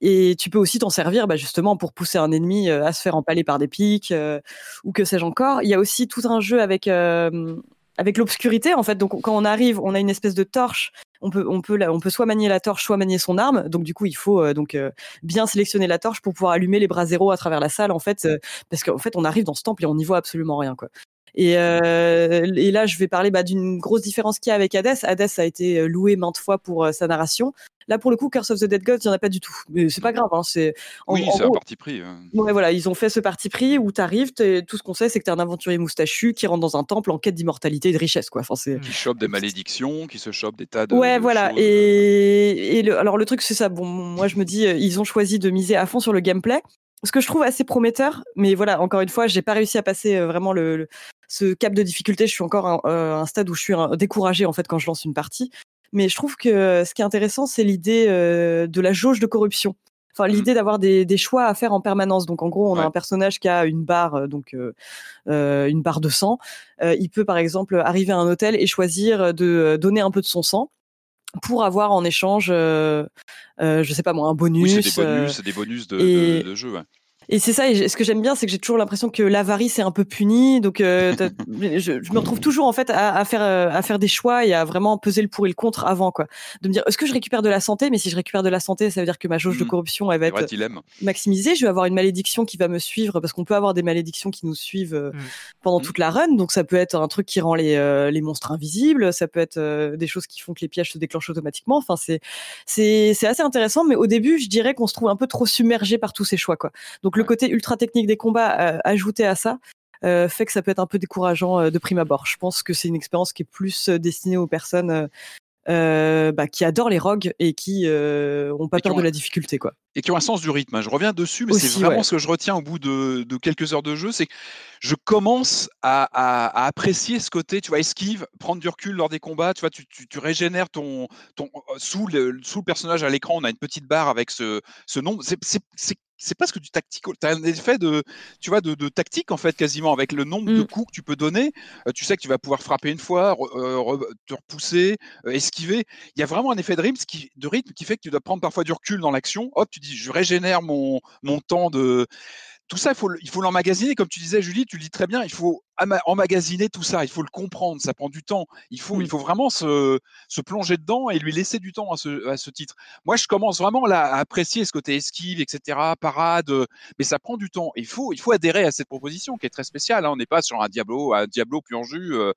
Et tu peux aussi t'en servir, bah, justement, pour pousser un ennemi euh, à se faire empaler par des pics euh, ou que sais-je encore. Il y a aussi tout un jeu avec euh, avec l'obscurité, en fait. Donc, quand on arrive, on a une espèce de torche. On peut, on peut, la- on peut soit manier la torche, soit manier son arme. Donc, du coup, il faut euh, donc euh, bien sélectionner la torche pour pouvoir allumer les bras zéro à travers la salle, en fait, euh, parce qu'en fait, on arrive dans ce temple et on n'y voit absolument rien, quoi. Et, euh, et là, je vais parler bah, d'une grosse différence qu'il y a avec Hades. Hades a été loué maintes fois pour euh, sa narration. Là, pour le coup, Curse of the Dead Gods, il n'y en a pas du tout. Mais c'est pas grave. Hein, c'est en-
Oui,
en
c'est un parti pris. hein.
Ouais, voilà, ils ont fait ce parti pris où t'arrives, t'es- tout ce qu'on sait, c'est que t'es un aventurier moustachu qui rentre dans un temple en quête d'immortalité et de richesse, quoi. Enfin, c'est.
Qui chope des malédictions, qui se chope des tas de.
Ouais,
de
voilà.
choses.
Et, et le, alors le truc, c'est ça. Bon, moi, je me dis, euh, ils ont choisi de miser à fond sur le gameplay, ce que je trouve assez prometteur. Mais voilà, encore une fois, j'ai pas réussi à passer euh, vraiment le, le- ce cap de difficulté. Je suis encore à un, euh, un stade où je suis découragée en fait quand je lance une partie. Mais je trouve que euh, ce qui est intéressant, c'est l'idée euh, de la jauge de corruption. enfin l'idée d'avoir des, des choix à faire en permanence. Donc en gros, on a un personnage qui a une barre, donc euh, une barre de sang. Il peut par exemple arriver à un hôtel et choisir de donner un peu de son sang pour avoir en échange, je sais pas moi, un bonus.
Oui, c'est des bonus, c'est des bonus de,
et-
de, de jeu. ouais.
Et c'est ça, et ce que j'aime bien, c'est que j'ai toujours l'impression que l'avarice est un peu punie. Donc, euh, je, je me retrouve toujours en fait à, à faire euh, à faire des choix et à vraiment peser le pour et le contre avant, quoi. De me dire, est-ce que je récupère de la santé? Mais si je récupère de la santé, ça veut dire que ma jauge de
Mhm.
corruption, elle va être
dilemme.
maximisée. Je vais avoir une malédiction qui va me suivre parce qu'on peut avoir des malédictions qui nous suivent euh,
Mhm.
pendant
Mhm.
toute la run. Donc, ça peut être un truc qui rend les euh, les monstres invisibles. Ça peut être euh, des choses qui font que les pièges se déclenchent automatiquement. Enfin, c'est c'est c'est assez intéressant. Mais au début, je dirais qu'on se trouve un peu trop submergé par tous ces choix, quoi. Donc le côté ultra technique des combats euh, ajouté à ça euh, fait que ça peut être un peu décourageant euh, de prime abord. Je pense que c'est une expérience qui est plus euh, destinée aux personnes bah, qui adorent les rogues et qui ont pas
Et
peur
ont
de
un-
la difficulté, quoi.
et qui ont un sens du rythme. hein. Je reviens dessus, mais c'est vraiment
ouais.
ce que je retiens au bout de, de quelques heures de jeu, c'est que je commence à, à- à apprécier ce côté, tu vois, esquive, prendre du recul lors des combats, tu vois, tu, tu- tu régénères ton, ton sous le, sous le personnage à l'écran, on a une petite barre avec ce, ce nombre. C'est- C'est presque du tactical. Tu as un effet de, tu vois, de, de tactique en fait quasiment avec le nombre de
Mm.
coups que tu peux donner. Euh, tu sais que tu vas pouvoir frapper une fois, re- euh, re- te repousser, euh, esquiver. Il y a vraiment un effet de rythme, qui, de rythme qui fait que tu dois prendre parfois du recul dans l'action. Hop, tu dis, je régénère mon, mon temps de. Tout ça, il faut, il faut l'emmagasiner. Comme tu disais, Julie, tu le dis très bien, il faut emmagasiner tout ça. Il faut le comprendre. Ça prend du temps. Il faut, il faut vraiment se, se plonger dedans et lui laisser du temps à ce, à ce titre. Moi, je commence vraiment là à apprécier ce côté esquive, etc., parade, mais ça prend du temps. Il faut, il faut adhérer à cette proposition qui est très spéciale. hein. On n'est pas sur un Diablo, un Diablo pur jus. euh,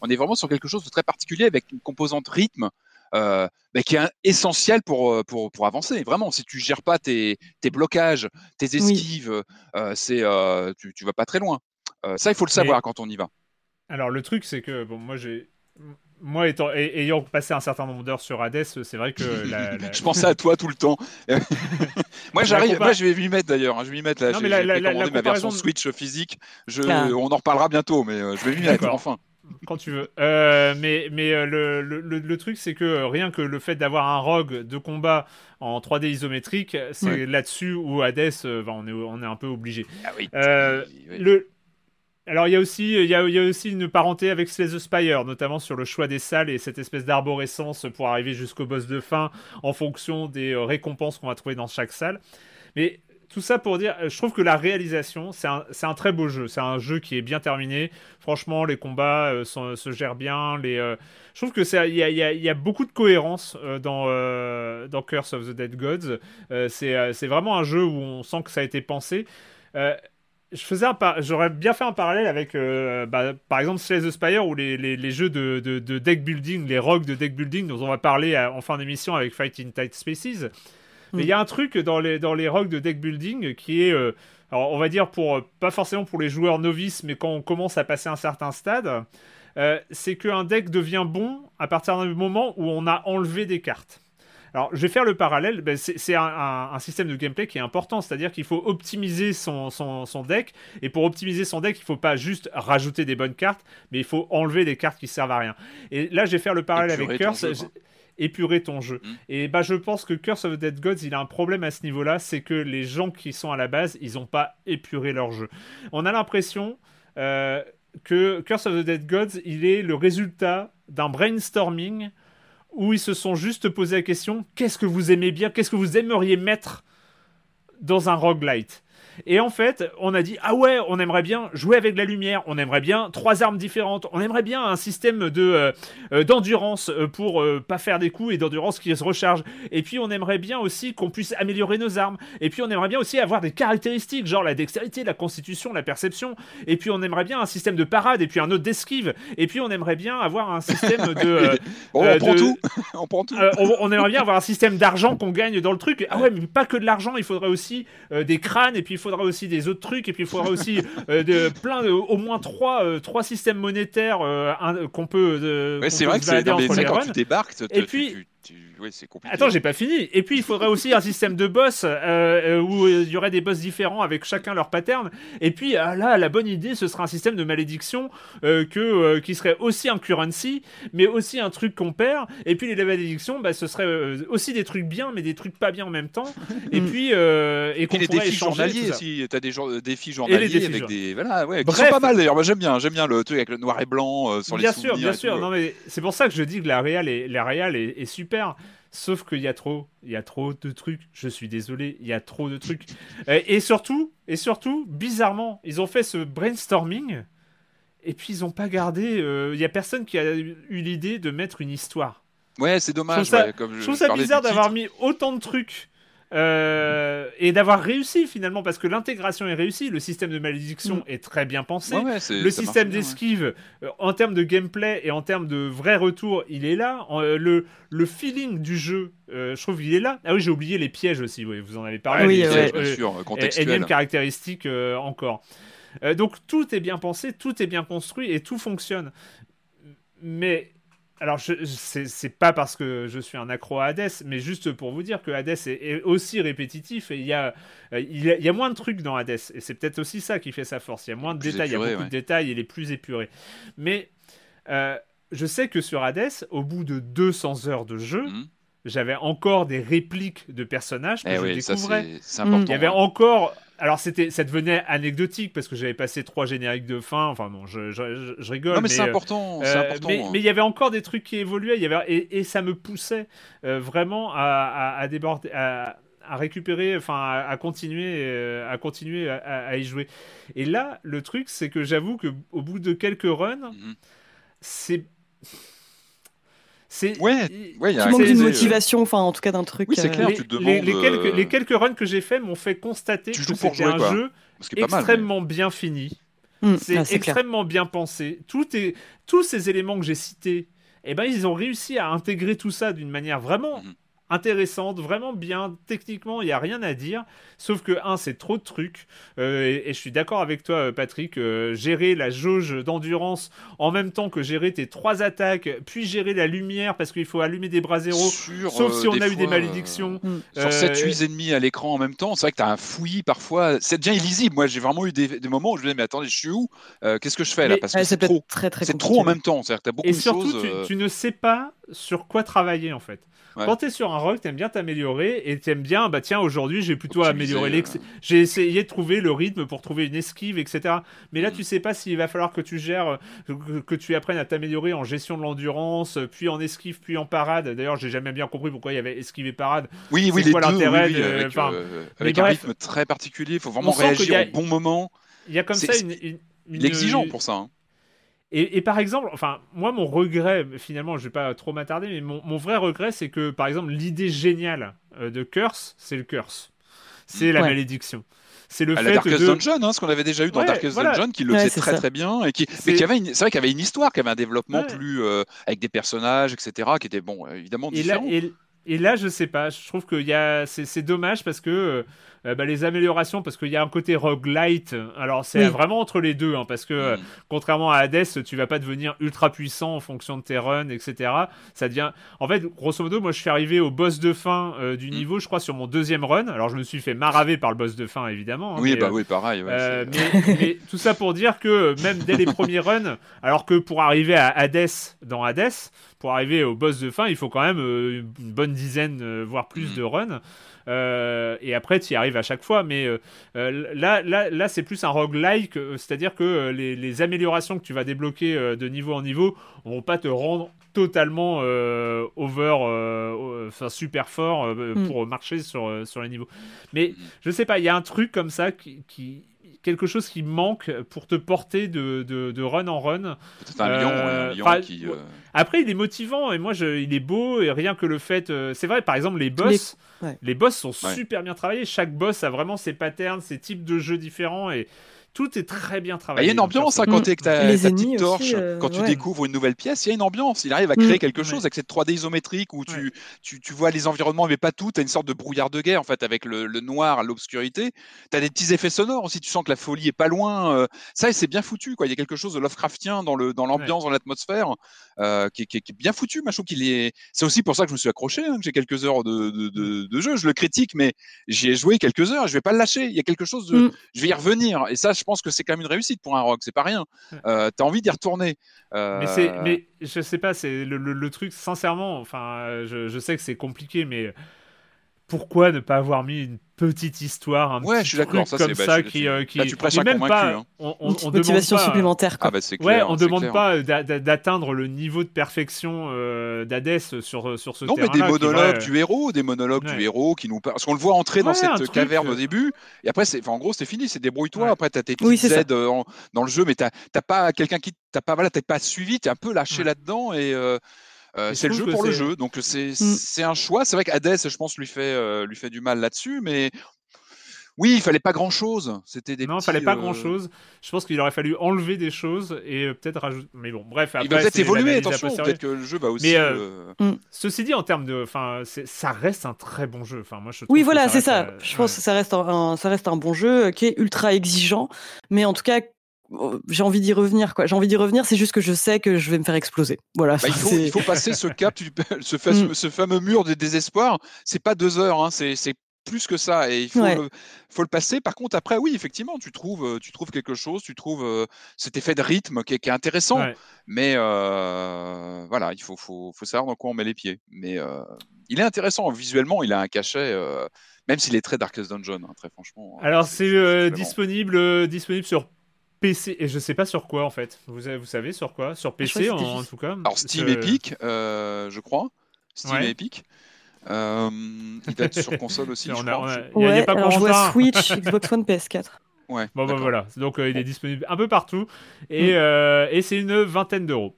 on est vraiment sur quelque chose de très particulier avec une composante rythme euh, bah, qui est essentielle pour, euh, pour, pour avancer. Vraiment, si tu gères pas tes, tes blocages, tes esquives, euh, c'est, euh, tu, tu vas pas très loin. Euh, ça, il faut le savoir quand on y va.
Alors le truc c'est que bon moi j'ai moi étant ay- ayant passé un certain nombre d'heures sur Hades, c'est vrai que la, la-
Je pensais à toi tout le temps. moi, j'arrive.
compa-
Moi, je vais m'y mettre d'ailleurs. hein, Je vais m'y mettre là. J'ai
la
ma version Switch physique. Je,
Ah.
On en reparlera bientôt, mais euh, je vais m'y mettre enfin.
quand tu veux. Euh, mais mais le, le, le- le truc, c'est que rien que le fait d'avoir un rogue de combat en 3D isométrique, c'est
Ouais.
là-dessus où Hades, ben, on, est, on est un peu obligé.
Ah oui.
Euh,
oui.
le... Alors il y a aussi une parenté avec Slay the Spire, notamment sur le choix des salles et cette espèce d'arborescence pour arriver jusqu'au boss de fin en fonction des euh, récompenses qu'on va trouver dans chaque salle. Mais tout ça pour dire, euh, je trouve que la réalisation, c'est un, très beau jeu. C'est un jeu qui est bien terminé. Franchement, les combats euh, se gèrent bien. Les, je trouve que il y y a- beaucoup de cohérence dans, dans Curse of the Dead Gods. C'est vraiment un jeu où on sent que ça a été pensé. Euh, je faisais un par- j'aurais bien fait un parallèle avec euh, bah, par exemple Slay the Spire ou les, les, les jeux de, de, de deck building, les rogues de deck building dont on va parler à- en fin d'émission avec Fight in Tight Spaces. Mais il y a un truc dans les, dans les rogues de deck building qui est, euh, alors on va dire pour euh, pas forcément pour les joueurs novices, mais quand on commence à passer un certain stade, euh, c'est qu'un deck devient bon à partir du moment où on a enlevé des cartes. Alors, je vais faire le parallèle. Ben, c'est un, un- un système de gameplay qui est important, c'est-à-dire qu'il faut optimiser son, son, son deck. Et pour optimiser son deck, il faut pas juste rajouter des bonnes cartes, mais il faut enlever des cartes qui servent à rien. Et là, je vais faire le parallèle
Épurer
avec Curse.
jeu.
Épurer ton jeu.
Mm.
Et bah, je pense que Curse of the Dead Gods, il a un problème à ce niveau-là, c'est que les gens qui sont à la base, ils n'ont pas épuré leur jeu. On a l'impression euh, que Curse of the Dead Gods, il est le résultat d'un brainstorming où ils se sont juste posé la question qu'est-ce que vous aimez bien, qu'est-ce que vous aimeriez mettre dans un roguelite? Et en fait, on a dit ah ouais, on aimerait bien jouer avec de la lumière, on aimerait bien trois armes différentes, on aimerait bien un système de euh, euh, d'endurance euh, pour euh, pas faire des coups et d'endurance qui se recharge. Et puis on aimerait bien aussi qu'on puisse améliorer nos armes. Et puis on aimerait bien aussi avoir des caractéristiques genre la dextérité, la constitution, la perception. Et puis on aimerait bien un système de parade et puis un autre d'esquive. Et puis on aimerait bien avoir un système de euh,
Bon,
euh,
on prend
de-
tout. on prend tout.
euh, on, on aimerait bien avoir un système d'argent qu'on gagne dans le truc. Ah ouais, mais pas que de l'argent, il faudrait aussi euh, des crânes, et puis il faudrait aussi des autres trucs, et puis il faudrait aussi euh, de, plein de, au moins trois, euh, trois systèmes monétaires euh, qu'on peut.
Ouais, c'est vrai que c'est quand
runs.
tu débarques,
Et puis-
tu- ouais, c'est compliqué.
Attends, j'ai pas fini. Et puis, il faudrait aussi un système de boss euh, euh, où euh, il y aurait des boss différents avec chacun leur pattern. Et puis, ah, là, la bonne idée, ce serait un système de malédiction euh, que, euh, qui serait aussi un currency, mais aussi un truc qu'on perd. Et puis, les malédictions, bah, ce serait aussi des trucs bien, mais des trucs pas bien en même temps. Et puis, et
Et
qu'on
les défis journaliers aussi, t'as des jour- défis journaliers
défis
avec des voilà ouais, qui sont pas mal d'ailleurs. Moi j'aime bien, j'aime bien le truc avec le noir et blanc sur
bien
les
sûr,
souvenirs
bien sûr. Non, mais c'est pour ça que je dis que la réal est, la réal est, est super. Sauf qu'il y a trop, il y a trop de trucs. Je suis désolé, il y a trop de trucs. Euh, et surtout, et surtout, bizarrement, ils ont fait ce brainstorming. Et puis ils ont pas gardé. euh, Il y a personne qui a eu l'idée de mettre une histoire.
Ouais, c'est dommage.
Je trouve ça-
ouais, comme
Je trouve ça bizarre d'avoir mis autant de trucs euh, et d'avoir réussi finalement parce que l'intégration est réussie, le système de malédiction
Mm.
est très bien pensé,
Ouais, ouais, c'est-
le système
ouais.
d'esquive euh, en termes de gameplay et en termes de vrai retour, il est là. En- euh, le, le feeling du jeu, euh, je trouve qu'il est là. Ah oui, j'ai oublié les pièges aussi, oui, vous en avez parlé.
Oui,
les
ouais.
pièges,
bien sûr,
et-
contextuel.
caractéristique euh, encore. Euh, donc tout est bien pensé, tout est bien construit et tout fonctionne. Mais alors c'est pas parce que je suis un accro à Hades, mais juste pour vous dire que Hades est, est aussi répétitif et il y a euh, il y a, il y a moins de trucs dans Hades et c'est peut-être aussi ça qui fait sa force. Il y a moins de détails, il y a beaucoup
ouais.
de détails, il est plus épuré. Mais euh, je sais que sur Hades, au bout de 200 heures de jeu,
Mhm.
j'avais encore des répliques de personnages que
Eh
je
oui, ça
découvrais.
important.
Il y avait
ouais.
encore. Alors, c'était, ça devenait anecdotique parce que j'avais passé trois génériques de fin. Enfin, bon, je, je- je rigole.
Non mais c'est
euh,
important,
euh,
important.
mais
hein.
mais il y avait encore des trucs qui évoluaient. Il y avait, et, et ça me poussait euh, vraiment à, à, à déborder. À, à récupérer, enfin à, continuer, à continuer à y jouer. Et là, le truc, c'est que j'avoue que au bout de quelques runs,
Mhm.
c'est, c'est,
Ouais, ouais, il y a
Tu manques d'une
euh,
motivation, enfin en tout cas d'un truc.
Oui, c'est
euh,
clair.
les,
tu te demandes,
les quelques,
euh,
les quelques runs que j'ai fait m'ont fait constater
Tu
que c'était un
quoi.
jeu
mal. mais-
extrêmement bien fini.
hmm,
C'est
ah, clair.
extrêmement bien pensé. Tout est, tous ces éléments que j'ai cités, eh ben, ils ont réussi à intégrer tout ça d'une manière vraiment
Mhm.
Intéressante, vraiment bien. Techniquement, il n'y a rien à dire. Sauf que, un, c'est trop de trucs. Euh, et, et je suis d'accord avec toi, euh, Patrick. euh, gérer la jauge d'endurance en même temps que gérer tes trois attaques, puis gérer la lumière parce qu'il faut allumer des bras zéro.
Sur,
Sauf
euh,
si on a eu des malédictions.
Sur
Euh,
7-8 ennemis à l'écran en même temps, c'est vrai que tu as un fouillis parfois. C'est déjà illisible. Moi, j'ai vraiment eu des, des moments où je me disais, mais attendez, je suis où? Euh, Qu'est-ce que je fais là? Parce que
c'est
trop.
très très
C'est trop en même temps. C'est-à-dire que tu as beaucoup
Et
de
surtout,
choses.
tu,
euh,
tu ne sais pas sur quoi travailler en fait.
Ouais.
Quand tu es sur un rock, tu aimes bien t'améliorer et tu aimes bien, bah tiens, aujourd'hui j'ai plutôt
Optimiser,
amélioré l'ex.
euh.
J'ai essayé de trouver le rythme pour trouver une esquive, etc. Mais là,
Mm.
tu sais pas s'il va falloir que tu gères, que, que tu apprennes à t'améliorer en gestion de l'endurance, puis en esquive, puis en parade. D'ailleurs, j'ai jamais bien compris pourquoi il y avait esquive et parade.
Oui, oui, les
quoi
deux, oui,
l'intérêt
oui,
de-
avec,
enfin,
euh, avec un
bref.
rythme très particulier. Il faut vraiment réagir
a-
au bon moment.
Il y a comme ça une. une-
Il
une-
est exigeant pour ça. hein.
Et, et par exemple, enfin, moi, mon regret, finalement, je vais pas trop m'attarder, mais mon, mon vrai regret, c'est que, par exemple, l'idée géniale euh, de Curse, c'est le Curse. C'est la
Ouais.
malédiction. C'est le
À la
fait
Darkest
de.
Dungeon, hein, ce qu'on avait déjà eu dans
Ouais,
Darkest
voilà.
Dungeon, qui le
Ouais,
faisait très
ça.
très bien et qui, mais qui avait une, c'est vrai qu'il y avait une histoire, qu'il y avait un développement
Ouais.
plus euh, avec des personnages, etc., qui était bon, euh, évidemment
Et là,
différent.
et, et là, je sais pas, je trouve que y a, c'est, c'est dommage parce que euh, euh, bah, les améliorations, parce qu'il y a un côté roguelite, alors c'est
Oui.
vraiment entre les deux, hein, parce que euh,
Mm.
contrairement à Hades, tu vas pas devenir ultra puissant en fonction de tes runs, etc. Ça devient. En fait, grosso modo, moi je suis arrivé au boss de fin euh, du
Mm.
niveau, je crois, sur mon deuxième run. Alors je me suis fait maraver par le boss de fin, évidemment. hein,
oui,
mais,
bah
euh,
oui, pareil. ouais,
euh, mais, mais tout ça pour dire que euh, même dès les premiers runs, alors que pour arriver à Hades dans Hades, pour arriver au boss de fin, il faut quand même euh, une bonne dizaine, euh, voire plus
Mhm.
de runs. Euh, et après, tu y arrives à chaque fois. Mais euh, euh, là, là, là c'est plus un roguelike, c'est-à-dire que les, les améliorations que tu vas débloquer de niveau en niveau vont pas te rendre totalement euh, over, euh, enfin super fort euh,
Mm.
pour marcher sur, sur les niveaux. Mais je sais pas, il y a un truc comme ça qui, qui- quelque chose qui manque pour te porter de, de, de run en run.
Peut-être un lion, un
euh,
lion qui. euh,
Après, il est motivant et moi, je, il est beau et rien que le fait, euh, c'est vrai, par exemple, les boss,
ouais.
les boss sont
Ouais.
super bien travaillés. Chaque boss a vraiment ses patterns, ses types de jeux différents et tout est très bien travaillé.
Il y a une ambiance hein,
perso.
quand tu ta,
Les
ta petite torche,
aussi, euh,
quand tu
ouais.
découvres une nouvelle pièce, il y a une ambiance. Il arrive à créer
Mm.
quelque chose
Ouais.
avec cette 3D isométrique où tu, tu, tu vois les environnements, mais pas tout. Tu as une sorte de brouillard de guerre en fait, avec le, le noir, l'obscurité. Tu as des petits effets sonores aussi. Tu sens que la folie est pas loin. euh, ça, c'est bien foutu. Quoi. Il y a quelque chose de Lovecraftien dans le dans l'ambiance, dans l'atmosphère, euh, qui, est- qui est- qui est bien foutu. Moi, je trouve qu'il est. C'est aussi pour ça que je me suis accroché, hein, que j'ai quelques heures de, de, de, de jeu. Je le critique, mais j'y ai joué quelques heures. Je vais pas le lâcher. Il y a quelque chose de.
Mm.
Je vais y revenir. Et ça, je pense que c'est quand même une réussite pour un rock. C'est pas rien. Euh, T'as envie d'y retourner. Euh,
Mais je sais pas, c'est le, le- le truc. Sincèrement, enfin, je, je sais que c'est compliqué, mais pourquoi ne pas avoir mis une petite histoire, un
Ouais,
petit
je suis d'accord,
truc
ça,
comme
c'est- bah,
ça
je-
qui, euh, qui
là, tu prêches
même
convaincu,
pas.
hein.
On, on, on
motivation
demande pas,
supplémentaire. Quoi.
Ah bah
Ouais, on demande
clair.
pas d'a- d'atteindre le niveau de perfection euh, d'Hadès sur, sur ce
Non, mais des monologues du héros, des monologues
Ouais.
du héros qui nous parlent. Parce qu'on le voit entrer dans
Ouais,
cette
truc,
caverne
euh,
au début, et après, c'est, enfin, en gros, c'est fini, c'est débrouille-toi.
Ouais.
Après, t'as tes petites
Oui,
aides euh, en- dans le jeu, mais t'as, t'as pas quelqu'un qui, t'as pas, voilà, t'es pas suivi, t'es un peu lâché là-dedans, et euh, c'est le jeu pour le jeu. Donc c'est,
Mm.
c'est un choix. C'est vrai qu'Hadès, je pense, lui fait, euh, lui fait du mal là-dessus, mais oui, il fallait pas grand-chose. C'était des
Non, il fallait pas
euh,
grand chose. Je pense qu'il aurait fallu enlever des choses et euh, peut-être rajouter. Mais bon, bref.
Il va peut-être évoluer, attention. Peut-être que le jeu va aussi.
Mais, euh,
euh,
Ceci dit, en termes de, enfin, c'est- ça reste un très bon jeu. Enfin, moi, je trouve
Oui, voilà, c'est ça. Je
ouais.
pense que ça reste un, un- ça reste un bon jeu qui est ultra exigeant, mais en tout cas, j'ai envie d'y revenir. Quoi. J'ai envie d'y revenir. C'est juste que je sais que je vais me faire exploser. Voilà.
Bah, il, faut,
c'est-
il faut passer ce cap, tu- ce, fa-
Mm.
ce fameux mur de désespoir. C'est pas deux heures, hein, c'est plus que ça, et il faut,
Ouais.
le, faut le passer. Par contre, après, oui, effectivement, tu trouves, euh, tu trouves quelque chose, tu trouves euh, cet effet de rythme qui est, qui est intéressant,
Ouais.
mais euh, voilà, il faut, faut, faut savoir dans quoi on met les pieds. Mais euh, il est intéressant visuellement, il a un cachet, euh, même s'il est très Darkest Dungeon, hein, très franchement.
Alors, c'est euh, disponible, euh, disponible sur PC et je sais pas sur quoi en fait. Vous, avez- vous savez sur quoi? Sur PC en, tout cas?
Alors Steam Epic, euh, je crois. Steam
Ouais.
et Epic. Euh, il va être sur console aussi.
On
je
a-
crois.
Il a- y pas
alors je vois. Switch, Xbox One, PS4.
Ouais,
Bon, bah voilà. Donc, euh, il est disponible un peu partout et,
Mm.
euh, et c'est une vingtaine d'euros.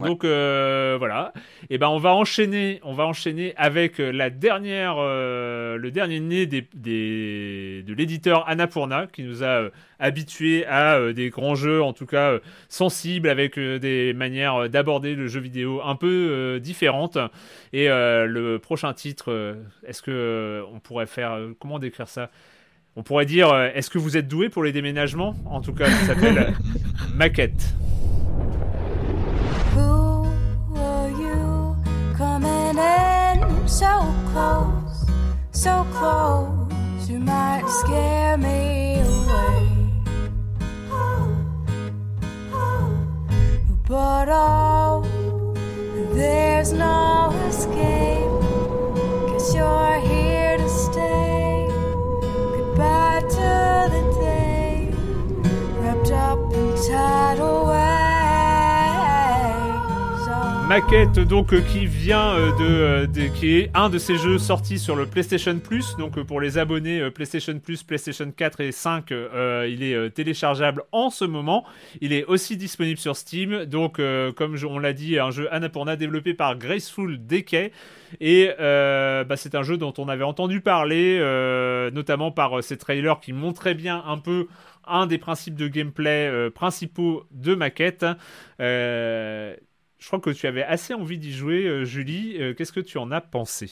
Ouais.
Donc euh, voilà, et ben on va enchaîner, on va enchaîner avec euh, la dernière, euh, le dernier né des, des- de l'éditeur Annapurna qui nous a euh, habitués à des grands jeux, en tout cas sensibles, avec des manières d'aborder le jeu vidéo un peu différentes. Et le prochain titre, est-ce que on pourrait faire, comment décrire ça? On pourrait dire, est-ce que vous êtes doué pour les déménagements? En tout cas, ça s'appelle Maquette.
So close, so close? You might scare me
Maquette donc euh, qui vient euh, de, euh, de- qui est un de ces jeux sortis sur le PlayStation Plus. Donc pour les abonnés PlayStation Plus, PlayStation 4 et 5 euh, il est téléchargeable en ce moment. Il est aussi disponible sur Steam. Donc comme on l'a dit un jeu Annapurna développé par Graceful Decay. Et bah, c'est un jeu dont on avait entendu parler notamment par ces trailers qui montraient bien un peu un des principes de gameplay principaux de Maquette je crois que tu avais assez envie d'y jouer, euh, Julie. Euh, Qu'est-ce que tu en as pensé?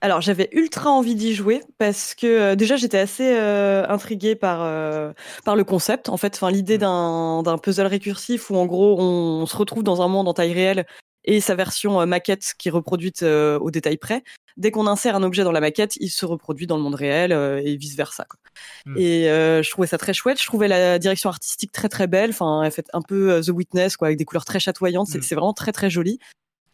Alors j'avais ultra envie d'y jouer parce que euh, déjà j'étais assez euh, intriguée par euh, par le concept en fait, enfin l'idée d'un d'un puzzle récursif où en gros on, se retrouve dans un monde en taille réelle et sa version euh, maquette qui est reproduite euh, au détail près. Dès qu'on insère un objet dans la maquette, il se reproduit dans le monde réel euh, et vice versa. Quoi.
Mm.
Et je trouvais ça très chouette. Je trouvais la direction artistique très très belle. Enfin, elle fait un peu The Witness quoi, avec des couleurs très chatoyantes. C'est
Mm.
c'est vraiment très très joli.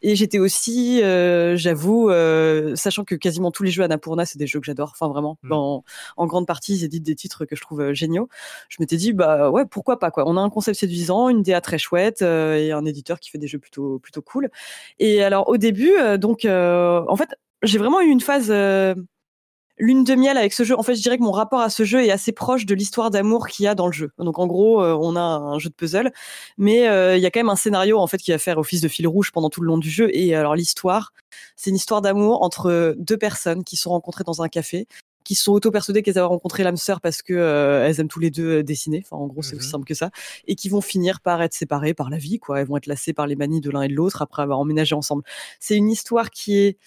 Et j'étais aussi, euh, j'avoue, euh, sachant que quasiment tous les jeux Annapurna, c'est des jeux que j'adore. Enfin, vraiment,
Mm.
dans, en grande partie, ils éditent des titres que je trouve euh, géniaux. Je m'étais dit, bah ouais, pourquoi pas quoi. On a un concept séduisant, une DA très chouette euh, et un éditeur qui fait des jeux plutôt plutôt cool. Et alors au début, euh, donc, euh, en fait, j'ai vraiment eu une phase. Lune de miel avec ce jeu. En fait, je dirais que mon rapport à ce jeu est assez proche de l'histoire d'amour qu'il y a dans le jeu. Donc, en gros, euh, on a un jeu de puzzle, mais euh, il y a quand même un scénario en fait qui va faire office de fil rouge pendant tout le long du jeu. Et alors, l'histoire, c'est une histoire d'amour entre deux personnes qui sont rencontrées dans un café, qui sont auto-persuadées qu'elles avaient rencontré l'âme sœur parce que euh, elles aiment tous les deux euh, dessiner. Enfin, en gros, c'est aussi
Mhm.
simple que ça. Et qui vont finir par être séparées par la vie, quoi. Elles vont être lassées par les manies de l'un et de l'autre après avoir emménagé ensemble. C'est une histoire qui est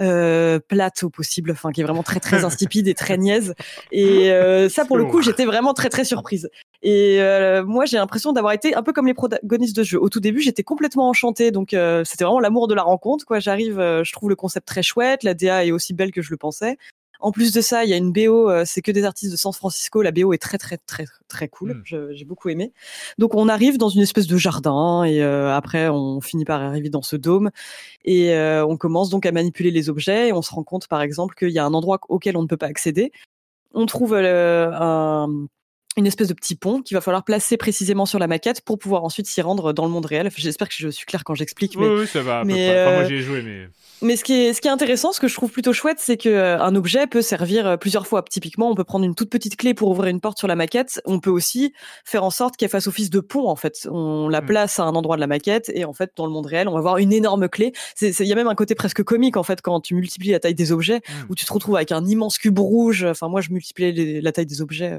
euh, plate au possible, enfin, qui est vraiment très, très insipide et très niaise. Et euh, ça, pour le coup, j'étais vraiment très, très surprise. Et euh, moi, j'ai l'impression d'avoir été un peu comme les protagonistes de jeu. Au tout début, j'étais complètement enchantée, donc euh, c'était vraiment l'amour de la rencontre. Quoi, j'arrive, euh, je trouve le concept très chouette, la DA est aussi belle que je le pensais. En plus de ça, il y a une BO, euh, c'est que des artistes de San Francisco. La BO est très très très très cool.
Mm.
Je- J'ai beaucoup aimé. Donc on arrive dans une espèce de jardin et euh, après on finit par arriver dans ce dôme et euh, on commence donc à manipuler les objets et on se rend compte par exemple qu'il y a un endroit auquel on ne peut pas accéder. On trouve euh, un- une espèce de petit pont qu'il va falloir placer précisément sur la maquette pour pouvoir ensuite s'y rendre dans le monde réel. J'espère que je suis clair quand j'explique.
Oui,
mais
oui, ça va. à peu
mais,
près. Enfin, moi,
euh,
joué, mais.
mais ce qui, est, ce qui est intéressant, ce que je trouve plutôt chouette, c'est que euh, objet peut servir euh, plusieurs fois. Typiquement, on peut prendre une toute petite clé pour ouvrir une porte sur la maquette. On peut aussi faire en sorte qu'elle fasse office de pont. En fait, on la
Mm.
place à un endroit de la maquette et en fait, dans le monde réel, on va avoir une énorme clé. Il y a même un côté presque comique en fait quand tu multiplies la taille des objets,
Mm.
où tu te retrouves avec un immense cube rouge. Enfin, moi, je multipliais les- la taille des objets. euh,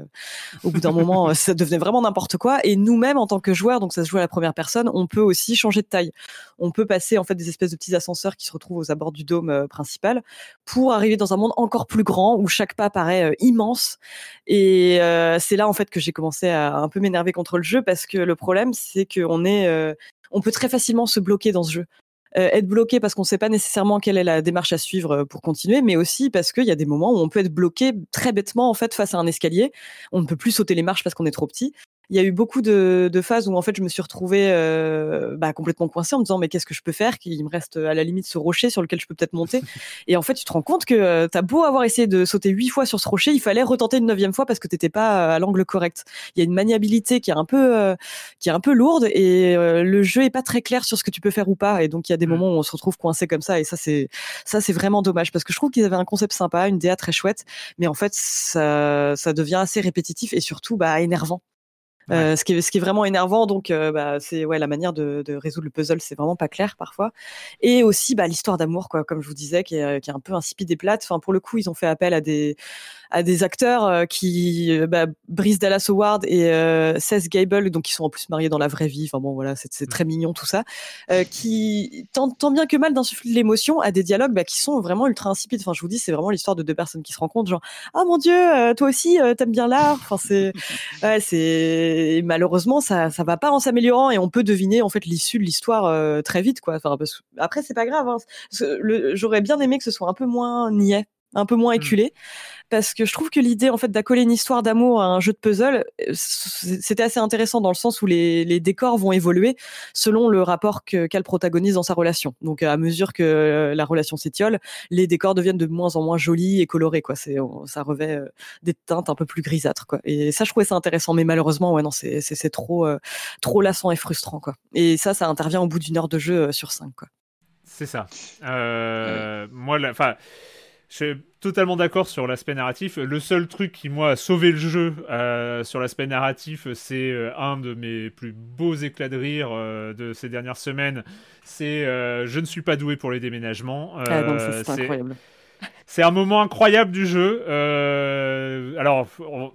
Au bout d'un moment, euh, ça devenait vraiment n'importe quoi. Et nous-mêmes, en tant que joueurs, donc ça se joue à la première personne, on peut aussi changer de taille on peut passer en fait des espèces de petits ascenseurs qui se retrouvent aux abords du dôme euh, principal pour arriver dans un monde encore plus grand où chaque pas paraît euh, immense. Et c'est là en fait que j'ai commencé à un peu m'énerver contre le jeu parce que le problème c'est qu'on est, on peut très facilement se bloquer dans ce jeu. Euh, être bloqué parce qu'on ne sait pas nécessairement quelle est la démarche à suivre euh, pour continuer, mais aussi parce qu'il y a des moments où on peut être bloqué très bêtement en fait face à un escalier. On ne peut plus sauter les marches parce qu'on est trop petit il y a eu beaucoup de, de phases où en fait je me suis retrouvée euh, bah, complètement coincée en me disant mais qu'est-ce que je peux faire qu'il me reste à la limite ce rocher sur lequel je peux peut-être monter et en fait tu te rends compte que euh, t'as beau avoir essayé de sauter huit fois sur ce rocher il fallait retenter une neuvième fois parce que t'étais pas euh, à l'angle correct il y a une maniabilité qui est un peu euh, qui est un peu lourde et euh, le jeu est pas très clair sur ce que tu peux faire ou pas et donc il y a des
Mm.
moments où on se retrouve coincé comme ça et ça c'est ça c'est vraiment dommage parce que je trouve qu'ils avaient un concept sympa une DA très chouette mais en fait ça ça devient assez répétitif et surtout bah énervant euh, ce, qui est, ce qui est vraiment énervant, donc euh, bah, c'est ouais la manière de, de résoudre le puzzle, c'est vraiment pas clair parfois. Et aussi bah, l'histoire d'amour, quoi, comme je vous disais, qui est, qui est un peu insipide et plate. Enfin, pour le coup, ils ont fait appel à des à des acteurs euh, qui euh, bah, Brice Dallas Howard et euh, Seth Gable, donc qui sont en plus mariés dans la vraie vie. Enfin bon, voilà, c'est très mignon tout ça, euh, qui tant, tant bien que mal d'insuffler de l'émotion à des dialogues bah, qui sont vraiment ultra insipides. Enfin, je vous dis, c'est vraiment l'histoire de deux personnes qui se rencontrent, genre ah mon dieu, euh, toi aussi, euh, t'aimes bien l'art? Enfin, c'est ouais, c'est malheureusement ça ça va pas en s'améliorant et on peut deviner en fait l'issue de l'histoire euh, très vite quoi. Enfin parce après c'est pas grave. hein. J'aurais bien aimé que ce soit un peu moins niais, un peu moins éculé parce que je trouve que l'idée en fait d'accoler une histoire d'amour à un jeu de puzzle euh, c'était assez intéressant dans le sens où les, les décors vont évoluer selon le rapport que qu'a le protagoniste dans sa relation. Donc à mesure que la relation s'étiole, les décors deviennent de moins en moins jolis et colorés quoi. C'est on- ça revêt euh, des teintes un peu plus grisâtres quoi. Et ça je trouvais ça intéressant mais malheureusement ouais non c'est c'est trop euh, trop lassant et frustrant quoi. Et ça ça intervient au bout d'une heure de jeu sur cinq quoi.
C'est ça. Euh, Moi, la- enfin, je suis totalement d'accord sur l'aspect narratif. Le seul truc qui, moi, a sauvé le jeu euh, sur l'aspect narratif, c'est euh, un de mes plus beaux éclats de rire euh, de ces dernières semaines. C'est Je ne suis pas doué pour les déménagements.
Ah c'est incroyable.
c'est un moment incroyable du jeu. Alors, on-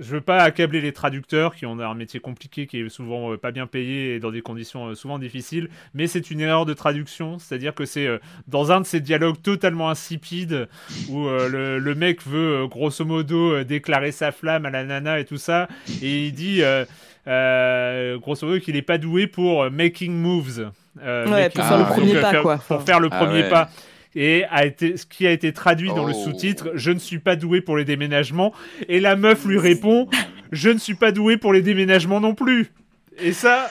je veux pas accabler les traducteurs qui ont un métier compliqué, qui est souvent euh, pas bien payé et dans des conditions euh, souvent difficiles, mais c'est une erreur de traduction, c'est-à-dire que c'est euh, dans un de ces dialogues totalement insipides où euh, le, le mec veut euh, grosso modo euh, déclarer sa flamme à la nana et tout ça, et il dit euh, euh, grosso modo qu'il est pas doué pour euh, making moves. Euh,
Ouais,
making
pour faire le
moves,
premier
donc,
pas,
faire-
quoi.
Pour faire le
Ah
premier
ouais.
pas et a été, ce qui a été traduit dans le
Oh.
sous-titre Je ne suis pas doué pour les déménagements. Et la meuf lui répond Je ne suis pas doué pour les déménagements non plus. Et ça,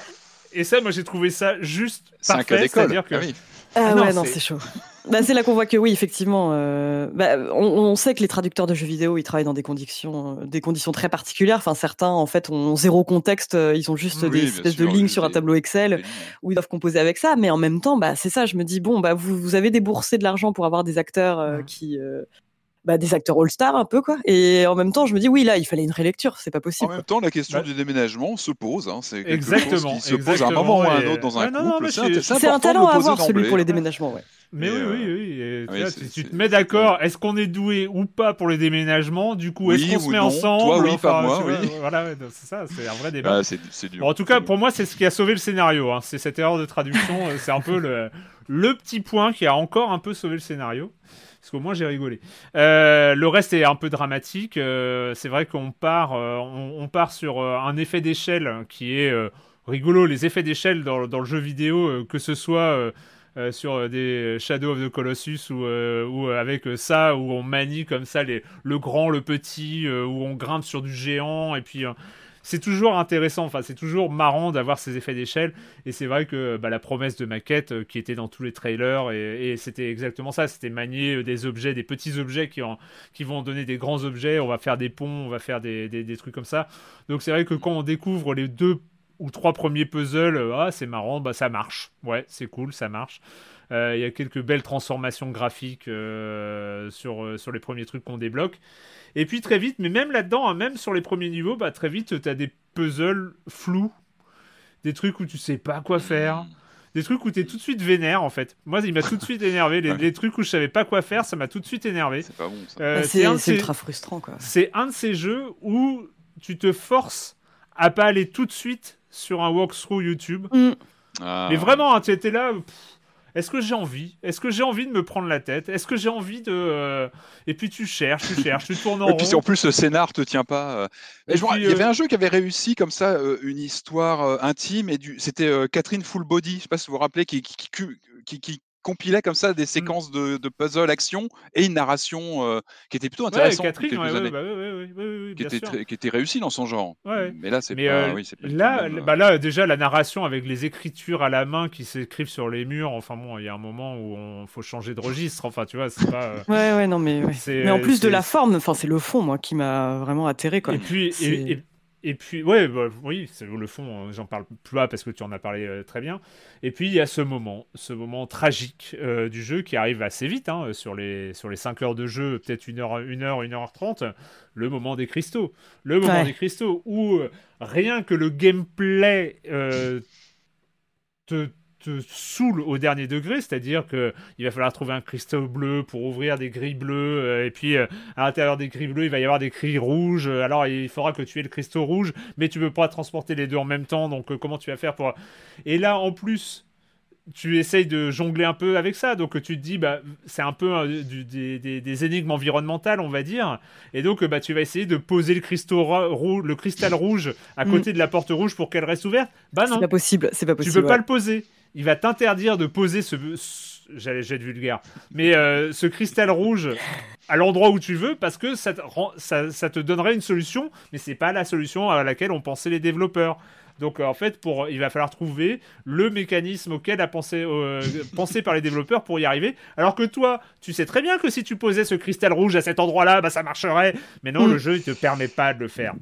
et ça moi j'ai trouvé ça juste
C'est un cas
parfait.
d'école.
C'est-à-dire que.
Ah oui.
Ah,
Ah non,
ouais, non,
c'est
chaud. Bah, c'est là qu'on voit que oui, effectivement, euh, bah, on, on sait que les traducteurs de jeux vidéo, ils travaillent dans des conditions, euh, des conditions très particulières. Enfin, certains, en fait, ont zéro contexte, euh, ils ont juste
Oui,
des espèces
sûr,
de lignes sur un tableau Excel où ils doivent composer avec ça. Mais en même temps, bah, c'est ça, je me dis, bon, bah, vous, vous avez déboursé de l'argent pour avoir des acteurs euh,
Mhm.
qui. euh, bah, des acteurs all-star un peu quoi et en même temps je me dis oui là il fallait une relecture c'est pas
En
possible
même temps, la question
Bah-
du déménagement se pose. hein. C'est quelque
Exactement,
chose qui se pose à un moment ou à un
exactement,
autre dans un
non,
couple.
mais
C'est
un talent
le
à avoir celui pour les déménagements ouais
Mais
Mais,
oui,
euh,
oui, oui. et tu
oui,
vois,
c'est-
tu, tu
c'est-
te mets d'accord. Est-ce qu'on est doué ou pas pour les déménagements? Du coup, est-ce
Oui
qu'on se met
non?
ensemble?
Toi, oui,
Enfin,
pas moi,
tu vois,
oui.
Voilà, c'est ça, c'est un vrai débat.
Ah, dur.
Bon, en tout cas, pour moi, c'est ce qui a sauvé le scénario. hein. C'est cette erreur de traduction. euh, c'est un peu le, le petit point qui a encore un peu sauvé le scénario. Parce qu'au moins, j'ai rigolé. Euh, le reste est un peu dramatique. euh, c'est vrai qu'on part, euh, on, on part sur euh, un effet d'échelle qui est euh, rigolo. Les effets d'échelle dans, dans le jeu vidéo, euh, que ce soit euh, sur euh, des Shadow of the Colossus ou, euh, avec ça, où on manie comme ça les, le grand, le petit, où on grimpe sur du géant. Et puis. c'est toujours intéressant, enfin c'est toujours marrant d'avoir ces effets d'échelle et c'est vrai que bah, la promesse de maquette euh, qui était dans tous les trailers et, c'était exactement ça, c'était manier des objets, des petits objets qui, vont donner des grands objets, on va faire des ponts, on va faire des- des trucs comme ça. Donc c'est vrai que quand on découvre les deux ou trois premiers puzzles, euh, ah c'est marrant, bah ça marche, ouais c'est cool, ça marche. Euh, Il y a quelques belles transformations graphiques euh, sur, euh, sur les premiers trucs qu'on débloque. Et puis très vite, mais même là-dedans, hein, même sur les premiers niveaux, bah, très vite, tu as des puzzles flous, des trucs où tu sais pas quoi faire, des trucs où tu es tout de suite vénère en fait. Moi, il m'a tout de suite énervé. Les,
Ouais.
les trucs où je savais pas quoi faire, ça m'a tout de suite énervé.
C'est pas bon ça.
C'est ces-
ultra frustrant, quoi.
c'est un de ces jeux où tu te forces à pas aller tout de suite sur un walkthrough YouTube.
Mm.
Ah.
Mais vraiment, hein, tu étais là. Est-ce que j'ai envie? Est-ce que j'ai envie de me prendre la tête? Est-ce que j'ai envie de. euh, Et puis tu cherches, tu cherches, tu tournes en
Et puis en plus le scénar te tient pas. euh,
Et
je Il y avait
euh,
un jeu qui avait réussi comme ça euh, une histoire euh, intime et du... c'était euh, Catherine Full Body. Je sais pas si vous vous rappelez qui, qui, qui- qui- qui compilait comme ça des séquences de, de puzzle action et une narration euh, qui était plutôt
Ouais,
intéressante.
Catherine, ouais,
quelques
ouais, bah, ouais, ouais, ouais, ouais, ouais,
qui était très- qui était réussie dans son genre.
Ouais.
Mais là c'est pas.
euh,
oui, pas
là,
même, euh,
bah là, déjà, la narration avec les écritures à la main qui s'écrivent sur les murs, enfin bon, il y a un moment où on faut changer de registre. Enfin, tu vois, c'est pas. euh,
Ouais, ouais, non, mais, mais en plus de la forme, enfin, c'est le fond, moi, qui m'a vraiment atterré, quoi.
Et puis,
C'est-
et, et- et puis, ouais, bah, oui, c'est le fond, euh, j'en parle plus bas parce que tu en as parlé euh, très bien. Et puis, il y a ce moment, ce moment tragique euh, du jeu qui arrive assez vite, hein, sur, les, sur les 5 heures de jeu, peut-être 1 heure, 1 heure, 1 heure 30, le moment des cristaux. Le moment
Ouais.
des cristaux où euh, rien que le gameplay te te saoule au dernier degré, c'est-à-dire que il va falloir trouver un cristaux bleu pour ouvrir des grilles bleues, euh, et puis euh, à l'intérieur des grilles bleues, il va y avoir des grilles rouges. euh, Alors il faudra que tu aies le cristaux rouge, mais tu peux pas transporter les deux en même temps. Donc comment tu vas faire pour Et là en plus, tu essayes de jongler un peu avec ça. Donc tu te dis bah c'est un peu euh, du- des, des- des énigmes environnementales, on va dire. Et donc bah tu vas essayer de poser le cristaux cristal rouge à
Mm.
côté de la porte rouge pour qu'elle reste ouverte. Bah non
C'est pas possible, c'est pas
tu
possible.
peux pas le poser. Il va t'interdire de poser ce, ce- j'allais être vulgaire, mais euh, ce cristal rouge à l'endroit où tu veux parce que ça te, rend- ça, ça te donnerait une solution, mais c'est pas la solution à laquelle ont pensé les développeurs. Donc euh, en fait, pour, il va falloir trouver le mécanisme auquel a pensé, euh, pensé par les développeurs pour y arriver. Alors que toi, tu sais très bien que si tu posais ce cristal rouge à cet endroit-là, bah, ça marcherait. Mais non,
Mm.
le jeu il te permet pas de le faire.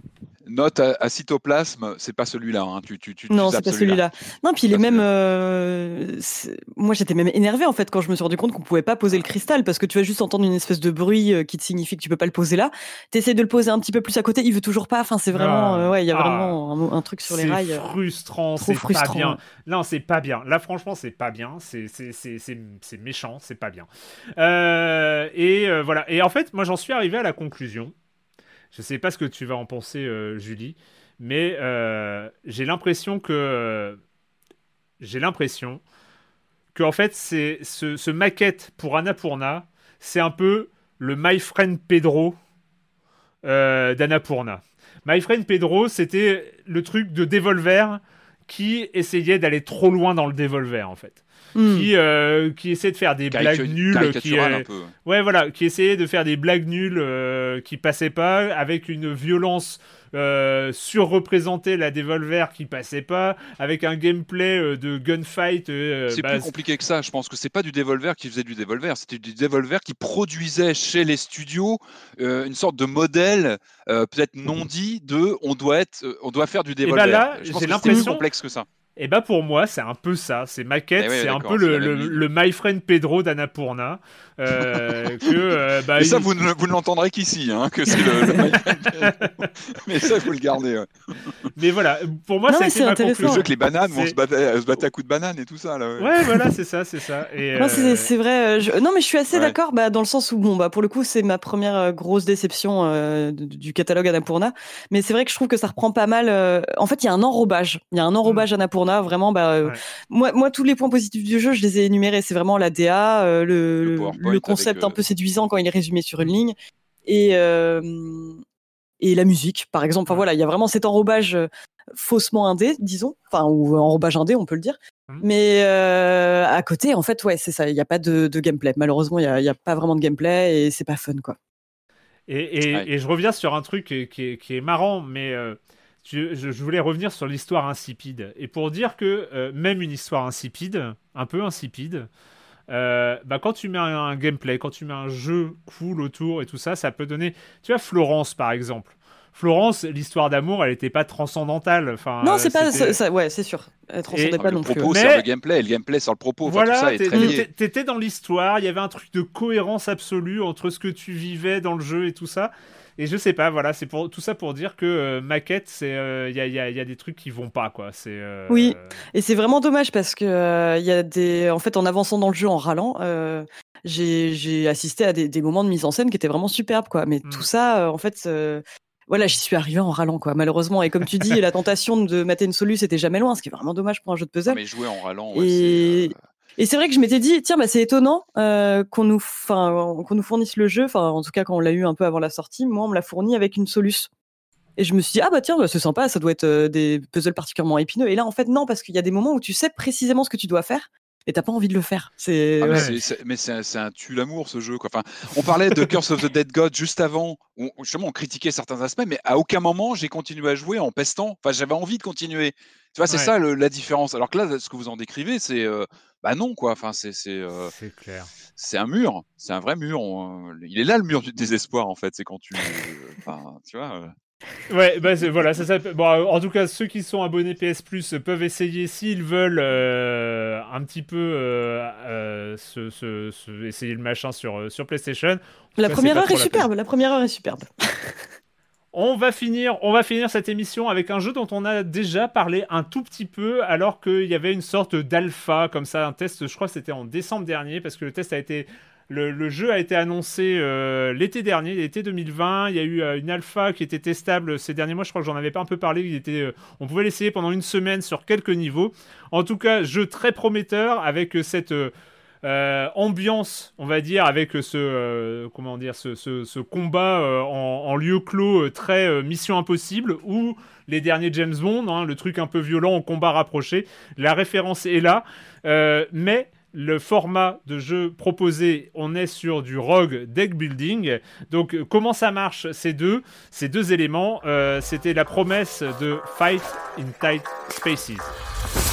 Note à, à cytoplasme, c'est pas celui-là. hein. Tu, tu, tu, tu
Non, c'est pas celui-là. Non, puis il est
Pas
même.
celui-là.
euh, c'est- Moi, j'étais même énervé en fait quand je me suis rendu compte qu'on pouvait pas poser le cristal parce que tu vas juste entendre une espèce de bruit euh, qui te signifie que tu peux pas le poser là. T'essayes de le poser un petit peu plus à côté, il veut toujours pas. Enfin, c'est vraiment.
Ah.
euh, ouais, il y a
Ah.
vraiment un, un truc sur les
C'est
rails. euh.
frustrant, c'est pas
frustrant,
bien. Non, c'est pas bien. Là, franchement, c'est pas bien. C'est c'est- c'est- c'est- c'est méchant, c'est pas bien. Euh, et euh, voilà. Et en fait, moi, j'en suis arrivé à la conclusion. Je sais pas ce que tu vas en penser, euh, Julie, mais euh, j'ai l'impression que j'ai l'impression que en fait, ce, maquette pour Annapurna, c'est un peu le My Friend Pedro euh, d'Annapurna. My Friend Pedro, c'était le truc de Devolver qui essayait d'aller trop loin dans le Devolver, en fait.
Hmm.
Qui, euh, qui essayait de faire des blagues nulles. Qui, euh,
un peu.
Ouais, voilà, qui essayait de faire des blagues nulles euh, qui passaient pas, avec une violence euh, surreprésentée, la Devolver qui passait pas, avec un gameplay euh, de gunfight. euh,
C'est
bah,
plus compliqué que ça. Je pense que c'est pas du Devolver qui faisait du Devolver, c'était du Devolver qui produisait chez les studios euh, une sorte de modèle, euh, peut-être non dit, de on doit être, euh, on doit faire du Devolver.
ben là,
Je pense
j'ai
que c'est plus
l'impression-
complexe que ça.
Et bah pour moi, c'est un peu ça. C'est maquette,
Eh ouais,
c'est un peu le My Friend Pedro d'Annapurna. Euh, que, euh, bah,
Mais ça,
il-
vous ne, vous ne l'entendrez qu'ici, hein, que c'est le. Mais ça, vous le gardez. ouais.
Mais voilà, pour moi,
c'est intéressant.
Le jeu que les bananes se battre, euh, se battre à coups de banane et tout ça. Là, ouais.
Ouais, voilà, c'est ça, c'est ça. Euh,
c'est c'est vrai. euh, je- Non, mais je suis assez
Ouais.
d'accord bah, dans le sens où, bon, bah, pour le coup, c'est ma première grosse déception euh, du catalogue Annapurna. Mais c'est vrai que je trouve que ça reprend pas mal. euh, En fait, il y a un enrobage. Il y a un enrobage Annapurna. Vraiment, bah, euh,
Ouais.
moi, moi, tous les points positifs du jeu, je les ai énumérés. C'est vraiment la DA, euh, le,
Le
le,
PowerPoint
le concept
avec, euh,
un peu séduisant quand il est résumé sur une ligne. Et, euh, et la musique, par exemple. Enfin, voilà, il y a vraiment cet enrobage euh, faussement indé, disons. Enfin, ou enrobage indé, on peut le dire.
Mhm.
Mais euh, à côté, en fait, ouais, c'est ça. Il n'y a pas de, de gameplay. Malheureusement, il n'y a, il y a pas vraiment de gameplay et c'est pas fun, quoi.
Et, et-
Ouais.
et je reviens sur un truc qui est, qui est- qui est marrant, mais euh, je, je- je voulais revenir sur l'histoire insipide. Et pour dire que euh, même une histoire insipide, un peu insipide, euh, bah, quand tu mets un, gameplay, quand tu mets un jeu cool autour et tout ça, ça peut donner. Tu vois, Florence, par exemple. Florence, l'histoire d'amour, elle n'était pas transcendantale. Enfin,
non, c'est pas. ça- ça- ouais, c'est sûr. Elle transcendait
Et-
pas
le
non plus.
propos
ouais.
Mais-
sert le gameplay, et le gameplay sert le propos. Enfin,
Voilà, t'étais dans l'histoire, il y avait un truc de cohérence absolue entre ce que tu vivais dans le jeu et tout ça. Et je sais pas, voilà, c'est pour tout ça pour dire que euh, maquette, c'est euh, il y, a, il y a- il y a des trucs qui vont pas quoi. C'est euh,
Oui. Et c'est vraiment dommage parce que euh, il y a des. En fait, en avançant dans le jeu en râlant, euh, j'ai j'ai assisté à des, des moments de mise en scène qui étaient vraiment superbes, quoi. Mais tout ça, euh, en fait. euh, Voilà, j'y suis arrivé en râlant, quoi, malheureusement. Et comme tu dis, la tentation de mater une solu, c'était jamais loin, ce qui est vraiment dommage pour un jeu de
Non,
puzzle.
mais jouer en râlant, ouais,
Et-
c'est, euh,
Et c'est vrai que je m'étais dit, tiens, bah, c'est étonnant euh, qu'on nous, nous fournisse le jeu. Enfin, en tout cas, quand on l'a eu un peu avant la sortie, moi, on me l'a fourni avec une Solus. Et je me suis dit, ah bah tiens, bah, c'est sympa, ça doit être euh, des puzzles particulièrement épineux. Et là, en fait, non, parce qu'il y a des moments où tu sais précisément ce que tu dois faire et t'as pas envie de le faire. C'est.
Ah, mais
ouais.
c'est- un, un tue l'amour ce jeu. Quoi. Enfin, on parlait de Curse of the Dead God juste avant, où justement on critiquait certains aspects, mais à aucun moment j'ai continué à jouer en pestant. Enfin, j'avais envie de continuer. Tu vois, c'est
Ouais.
ça le- la différence. Alors que là, ce que vous en décrivez, c'est euh, bah non quoi. Enfin, c'est c'est euh,
c'est clair.
c'est un mur, c'est un vrai mur. On- il est là le mur du désespoir en fait. C'est quand tu, euh, enfin, tu vois.
Ouais, bah voilà, ça s'appelle- Bon, en tout cas, ceux qui sont abonnés PS Plus peuvent essayer s'ils veulent euh, un petit peu euh, euh, se, se- se- essayer le machin sur, sur PlayStation.
La
cas,
première
pas
heure est
la
superbe. La première heure est superbe.
On va finir, on va finir cette émission avec un jeu dont on a déjà parlé un tout petit peu, alors qu'il y avait une sorte d'alpha comme ça, un test. Je crois que c'était en décembre dernier, parce que le test a été, le, jeu a été annoncé euh, l'été dernier, l'été 2020. Il y a eu euh, une alpha qui était testable ces derniers mois. Je crois que j'en avais pas un peu parlé. Euh, on pouvait l'essayer pendant une semaine sur quelques niveaux. En tout cas, jeu très prometteur avec cette ambiance, on va dire, avec ce comment dire, ce, combat en, en lieu clos très Mission Impossible ou les derniers James Bond, hein, le truc un peu violent au combat rapproché. La référence est là, mais le format de jeu proposé, on est sur du Rogue Deck Building. Donc, euh, comment ça marche ces deux, éléments Euh, C'était la promesse de Fight in Tight Spaces.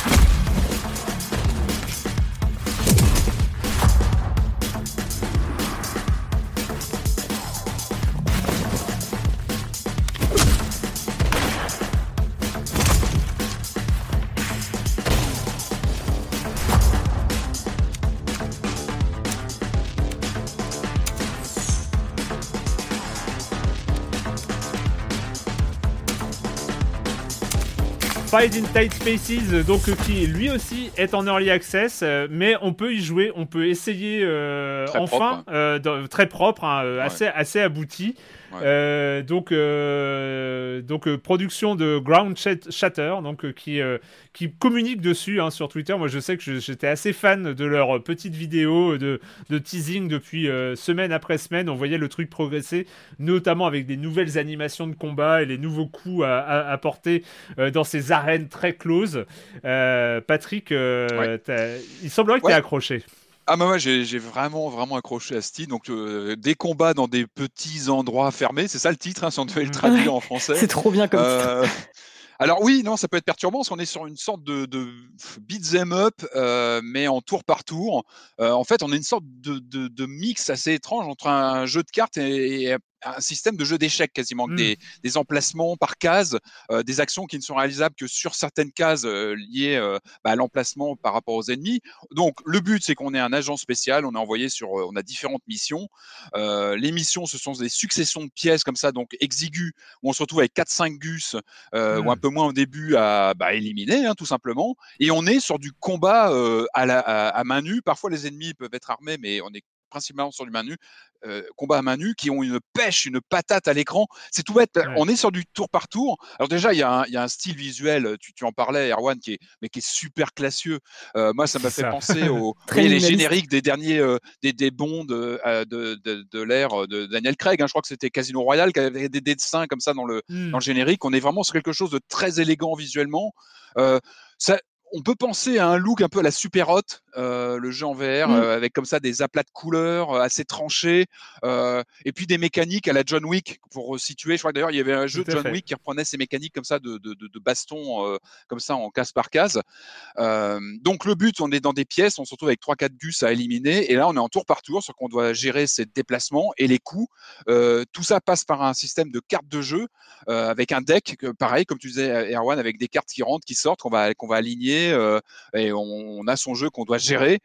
Fight in Tight Spaces, euh, donc euh, qui lui aussi est en early access, euh, mais on peut y jouer, on peut essayer euh,
Très
enfin,
propre,
euh, très propre, hein,
Ouais.
assez, assez abouti.
Ouais.
Euh, donc, euh, donc euh, production de Ground Shat- Shatter, donc qui qui communique dessus hein, sur Twitter. Moi, je sais que j'étais assez fan de leurs petites vidéos de, de teasing depuis semaine après semaine. On voyait le truc progresser, notamment avec des nouvelles animations de combat et les nouveaux coups à, à- à porter euh, dans ces arènes très closes. Euh, Patrick, euh,
Ouais.
il semblerait que
Ouais.
tu accroché.
Ah bah moi j'ai vraiment vraiment accroché à ce titre. Donc euh, des combats dans des petits endroits fermés, c'est ça le titre hein, si on devait le traduire en français.
C'est trop bien comme titre.
Euh, alors oui, non, ça peut être perturbant parce qu'on est sur une sorte de, de beat'em up, euh, mais en tour par tour. Euh, en fait, on a une sorte de, de- de mix assez étrange entre un jeu de cartes et, et un système de jeu d'échecs quasiment, avec
Mm.
des, des emplacements par case, euh, des actions qui ne sont réalisables que sur certaines cases euh, liées euh, bah, à l'emplacement par rapport aux ennemis. Donc le but c'est qu'on est un agent spécial, on est envoyé sur, on a différentes missions. Les missions ce sont des successions de pièces comme ça, donc exiguës, où on se retrouve avec 4-5 gus ou un peu moins au début à bah, éliminer hein, tout simplement. Et on est sur du combat à, la, à, à main nue. Parfois les ennemis peuvent être armés, mais on est principalement sur du main nue, euh, combat à main nue, qui ont une pêche, une patate à l'écran. C'est tout bête.
Ouais.
On est sur du tour par tour. Alors déjà, il y, a un- il y a un style visuel, tu, tu en parlais, Erwan, qui est, mais qui est super classieux. Euh, moi, ça m'a fait
ça.
penser aux les génériques des derniers euh, des, des bonds de, de, de, de l'ère de Daniel Craig. hein. je crois que c'était Casino Royale, qui avait des dessins comme ça dans le, dans le générique. On est vraiment sur quelque chose de très élégant visuellement. Ça, on peut penser à un look un peu à la Super Hot, euh, le jeu en VR,
Mm.
euh, avec comme ça des aplats de couleurs euh, assez tranchés, euh, et puis des mécaniques à la John Wick pour situer. Je crois que d'ailleurs il y avait un jeu de John
fait.
Wick qui reprenait ces mécaniques comme ça de, de, de, de baston, comme ça en case par case. Donc le but, on est dans des pièces, on se retrouve avec 3-4 gus à éliminer, et là on est en tour par tour, sur qu'on doit gérer ces déplacements et les coups. Tout ça passe par un système de cartes de jeu avec un deck, pareil, comme tu disais, Erwan, avec des cartes qui rentrent, qui sortent, qu'on va, qu'on va aligner, et on, on a son jeu qu'on doit gérer.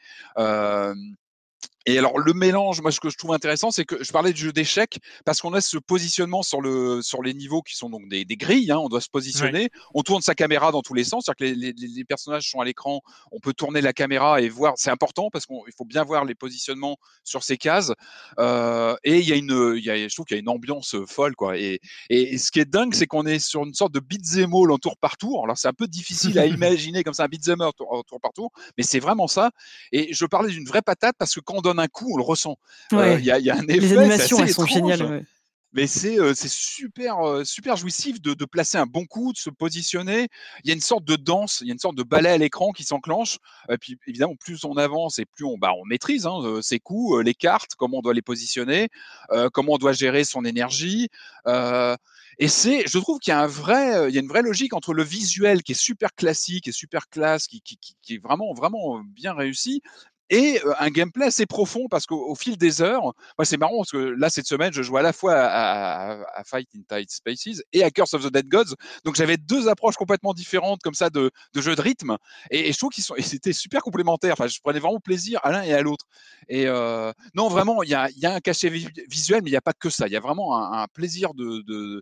Euh, et alors le mélange, moi ce que je trouve intéressant, c'est que je parlais du jeu d'échecs parce qu'on a ce positionnement sur le sur les niveaux qui sont donc des, des grilles. Hein, on doit se positionner. On tourne sa caméra dans tous les sens, c'est-à-dire que les, les, les personnages sont à l'écran. On peut tourner la caméra et voir. C'est important parce qu'il faut bien voir les positionnements sur ces cases. Euh, et il y a une, il y a, je trouve qu'il y a une ambiance folle quoi. Et, et, et ce qui est dingue, c'est qu'on est sur une sorte de beat'em all en tour par tour. Alors c'est un peu difficile à imaginer comme ça un beat'em all en tour, en tour par tour, mais c'est vraiment ça. Et je parlais d'une vraie patate parce que quand on donne un coup, on le ressent. Il
Ouais.
y, a, y a un effet.
Les animations, elles sont géniales. ouais.
Mais c'est euh, super euh, super jouissif de, de placer un bon coup, de se positionner. Il y a une sorte de danse, il y a une sorte de ballet à l'écran qui s'enclenche. Et puis évidemment, plus on avance et plus on, bah, on maîtrise hein, euh, ses coups, euh, les cartes, comment on doit les positionner, euh, comment on doit gérer son énergie. Euh, et c'est, je trouve qu'il y a un vrai, euh, il y a une vraie logique entre le visuel qui est super classique et super classe, qui, qui, qui, qui est vraiment vraiment bien réussi, et un gameplay assez profond parce qu'au au fil des heures, moi c'est marrant parce que là cette semaine je joue à la fois à, à- à Fight in Tight Spaces et à Curse of the Dead Gods, donc j'avais deux approches complètement différentes comme ça de, de jeu de rythme et, je trouve qu'ils sont, c'était super complémentaires. Enfin, je prenais vraiment plaisir à l'un et à l'autre. Et euh, non vraiment, il y a, y a un cachet vi- visuel, mais il n'y a pas que ça. Il y a vraiment un, plaisir de de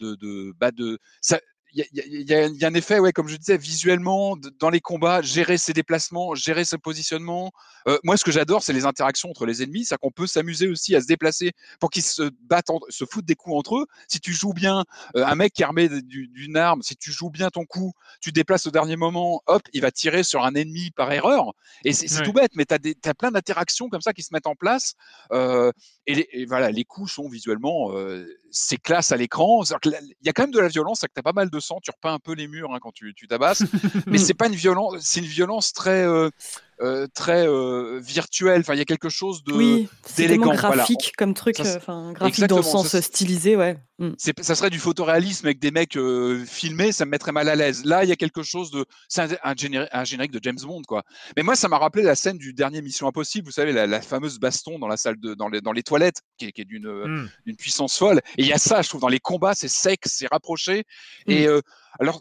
de, de, bah, de ça, y a, il y a- y un effet, ouais, comme je disais, visuellement, dans les combats, gérer ses déplacements, gérer ses positionnements. Euh, moi, ce que j'adore, c'est les interactions entre les ennemis, c'est qu'on peut s'amuser aussi à se déplacer pour qu'ils se battent, en- se foutent des coups entre eux. Si tu joues bien, euh, un mec qui est armé d'une arme, si tu joues bien ton coup, tu déplaces au dernier moment, hop, il va tirer sur un ennemi par erreur. Et c'est
Ouais.
tout bête, mais tu as, plein d'interactions comme ça qui se mettent en place. Euh, et, les- et voilà, les coups sont visuellement, euh, c'est classe à l'écran. Il y a quand même de la violence, c'est que tu as pas mal de sang, tu repeins un peu les murs hein, quand tu, tu tabasses, mais c'est pas une violence, c'est une violence très, euh, euh, très euh, virtuelle. Enfin, il y a quelque chose de.
Oui,
d'élégant, voilà.
graphique comme truc, enfin graphique dans le sens
ça,
stylisé, ouais. Mm.
c'est- ça serait du photoréalisme avec des mecs euh, filmés, ça me mettrait mal à l'aise. Là, il y a quelque chose de. C'est un, un générique, un générique de James Bond, quoi. Mais moi, ça m'a rappelé la scène du dernier Mission Impossible, vous savez, la, la fameuse baston dans la salle de, dans les, dans les toilettes, qui est, qui est d'une d'une puissance folle. Et il y a ça, je trouve, dans les combats, c'est sec, c'est rapproché. Et euh, alors,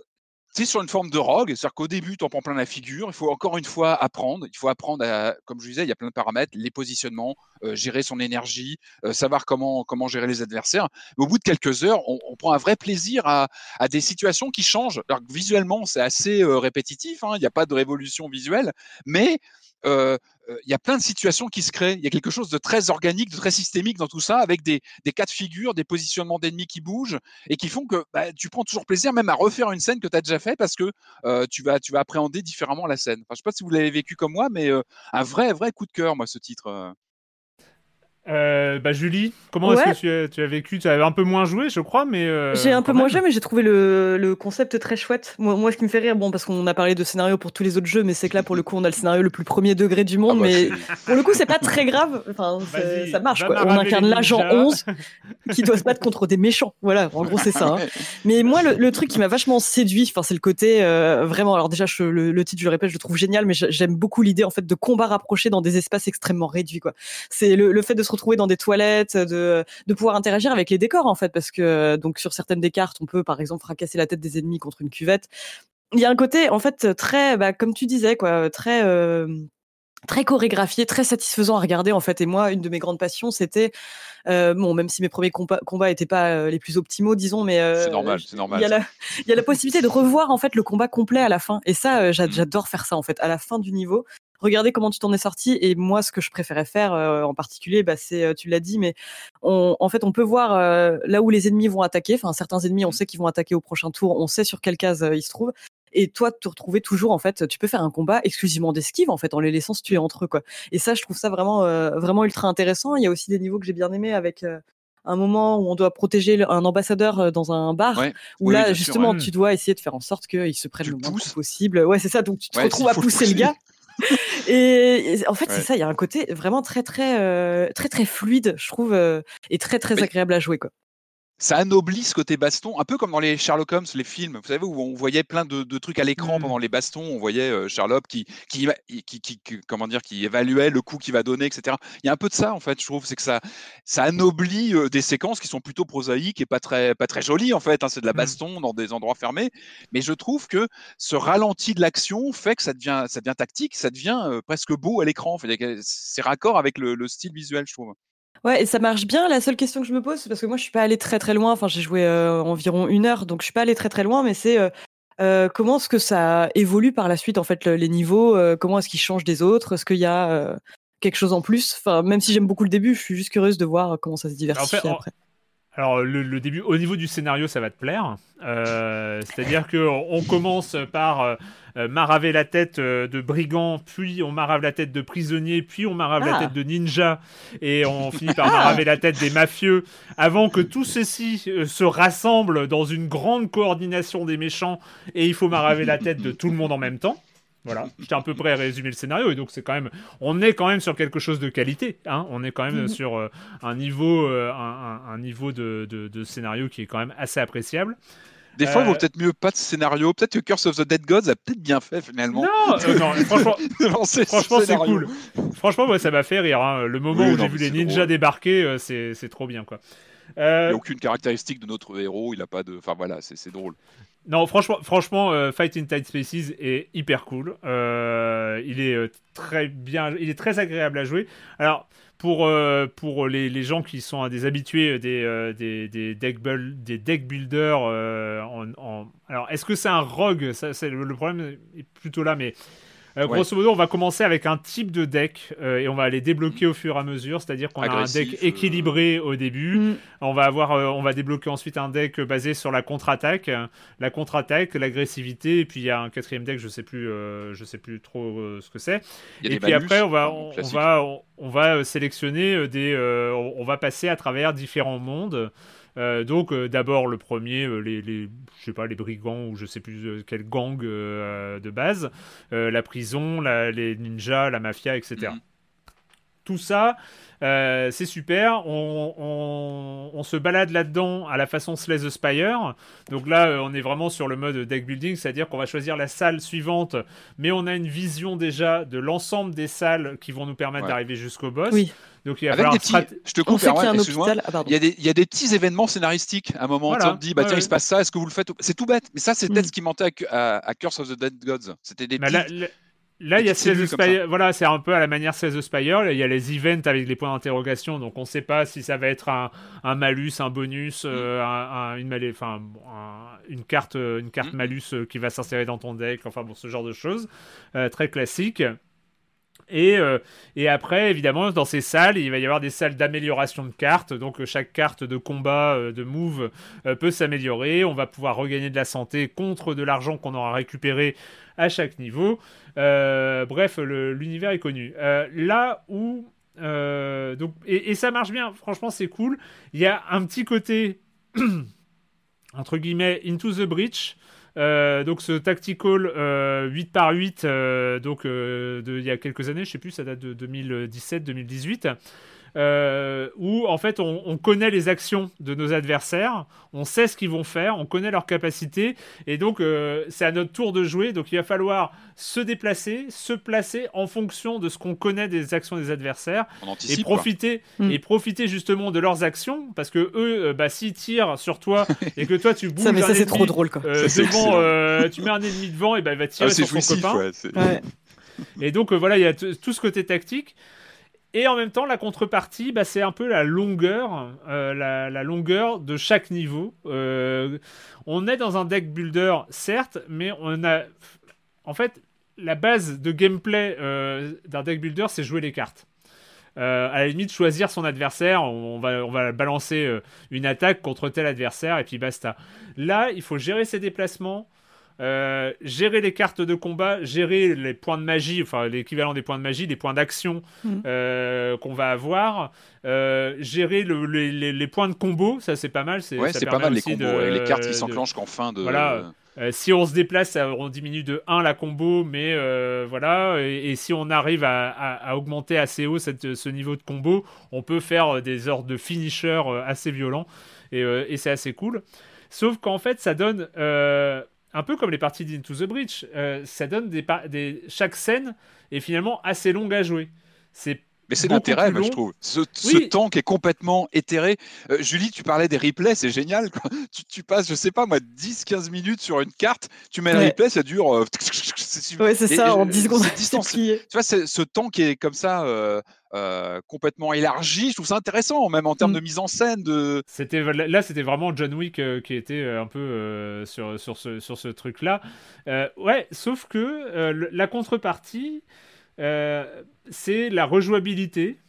c'est sur une forme de rogue, c'est-à-dire qu'au début, tu en prends plein la figure. Il faut encore une fois apprendre. Il faut apprendre à, comme je disais, il y a plein de paramètres, les positionnements, euh, gérer son énergie, euh, savoir comment, comment gérer les adversaires. Mais au bout de quelques heures, on, on prend un vrai plaisir à, à des situations qui changent. Alors visuellement, c'est assez euh, répétitif. hein, Il n'y a pas de révolution visuelle, mais euh, euh, il y a plein de situations qui se créent. Il y a quelque chose de très organique, de très systémique dans tout ça, avec des, des cas de figure, des positionnements d'ennemis qui bougent et qui font que bah, tu prends toujours plaisir même à refaire une scène que tu as déjà fait parce que euh, tu, vas, tu vas appréhender différemment la scène. Enfin, je sais pas si vous l'avez vécu comme moi, mais euh, un vrai, vrai coup de cœur, moi, ce titre. Euh.
Bah Julie, comment
Ouais.
est-ce que tu as, tu as vécu? Tu avais un peu moins joué, je crois, mais euh,
J'ai un peu moins joué, mais j'ai trouvé le, le concept très chouette. Moi, moi, ce qui me fait rire, bon, parce qu'on a parlé de scénario pour tous les autres jeux, mais c'est que là, pour le coup, on a le scénario le plus premier degré du monde,
Ah bah,
mais pour le coup, c'est pas très grave. Enfin, ça marche, quoi. On incarne l'agent
ninjas.
11 qui doit se battre contre des méchants. Voilà, en gros, c'est ça. hein. Mais moi, le, le truc qui m'a vachement séduit, enfin, c'est le côté euh, vraiment. Alors déjà, je- le, le titre, je le répète, je le trouve génial, mais j'a- j'aime beaucoup l'idée en fait de combats rapprochés dans des espaces extrêmement réduits. Quoi. C'est le, le fait de se retrouver dans des toilettes, de, de pouvoir interagir avec les décors en fait, parce que donc sur certaines des cartes, on peut par exemple fracasser la tête des ennemis contre une cuvette. Il y a un côté en fait très, bah, comme tu disais quoi, très euh, très chorégraphié, très satisfaisant à regarder en fait. Et moi, une de mes grandes passions, c'était euh, bon, même si mes premiers combats étaient pas euh, les plus optimaux, disons, mais euh,
C'est normal, c'est normal.
Il y, a la, il y a la possibilité de revoir en fait le combat complet à la fin. Et ça, j'a- j'adore faire ça en fait à la fin du niveau. Regardez comment tu t'en es sorti. Et moi, ce que je préférais faire euh, en particulier, bah, c'est, euh, tu l'as dit, mais on, en fait, on peut voir euh, là où les ennemis vont attaquer. Enfin, certains ennemis, on sait qu'ils vont attaquer au prochain tour. On sait sur quelle case ils se trouvent. Et toi, te retrouver toujours, en fait, tu peux faire un combat exclusivement d'esquive, en fait, en les laissant se tuer entre eux, quoi. Et ça, je trouve ça vraiment, euh, vraiment ultra intéressant. Il y a aussi des niveaux que j'ai bien aimés avec euh, un moment où on doit protéger un ambassadeur dans un bar,
Ouais.
où
Oui,
là,
sûr,
justement,
ouais.
tu dois essayer de faire en sorte qu'il se prenne
Tu
le moins possible. Ouais, c'est ça. Donc, tu te
Ouais,
retrouves à pousser le gars. Et, et en fait,
Ouais.
c'est ça. Il y a un côté vraiment très, très, euh, très, très fluide, je trouve, euh, et très, très
Mais-
agréable à jouer, quoi.
Ça anoblit ce côté baston, un peu comme dans les Sherlock Holmes, les films, vous savez, où on voyait plein de, de trucs à l'écran
Mm.
pendant les bastons, on voyait euh, Sherlock qui, qui, qui, qui- qui- comment dire, qui évaluait le coup qu'il va donner, etc. Il y a un peu de ça, en fait, je trouve, c'est que ça, ça anoblit euh, des séquences qui sont plutôt prosaïques et pas très, pas très jolies, en fait, hein, c'est de la
Mm.
baston dans des endroits fermés, mais je trouve que ce ralenti de l'action fait que ça devient, ça devient tactique, ça devient euh, presque beau à l'écran, Fait c'est raccord avec le, le style visuel, je trouve.
Ouais, et ça marche bien. La seule question que je me pose, c'est parce que moi, je suis pas allée très très loin. Enfin, j'ai joué euh, environ une heure, donc je suis pas allée très très loin. Mais c'est euh, euh, comment est-ce que ça évolue par la suite, en fait, le- les niveaux euh, Comment est-ce qu'ils changent des autres? Est-ce qu'il y a quelque chose en plus? Enfin, même si j'aime beaucoup le début, je suis juste curieuse de voir comment ça se diversifie
En fait, en-
après.
Alors le, le début, au niveau du scénario, ça va te plaire. Euh, C'est-à-dire que on commence par euh, euh, maraver la tête euh, de brigand, puis on marave la tête de prisonnier, puis on marave la tête de ninja, et on finit par maraver la tête des mafieux, avant que tout ceci euh, se rassemble dans une grande coordination des méchants, et il faut maraver la tête de tout le monde en même temps. Voilà, j'étais à peu près à résumer le scénario, et donc c'est quand même, on est quand même sur quelque chose de qualité, hein. on est quand même
Mhm.
sur euh, un niveau, euh, un, niveau de, de- de scénario qui est quand même assez appréciable.
Des fois, il
Euh,
vaut peut-être mieux pas de scénario. Peut-être que Curse of the Dead Gods a peut-être bien fait finalement.
Non, euh, non, franchement, franchement c'est cool. Franchement, moi ça m'a fait rire. hein. Le moment
Oui,
où j'ai vu les ninjas
drôle.
débarquer, euh, c'est c'est trop bien quoi.
Il
Euh,
n'y a aucune caractéristique de notre héros. Il a pas de. Enfin voilà, c'est c'est drôle.
Non, franchement, franchement euh, Fight in Tight Spaces est hyper cool. Euh, il est euh, très bien, il est très agréable à jouer. Alors, pour, euh, pour les, les gens qui sont euh, des habitués des, des, des, deck, buil- des deck builders, en, en- alors est-ce que c'est un rogue? Ça, c'est le, le problème est plutôt là, mais. Euh,
Ouais.
Grosso modo, on va commencer avec un type de deck euh, et on va les débloquer au fur et à mesure. C'est-à-dire qu'on a un deck
euh.
équilibré au début,
Mm.
on va avoir, euh, on va débloquer ensuite un deck basé sur la contre-attaque, la contre-attaque, l'agressivité, et puis il y a un quatrième deck, je sais plus, euh, je sais plus trop euh, ce que c'est. Et puis après, on va,
euh,
on, va, on, on va sélectionner des, euh, on va passer à travers différents mondes. Euh, donc euh, d'abord le premier, euh, les, je sais pas, les brigands ou je sais plus quel gang de base, la prison, les ninjas, la mafia, etc. Tout ça, euh, c'est super. On, on- on se balade là-dedans à la façon Slay the Spire. Donc là, euh, on est vraiment sur le mode deck building, c'est-à-dire qu'on va choisir la salle suivante, mais on a une vision déjà de l'ensemble des salles qui vont nous permettre
Ouais.
d'arriver jusqu'au boss.
Oui.
Donc il va
Avec
falloir
des petits.
strat-
Je te coupe,
y hôpital. Ah.
Il y, a des, il y a des petits événements scénaristiques. À un moment,
Voilà.
on te dit, bah
Ouais,
tiens,
ouais.
il se passe ça, est-ce que vous le faites C'est tout bête, mais ça, c'est peut-être
Mm.
ce qui manquait à, à- à Curse of the Dead Gods. C'était des
Mais
petits.
là, là- là, il y a Slay Spire. Voilà, c'est un peu à la manière Slay the Spire. Il y a les events avec les points d'interrogation. Donc, on ne sait pas si ça va être un, un malus, un bonus, euh,
Mm.
un- un- une, malé- enfin, un- une carte, euh, une carte
Mm.
malus euh, qui va s'insérer dans ton deck. Enfin, bon, ce genre de choses. Euh, très classique. Et, euh, et après, évidemment, dans ces salles, il va y avoir des salles d'amélioration de cartes. Donc, euh, chaque carte de combat, euh, de move, peut s'améliorer. On va pouvoir regagner de la santé contre de l'argent qu'on aura récupéré à chaque niveau. Bref, l'univers est connu. Là où. et ça marche bien, franchement, c'est cool. Il y a un petit côté. entre guillemets, Into the Breach. Euh, donc ce tactical euh, 8 par 8 euh, donc euh, il y a quelques années, je sais plus, ça date de 2017-2018. Euh, où en fait on, on connaît les actions de nos adversaires, on sait ce qu'ils vont faire, on connaît leurs capacités, et donc euh, c'est à notre tour de jouer. Donc il va falloir se déplacer, se placer en fonction de ce qu'on connaît des actions des adversaires et
quoi.
profiter
Mm.
et profiter justement de leurs actions parce que eux euh, bah s'ils tirent sur toi et que toi tu bouges
Ça, mais
un
ça, c'est trop drôle, quoi.
euh, devant euh, tu mets un ennemi devant et ben il va tirer
Ah, c'est
sur son
jouissif,
copain
ouais,
et donc euh, voilà il y a tout ce côté tactique et en même temps la contrepartie bah, c'est un peu la longueur euh, la, longueur de chaque niveau Euh, on est dans un deck builder certes mais on a en fait la base de gameplay euh, d'un deck builder c'est jouer les cartes euh, à la limite choisir son adversaire, on va, on va balancer une attaque contre tel adversaire et puis basta. Là, il faut gérer ses déplacements, euh, gérer les cartes de combat, gérer les points de magie, enfin l'équivalent des points de magie, les points d'action
Mhm.
euh, qu'on va avoir, euh, gérer le- les, les- les points de combo, ça c'est pas mal.
Ouais, c'est pas mal les combos.
de-
les cartes qui s'enclenchent qu'en fin de.
Voilà. euh, si on se déplace, ça- on diminue de 1 la combo, mais euh, voilà. Et, et si on arrive à, à- à augmenter assez haut cette- ce niveau de combo, on peut faire des ordres de finisher assez violents. Et, euh, et c'est assez cool. Sauf qu'en fait, ça donne. Un peu comme les parties d'Into the Breach, euh, ça donne des, des. Chaque scène est finalement assez longue à jouer.
Mais c'est l'intérêt, je trouve. Ce, ce
Oui.
temps qui est complètement éthéré. Euh, Julie, tu parlais des replays, c'est génial. quoi. Tu, tu passes, je sais pas, moi, 10-15 minutes sur une carte, tu mets le
Ouais.
replay, ça dure. euh, c'est
Ouais, c'est ça,
et-
en 10 secondes,
cette
c'est
distance, tu vois, ce temps qui est comme ça, euh, euh, complètement élargi, je trouve ça intéressant, même en termes
Mm.
de mise en scène. De...
C'était là, c'était vraiment John Wick euh, qui était euh, un peu euh, sur, sur ce, sur ce truc-là. Euh, ouais, sauf que euh, le- la contrepartie, euh, c'est la rejouabilité.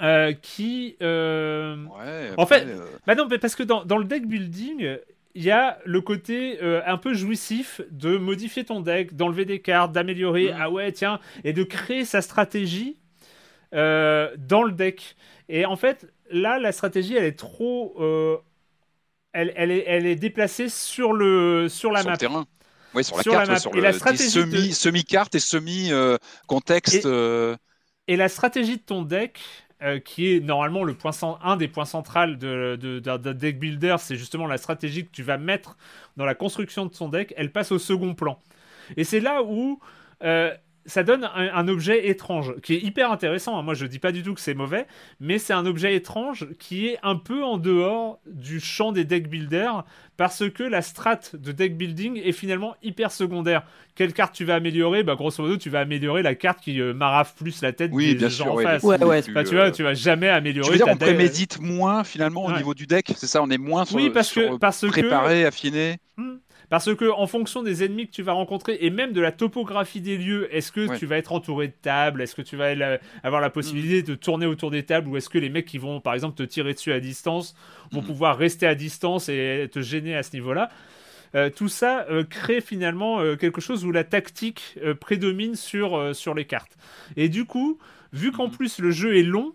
euh, qui. euh,
Ouais,
En fait, Bah non, mais parce que dans, dans le deck building, il y a le côté euh, un peu jouissif de modifier ton deck, d'enlever des cartes, d'améliorer,
Mhm.
ah ouais, tiens, et de créer sa stratégie dans le deck. Et en fait, là, la stratégie, elle est trop. elle, elle, est, elle est déplacée sur, le, sur la
sur
map.
le terrain. Ouais, sur la
Sur la
carte, ouais, sur
Et
le,
la stratégie de-
semi, semi-carte et semi-contexte.
Et- Et la stratégie de ton deck, euh, qui est normalement le point cent- un des points centraux de, de- d'un d'un deck builder, c'est justement la stratégie que tu vas mettre dans la construction de ton deck, elle passe au second plan. Et c'est là où euh, ça donne un, un objet étrange, qui est hyper intéressant. hein. Moi, je dis pas du tout que c'est mauvais, mais c'est un objet étrange qui est un peu en dehors du champ des deck builders, parce que la strat de deck building est finalement hyper secondaire. Quelle carte tu vas améliorer? Bah, grosso modo, tu vas améliorer la carte qui euh, marave plus la tête
Oui,
des
bien
gens
sûr.
en
ouais,
face.
Ouais, ouais.
plus,
Bah, tu vois,
euh,
tu vas jamais améliorer
Tu veux dire,
ta
on
deck-
prémédite moins finalement au niveau du deck, c'est ça On est moins sur,
Oui, parce
sur
que, parce que
préparé, affiné.
Parce que en fonction des ennemis que tu vas rencontrer et même de la topographie des lieux, est-ce que
Ouais.
tu vas être entouré de tables? Est-ce que tu vas la- avoir la possibilité de tourner autour des tables? Ou est-ce que les mecs qui vont par exemple te tirer dessus à distance vont
Mhm.
pouvoir rester à distance et te gêner à ce niveau-là? Euh, tout ça euh, crée finalement euh, quelque chose où la tactique prédomine sur, sur les cartes. Et du coup, vu qu'en
Mhm.
plus le jeu est long,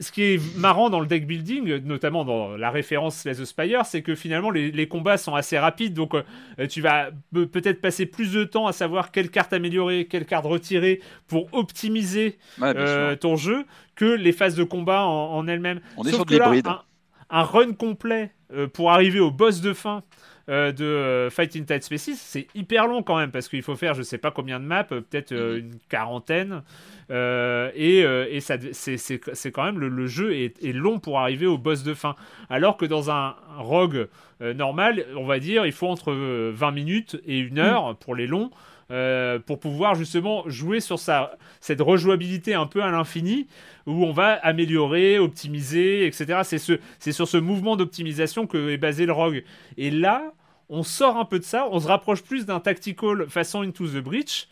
ce qui est marrant dans le deck building, euh, notamment dans la référence Slay the Spire, c'est que finalement les, les combats sont assez rapides, donc euh, tu vas pe- peut-être passer plus de temps à savoir quelle carte améliorer, quelle carte retirer pour optimiser
Ouais,
euh, ton jeu que les phases de combat en, en elles-mêmes.
On est
Sauf
sur de l'hybride.
un, un run complet euh, pour arriver au boss de fin euh, de euh, Fighting Tide Species, c'est hyper long quand même parce qu'il faut faire je sais pas combien de maps, euh, peut-être euh,
Mhm.
une quarantaine. Et et ça, c'est, c'est, c'est quand même le, le jeu est, est long pour arriver au boss de fin. Alors que dans un, rogue normal, on va dire, il faut entre euh, 20 minutes et une heure pour les longs. euh, pour pouvoir justement jouer sur sa, cette rejouabilité un peu à l'infini où on va améliorer, optimiser, etc. C'est, ce, c'est sur ce mouvement d'optimisation que est basé le rogue. Et là, on sort un peu de ça, on se rapproche plus d'un tactical façon Into the Breach,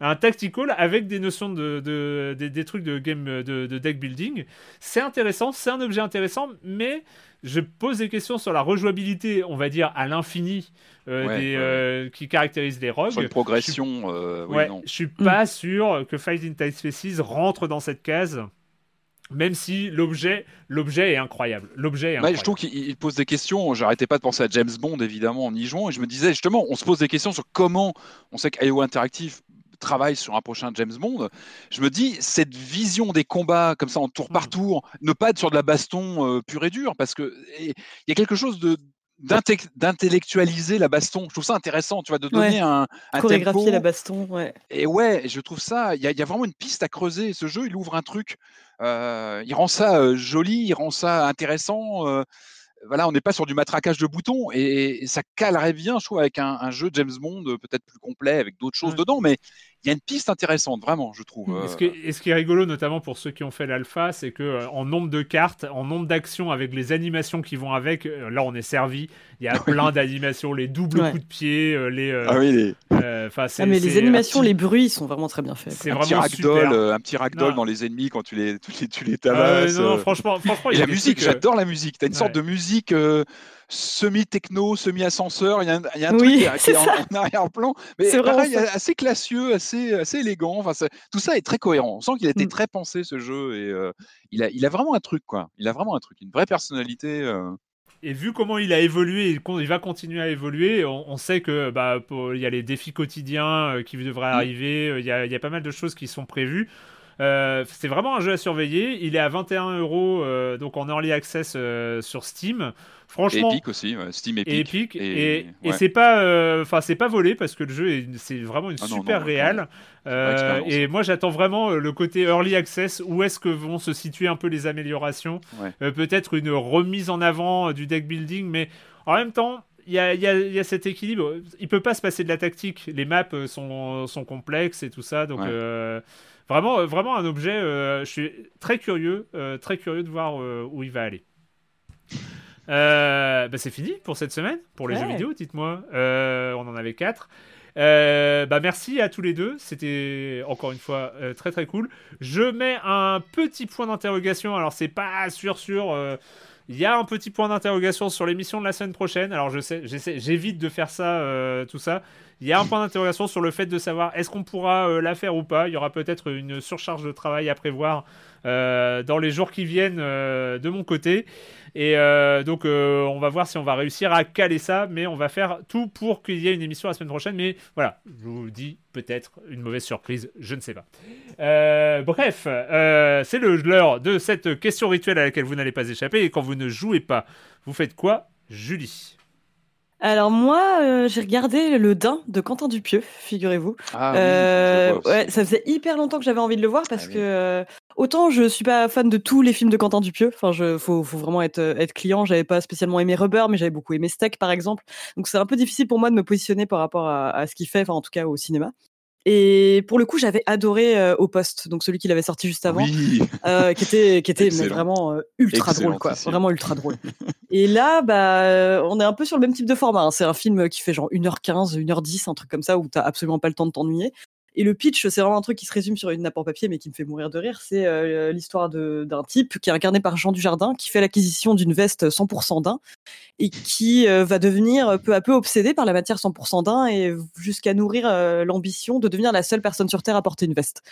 un tactical avec des notions de, de- des- des trucs de game de, de deck building. C'est intéressant, c'est un objet intéressant, mais je pose des questions sur la rejouabilité, on va dire à l'infini, euh,
Ouais,
des,
ouais,
euh, qui caractérise les rogues.
Sur une progression, euh, oui,
ouais,
non.
je suis pas sûr que Fighting Tide Species rentre dans cette case. Même si l'objet, l'objet est incroyable. L'objet est incroyable.
je trouve qu'il il pose des questions. J'arrêtais pas de penser à James Bond, évidemment, en y jouant. Et je me disais, justement, on se pose des questions sur comment. On sait qu'IO Interactive travaille sur un prochain James Bond, je me dis, cette vision des combats comme ça en tour par
Mm.
tour, ne pas être sur de la baston euh, pure et dure, parce que il y a quelque chose de d'intellectualiser la baston. Je trouve ça intéressant, tu vois, de donner
Ouais.
un, un
Chorégraphier
tempo.
la baston, ouais.
Et ouais, je trouve ça, il y, a- il y a vraiment une piste à creuser. Ce jeu, il ouvre un truc, euh, il rend ça euh, joli, il rend ça intéressant. euh, voilà, on n'est pas sur du matraquage de boutons et, et ça calerait bien, je trouve, avec un, un jeu James Bond peut-être plus complet, avec d'autres choses
Ouais.
dedans, mais il y a une piste intéressante, vraiment, je trouve.
Et
euh,
ce, qui est, et ce qui est rigolo, notamment pour ceux qui ont fait l'alpha, c'est que euh, en nombre de cartes, en nombre d'actions avec les animations qui vont avec, euh, là on est servi. Il y a plein d'animations, les doubles
Ouais.
coups de pied, les. euh,
Ah oui, les,
euh, 'fin, c'est-
Ah, mais les animations,
petit-
les bruits, sont vraiment très bien faits.
C'est
un petit
vraiment
ragdoll,
super.
euh, un petit ragdoll
Non.
dans les ennemis quand tu les, tu les, tu les
Euh,
tabasses.
non, non,
euh.
franchement, franchement,
Et
y a
la musique,
trucs, euh,
j'adore la musique. Tu as une sorte
ouais.
de musique euh, semi-techno, semi-ascenseur. Il y a un, il y a un
Oui,
truc qui est- en, arrière-plan. Mais
C'est vraiment
pareil, assez classieux, assez, assez élégant. Enfin, tout ça est très cohérent. On sent qu'il a été
Mm.
très pensé, ce jeu. Et euh, il, a, il a vraiment un truc, quoi. Il a vraiment un truc, une vraie personnalité. euh.
Et vu comment il a évolué, il, va continuer à évoluer, on, on sait que bah, pour- il y a les défis quotidiens euh, qui devraient
Mm.
arriver, il y, a, il y a pas mal de choses qui sont prévues. Euh, c'est vraiment un jeu à surveiller. Il est à 21 euros, euh, donc en early access euh, sur Steam. Franchement,
Epic aussi, ouais, Steam Epic.
et épique. Et, et
ouais.
c'est pas, enfin c'est pas volé parce que le jeu est, c'est vraiment une
Ah
super
non, expérience,
et
hein.
moi j'attends vraiment le côté early access. Où est-ce que vont se situer un peu les améliorations? Peut-être une remise en avant du deck building, mais en même temps. Il y, a, y y cet équilibre. Il peut pas se passer de la tactique. Les maps sont, sont complexes et tout ça. Donc
Ouais.
euh, vraiment, euh, vraiment un objet. euh, je suis très curieux, euh, très curieux de voir où il va aller. Euh, bah, c'est fini pour cette semaine, pour les
Ouais.
jeux vidéo, dites-moi. Euh, on en avait quatre. Euh, bah merci à tous les deux, c'était encore une fois très très cool. Je mets un petit point d'interrogation, alors c'est pas sûr sûr, il y a un petit point d'interrogation sur l'émission de la semaine prochaine, alors je sais, j'essaie- j'évite de faire ça, tout ça. Il y a un point d'interrogation sur le fait de savoir est-ce qu'on pourra euh, la faire ou pas. Il y aura peut-être une surcharge de travail à prévoir euh, dans les jours qui viennent euh, de mon côté. Et donc, on va voir si on va réussir à caler ça, mais on va faire tout pour qu'il y ait une émission la semaine prochaine. Mais voilà, je vous dis peut-être une mauvaise surprise, je ne sais pas. Bref, c'est l'heure de cette question rituelle à laquelle vous n'allez pas échapper. Et quand vous ne jouez pas, vous faites quoi, Julie?
Alors moi, euh, j'ai regardé Le Dain de Quentin Dupieux, figurez-vous.
Ah
Euh, ouais, ça faisait hyper longtemps que j'avais envie de le voir parce
Ah
que euh, autant je suis pas fan de tous les films de Quentin Dupieux. Enfin, je faut, faut vraiment être euh, être client. J'avais pas spécialement aimé Rubber, mais j'avais beaucoup aimé Steak par exemple. Donc c'est un peu difficile pour moi de me positionner par rapport à, à ce qu'il fait, enfin en tout cas au cinéma. Et pour le coup, j'avais adoré euh, Au Poste, donc celui qu'il avait sorti juste avant,
Oui,
euh, qui était qui était mais
Excellent.
vraiment euh, ultra drôle quoi, vraiment ultra drôle. Et là, bah, on est un peu sur le même type de format. hein. C'est un film qui fait genre 1h15, 1h10, un truc comme ça, où t'as absolument pas le temps de t'ennuyer. Et le pitch, c'est vraiment un truc qui se résume sur une nappe en papier, mais qui me fait mourir de rire. C'est euh, l'histoire d'un type qui est incarné par Jean Dujardin, qui fait l'acquisition d'une veste 100% d'un, et qui euh, va devenir peu à peu obsédé par la matière 100% d'un, et jusqu'à nourrir euh, l'ambition de devenir la seule personne sur Terre à porter une veste.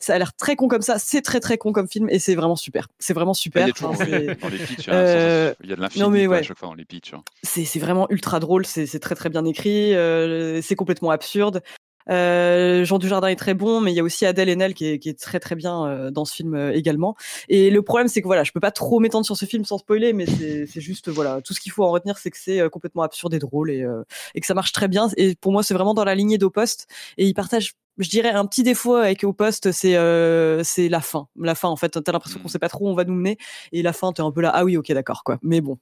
Ça a l'air très con comme ça, c'est très très con comme film, et c'est vraiment super. C'est vraiment
il
super. Enfin,
hein, il y a de l'infini à chaque fois dans les pitchs. hein.
c'est vraiment ultra drôle, c'est très très bien écrit, c'est complètement absurde. Euh, Jean Dujardin est très bon, mais il y a aussi Adèle Haenel qui est, qui est très très bien euh, dans ce film euh, également. Et le problème, c'est que voilà, je peux pas trop m'étendre sur ce film sans spoiler, mais c'est juste voilà, tout ce qu'il faut en retenir, c'est que c'est euh, complètement absurde et drôle et, et que ça marche très bien. Et pour moi, c'est vraiment dans la lignée d'Au Poste. Et il partage, je dirais, un petit défaut avec Au Poste, c'est euh, c'est la fin. La fin, en fait, t'as l'impression qu'on
Mm.
sait pas trop où on va nous mener, et la fin, t'es un peu là, ah oui, ok, d'accord, quoi. Mais bon.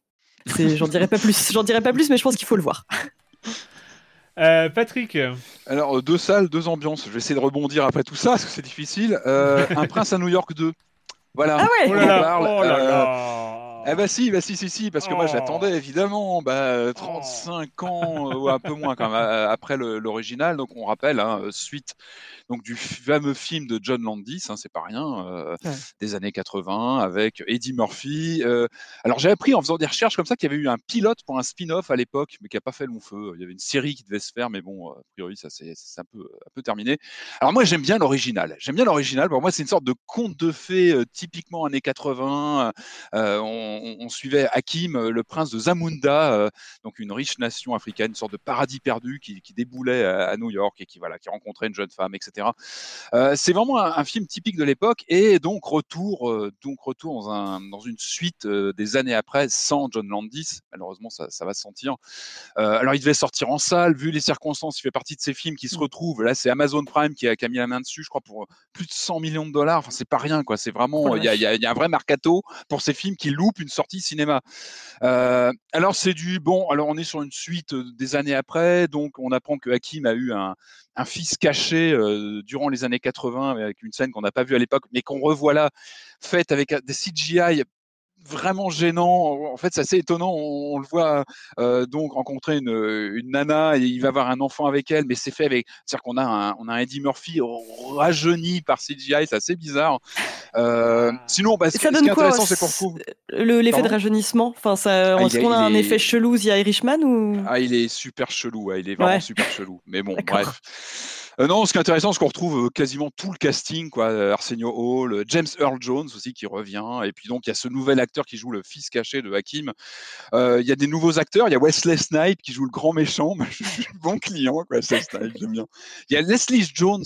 J'en dirais pas plus, j'en dirais pas plus, mais je pense qu'il faut le voir.
Euh, Patrick
Alors, euh, deux salles, deux ambiances. Je vais essayer de rebondir après tout ça, parce que c'est difficile. Euh, un prince à New York 2. Voilà.
Ah ouais
Oh
on parle.
oh là
Euh,
là.
Eh bah si, bah si, si, si, parce que moi
Oh.
j'attendais évidemment bah, 35 ans, euh, ou un peu moins quand même, euh, après l'original. Donc on rappelle, hein, euh, suite donc, du fameux film de John Landis, hein, c'est pas rien, euh,
Ouais.
des années 80, avec Eddie Murphy. euh, alors j'ai appris en faisant des recherches comme ça qu'il y avait eu un pilote pour un spin-off à l'époque, mais qui n'a pas fait long feu. Il y avait une série qui devait se faire, mais bon, a priori ça c'est c'est un peu, un peu terminé. Alors moi j'aime bien l'original. J'aime bien l'original. Pour moi c'est une sorte de conte de fées euh, typiquement années 80. Euh, on, on, on suivait Hakim, euh, le prince de Zamunda, euh, donc une riche nation africaine, une sorte de paradis perdu qui, qui déboulait à, à New York et qui voilà, qui rencontrait une jeune femme, etc. Euh, c'est vraiment un, un film typique de l'époque et donc retour, euh, donc retour dans, un, dans une suite des années après sans John Landis. Malheureusement, ça, ça va se sentir. Alors, il devait sortir en salle, vu les circonstances, il fait partie de ces films qui se retrouvent. Là, c'est Amazon Prime qui a, qui a mis la main dessus, je crois, pour plus de 100 millions de dollars. Enfin, c'est pas rien, quoi. C'est vraiment,
Oh
il y, y a un vrai mercato pour ces films qui loupent une sortie cinéma. Euh, alors, c'est du bon. Alors, on est sur une suite euh, des années après, donc on apprend que Hakim a eu un, fils caché euh, durant les années 80 avec une scène qu'on n'a pas vue à l'époque, mais qu'on revoit là, faite avec des CGI vraiment gênant. En fait, c'est assez étonnant. On, on le voit euh, donc rencontrer une, une nana et il va avoir un enfant avec elle, mais c'est fait avec. C'est-à-dire qu'on a un, on a un Eddie Murphy rajeuni par CGI, c'est assez bizarre. Euh, sinon, bah, ce,
ça
ce
donne
qui est
quoi
intéressant,
c'est-
qu'on retrouve.
le- L'effet de rajeunissement? Enfin, ça,
Ah,
est-ce qu'on a un
est-
effet chelou The Irishman ou?
Ah, il est super chelou, ouais, il est vraiment
Ouais.
super chelou. Mais bon,
D'accord.
bref. Euh, non, ce qui est intéressant, c'est qu'on retrouve euh, quasiment tout le casting, quoi. euh, Arsenio Hall, James Earl Jones aussi qui revient, et puis donc il y a ce nouvel acteur qui joue le fils caché de Hakim. Il y a des nouveaux acteurs, il y a Wesley Snipes qui joue le grand méchant. Je suis bon client, quoi, Wesley Snipes, j'aime bien. Il y a Leslie Jones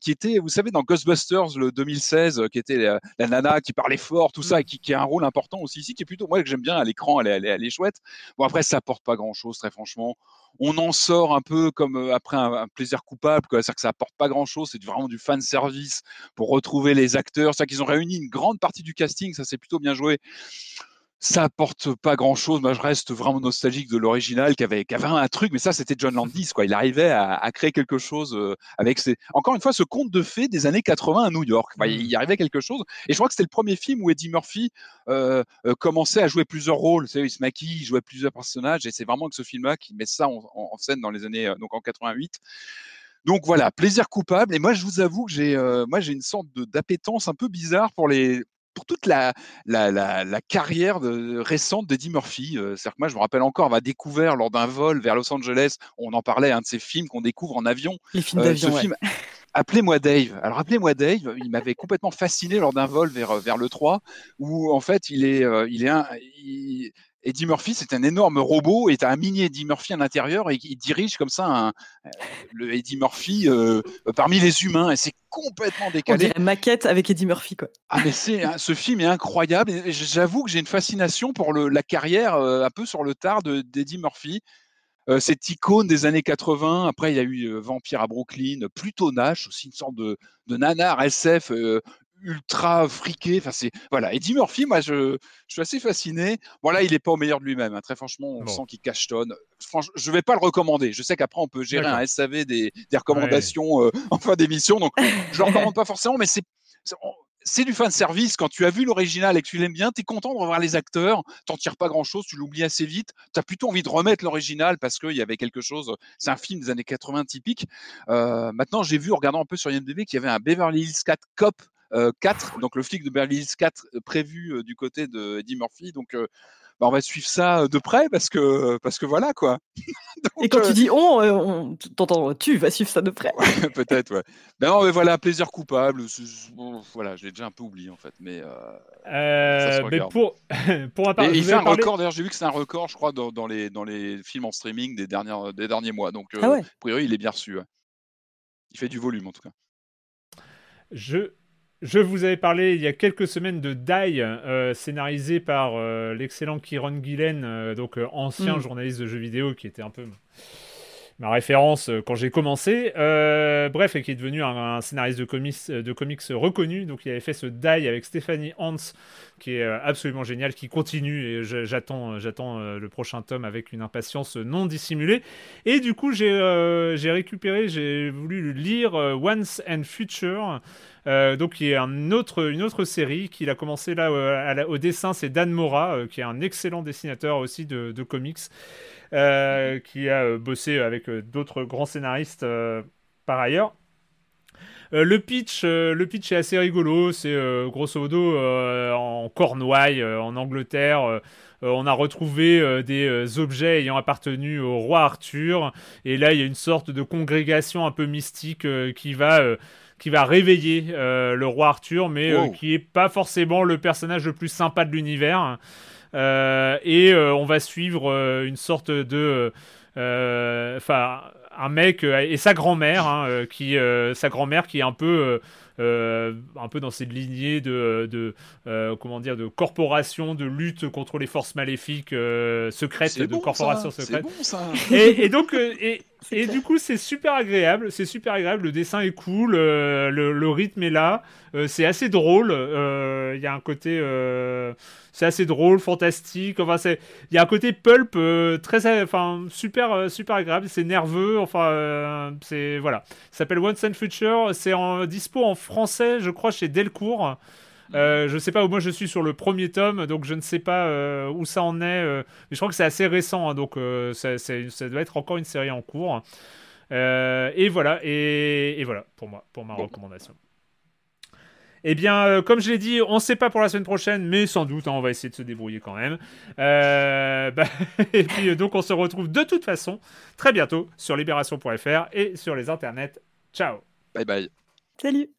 qui était, vous savez, dans Ghostbusters le 2016, euh, qui était la, nana qui parlait fort, tout ça, et qui, qui a un rôle important aussi ici, qui est plutôt moi que j'aime bien à l'écran, elle, elle, est- elle est chouette. Bon après, ça apporte pas grand-chose, très franchement on en sort un peu comme après un, plaisir coupable. C'est-à-dire que ça apporte pas grand-chose, c'est vraiment du fan service pour retrouver les acteurs. C'est-à-dire qu'ils ont réuni une grande partie du casting, ça c'est plutôt bien joué. Ça apporte pas grand-chose. Moi, je reste vraiment nostalgique de l'original qui avait, qui avait un truc, mais ça c'était John Landis, quoi. Il arrivait à, à créer quelque chose euh, avec ses, encore une fois, ce conte de fées des années 80 à New York. Enfin, il y arrivait quelque chose. Et je crois que c'était le premier film où Eddie Murphy euh, euh, commençait à jouer plusieurs rôles. Savez, il se maquille, il jouait plusieurs personnages, et c'est vraiment avec ce film-là qu'il met ça en, en- scène dans les années, donc en 88. Donc voilà, plaisir coupable. Et moi, je vous avoue que j'ai, euh, moi, j'ai une sorte d'appétence un peu bizarre pour les, pour toute la, la, la, la carrière de- récente d'Eddie Murphy. Euh, C'est-à-dire que moi, je me rappelle encore avoir découvert lors d'un vol vers Los Angeles, on en parlait, un de ces films qu'on découvre en avion.
les films
Euh,
d'avion ouais.
Appelez-moi Dave. Alors appelez-moi Dave, il m'avait complètement fasciné lors d'un vol vers, vers le 3, où en fait il est, euh, il est un, il- Eddie Murphy, c'est un énorme robot et tu as un mini Eddie Murphy à l'intérieur et il dirige comme ça un, euh, le Eddie Murphy euh, parmi les humains et c'est complètement
On
décalé.
dirait maquette avec Eddie Murphy quoi.
Ah mais c'est ce film est incroyable j'avoue que j'ai une fascination pour le, la carrière euh, un peu sur le tard de d'Eddie Murphy. Euh, cette icône des années 80. Après, il y a eu euh, Vampire à Brooklyn, Pluto Nash, aussi une sorte de, de nanar SF euh, ultra friqué. Enfin, c'est voilà. Eddie Murphy, moi, je, je suis assez fasciné. Bon là, il est pas au meilleur de lui-même. hein. Très franchement, on
Bon.
sent qu'il cachetonne. Franchement, je vais pas le recommander. Je sais qu'après, on peut gérer un SAV des, des recommandations euh, en fin d'émission, donc je le recommande pas forcément, mais c'est c'est- du fan service. Quand tu as vu l'original et que tu l'aimes bien, tu es content de revoir les acteurs. T'en tires pas grand chose, tu l'oublies assez vite. Tu as plutôt envie de remettre l'original parce qu'il y avait quelque chose. C'est un film des années 80 typique. Euh, maintenant, j'ai vu en regardant un peu sur IMDb qu'il y avait un Beverly Hills 4 Cop 4, donc le flic de Beverly Hills 4 euh, prévu euh, du côté de Eddie Murphy. Donc, euh, bah, on va suivre ça euh, de près parce que parce que voilà quoi.
Et quand
euh,
tu dis on, euh, on t'entends, tu vas suivre ça de près.
Peut-être, ouais. Ben non, mais voilà, plaisir coupable. bon, Voilà, j'ai déjà un peu oublié en fait, mais. euh,
Euh,
Ça se
mais pour, pour ma part, je
il fait un record, d'ailleurs, j'ai vu que c'est un record, je crois, dans, dans les, dans les films en streaming des, dernières, des derniers mois. Donc, euh,
Ah ouais.
a priori, il est bien reçu. ouais. Il fait du volume, en tout cas.
Je, je vous avais parlé il y a quelques semaines de Die, euh, scénarisé par euh, l'excellent Kieron Gillen, euh, donc ancien
Mm.
journaliste de jeux vidéo qui était un peu ma- référence euh, quand j'ai commencé. Euh, bref, et qui est devenu un, scénariste de comics, euh, de comics reconnu. Donc il avait fait ce Die avec Stéphanie Hans, qui est absolument génial, qui continue et j'attends, j'attends le prochain tome avec une impatience non dissimulée. Et du coup, j'ai récupéré, j'ai voulu lire Once and Future. Donc, est un autre, une autre série qu'il a commencé là au dessin, c'est Dan Mora, qui est un excellent dessinateur aussi de, de comics, euh, qui a euh, bossé avec euh, d'autres grands scénaristes euh, par ailleurs. Euh, le pitch, euh, le pitch est assez rigolo. C'est euh, grosso modo en Cornouailles, en Angleterre. on a retrouvé des objets ayant appartenu au roi Arthur. Et là, il y a une sorte de congrégation un peu mystique qui va qui va réveiller le roi Arthur, mais
Wow.
qui est pas forcément le personnage le plus sympa de l'univers. Euh, et euh, on va suivre euh, une sorte de, enfin, un mec et sa grand-mère, hein, qui, sa grand-mère qui est un peu euh, un peu dans cette lignée de, de euh, comment dire, de corporation de lutte contre les forces maléfiques euh, secrètes, de
bon,
corporations secrètes.
C'est bon ça.
Et, et donc, et, et du coup, c'est super agréable. C'est super agréable. Le dessin est cool. euh, le, le rythme est là. euh, c'est assez drôle. euh, Il y a un côté. c'est assez drôle, fantastique. Enfin, c'est. Il y a un côté pulp très. Enfin, super, super agréable. C'est nerveux. Enfin, c'est. Voilà. Ça s'appelle Once and Future. C'est en dispo en français, je crois, chez Delcourt. Euh, je sais pas, moi je suis sur le premier tome, donc je ne sais pas euh, où ça en est. euh, mais je crois que c'est assez récent, hein, donc euh, ça, c'est- ça doit être encore une série en cours. Euh, et voilà, et, et voilà pour moi, pour ma recommandation. Eh bien, euh, comme je l'ai dit, on ne sait pas pour la semaine prochaine, mais sans doute, hein, on va essayer de se débrouiller quand même. Euh, bah, et puis, euh, donc, on se retrouve de toute façon très bientôt sur libération.fr et sur les internets. Ciao
Bye bye.
Salut.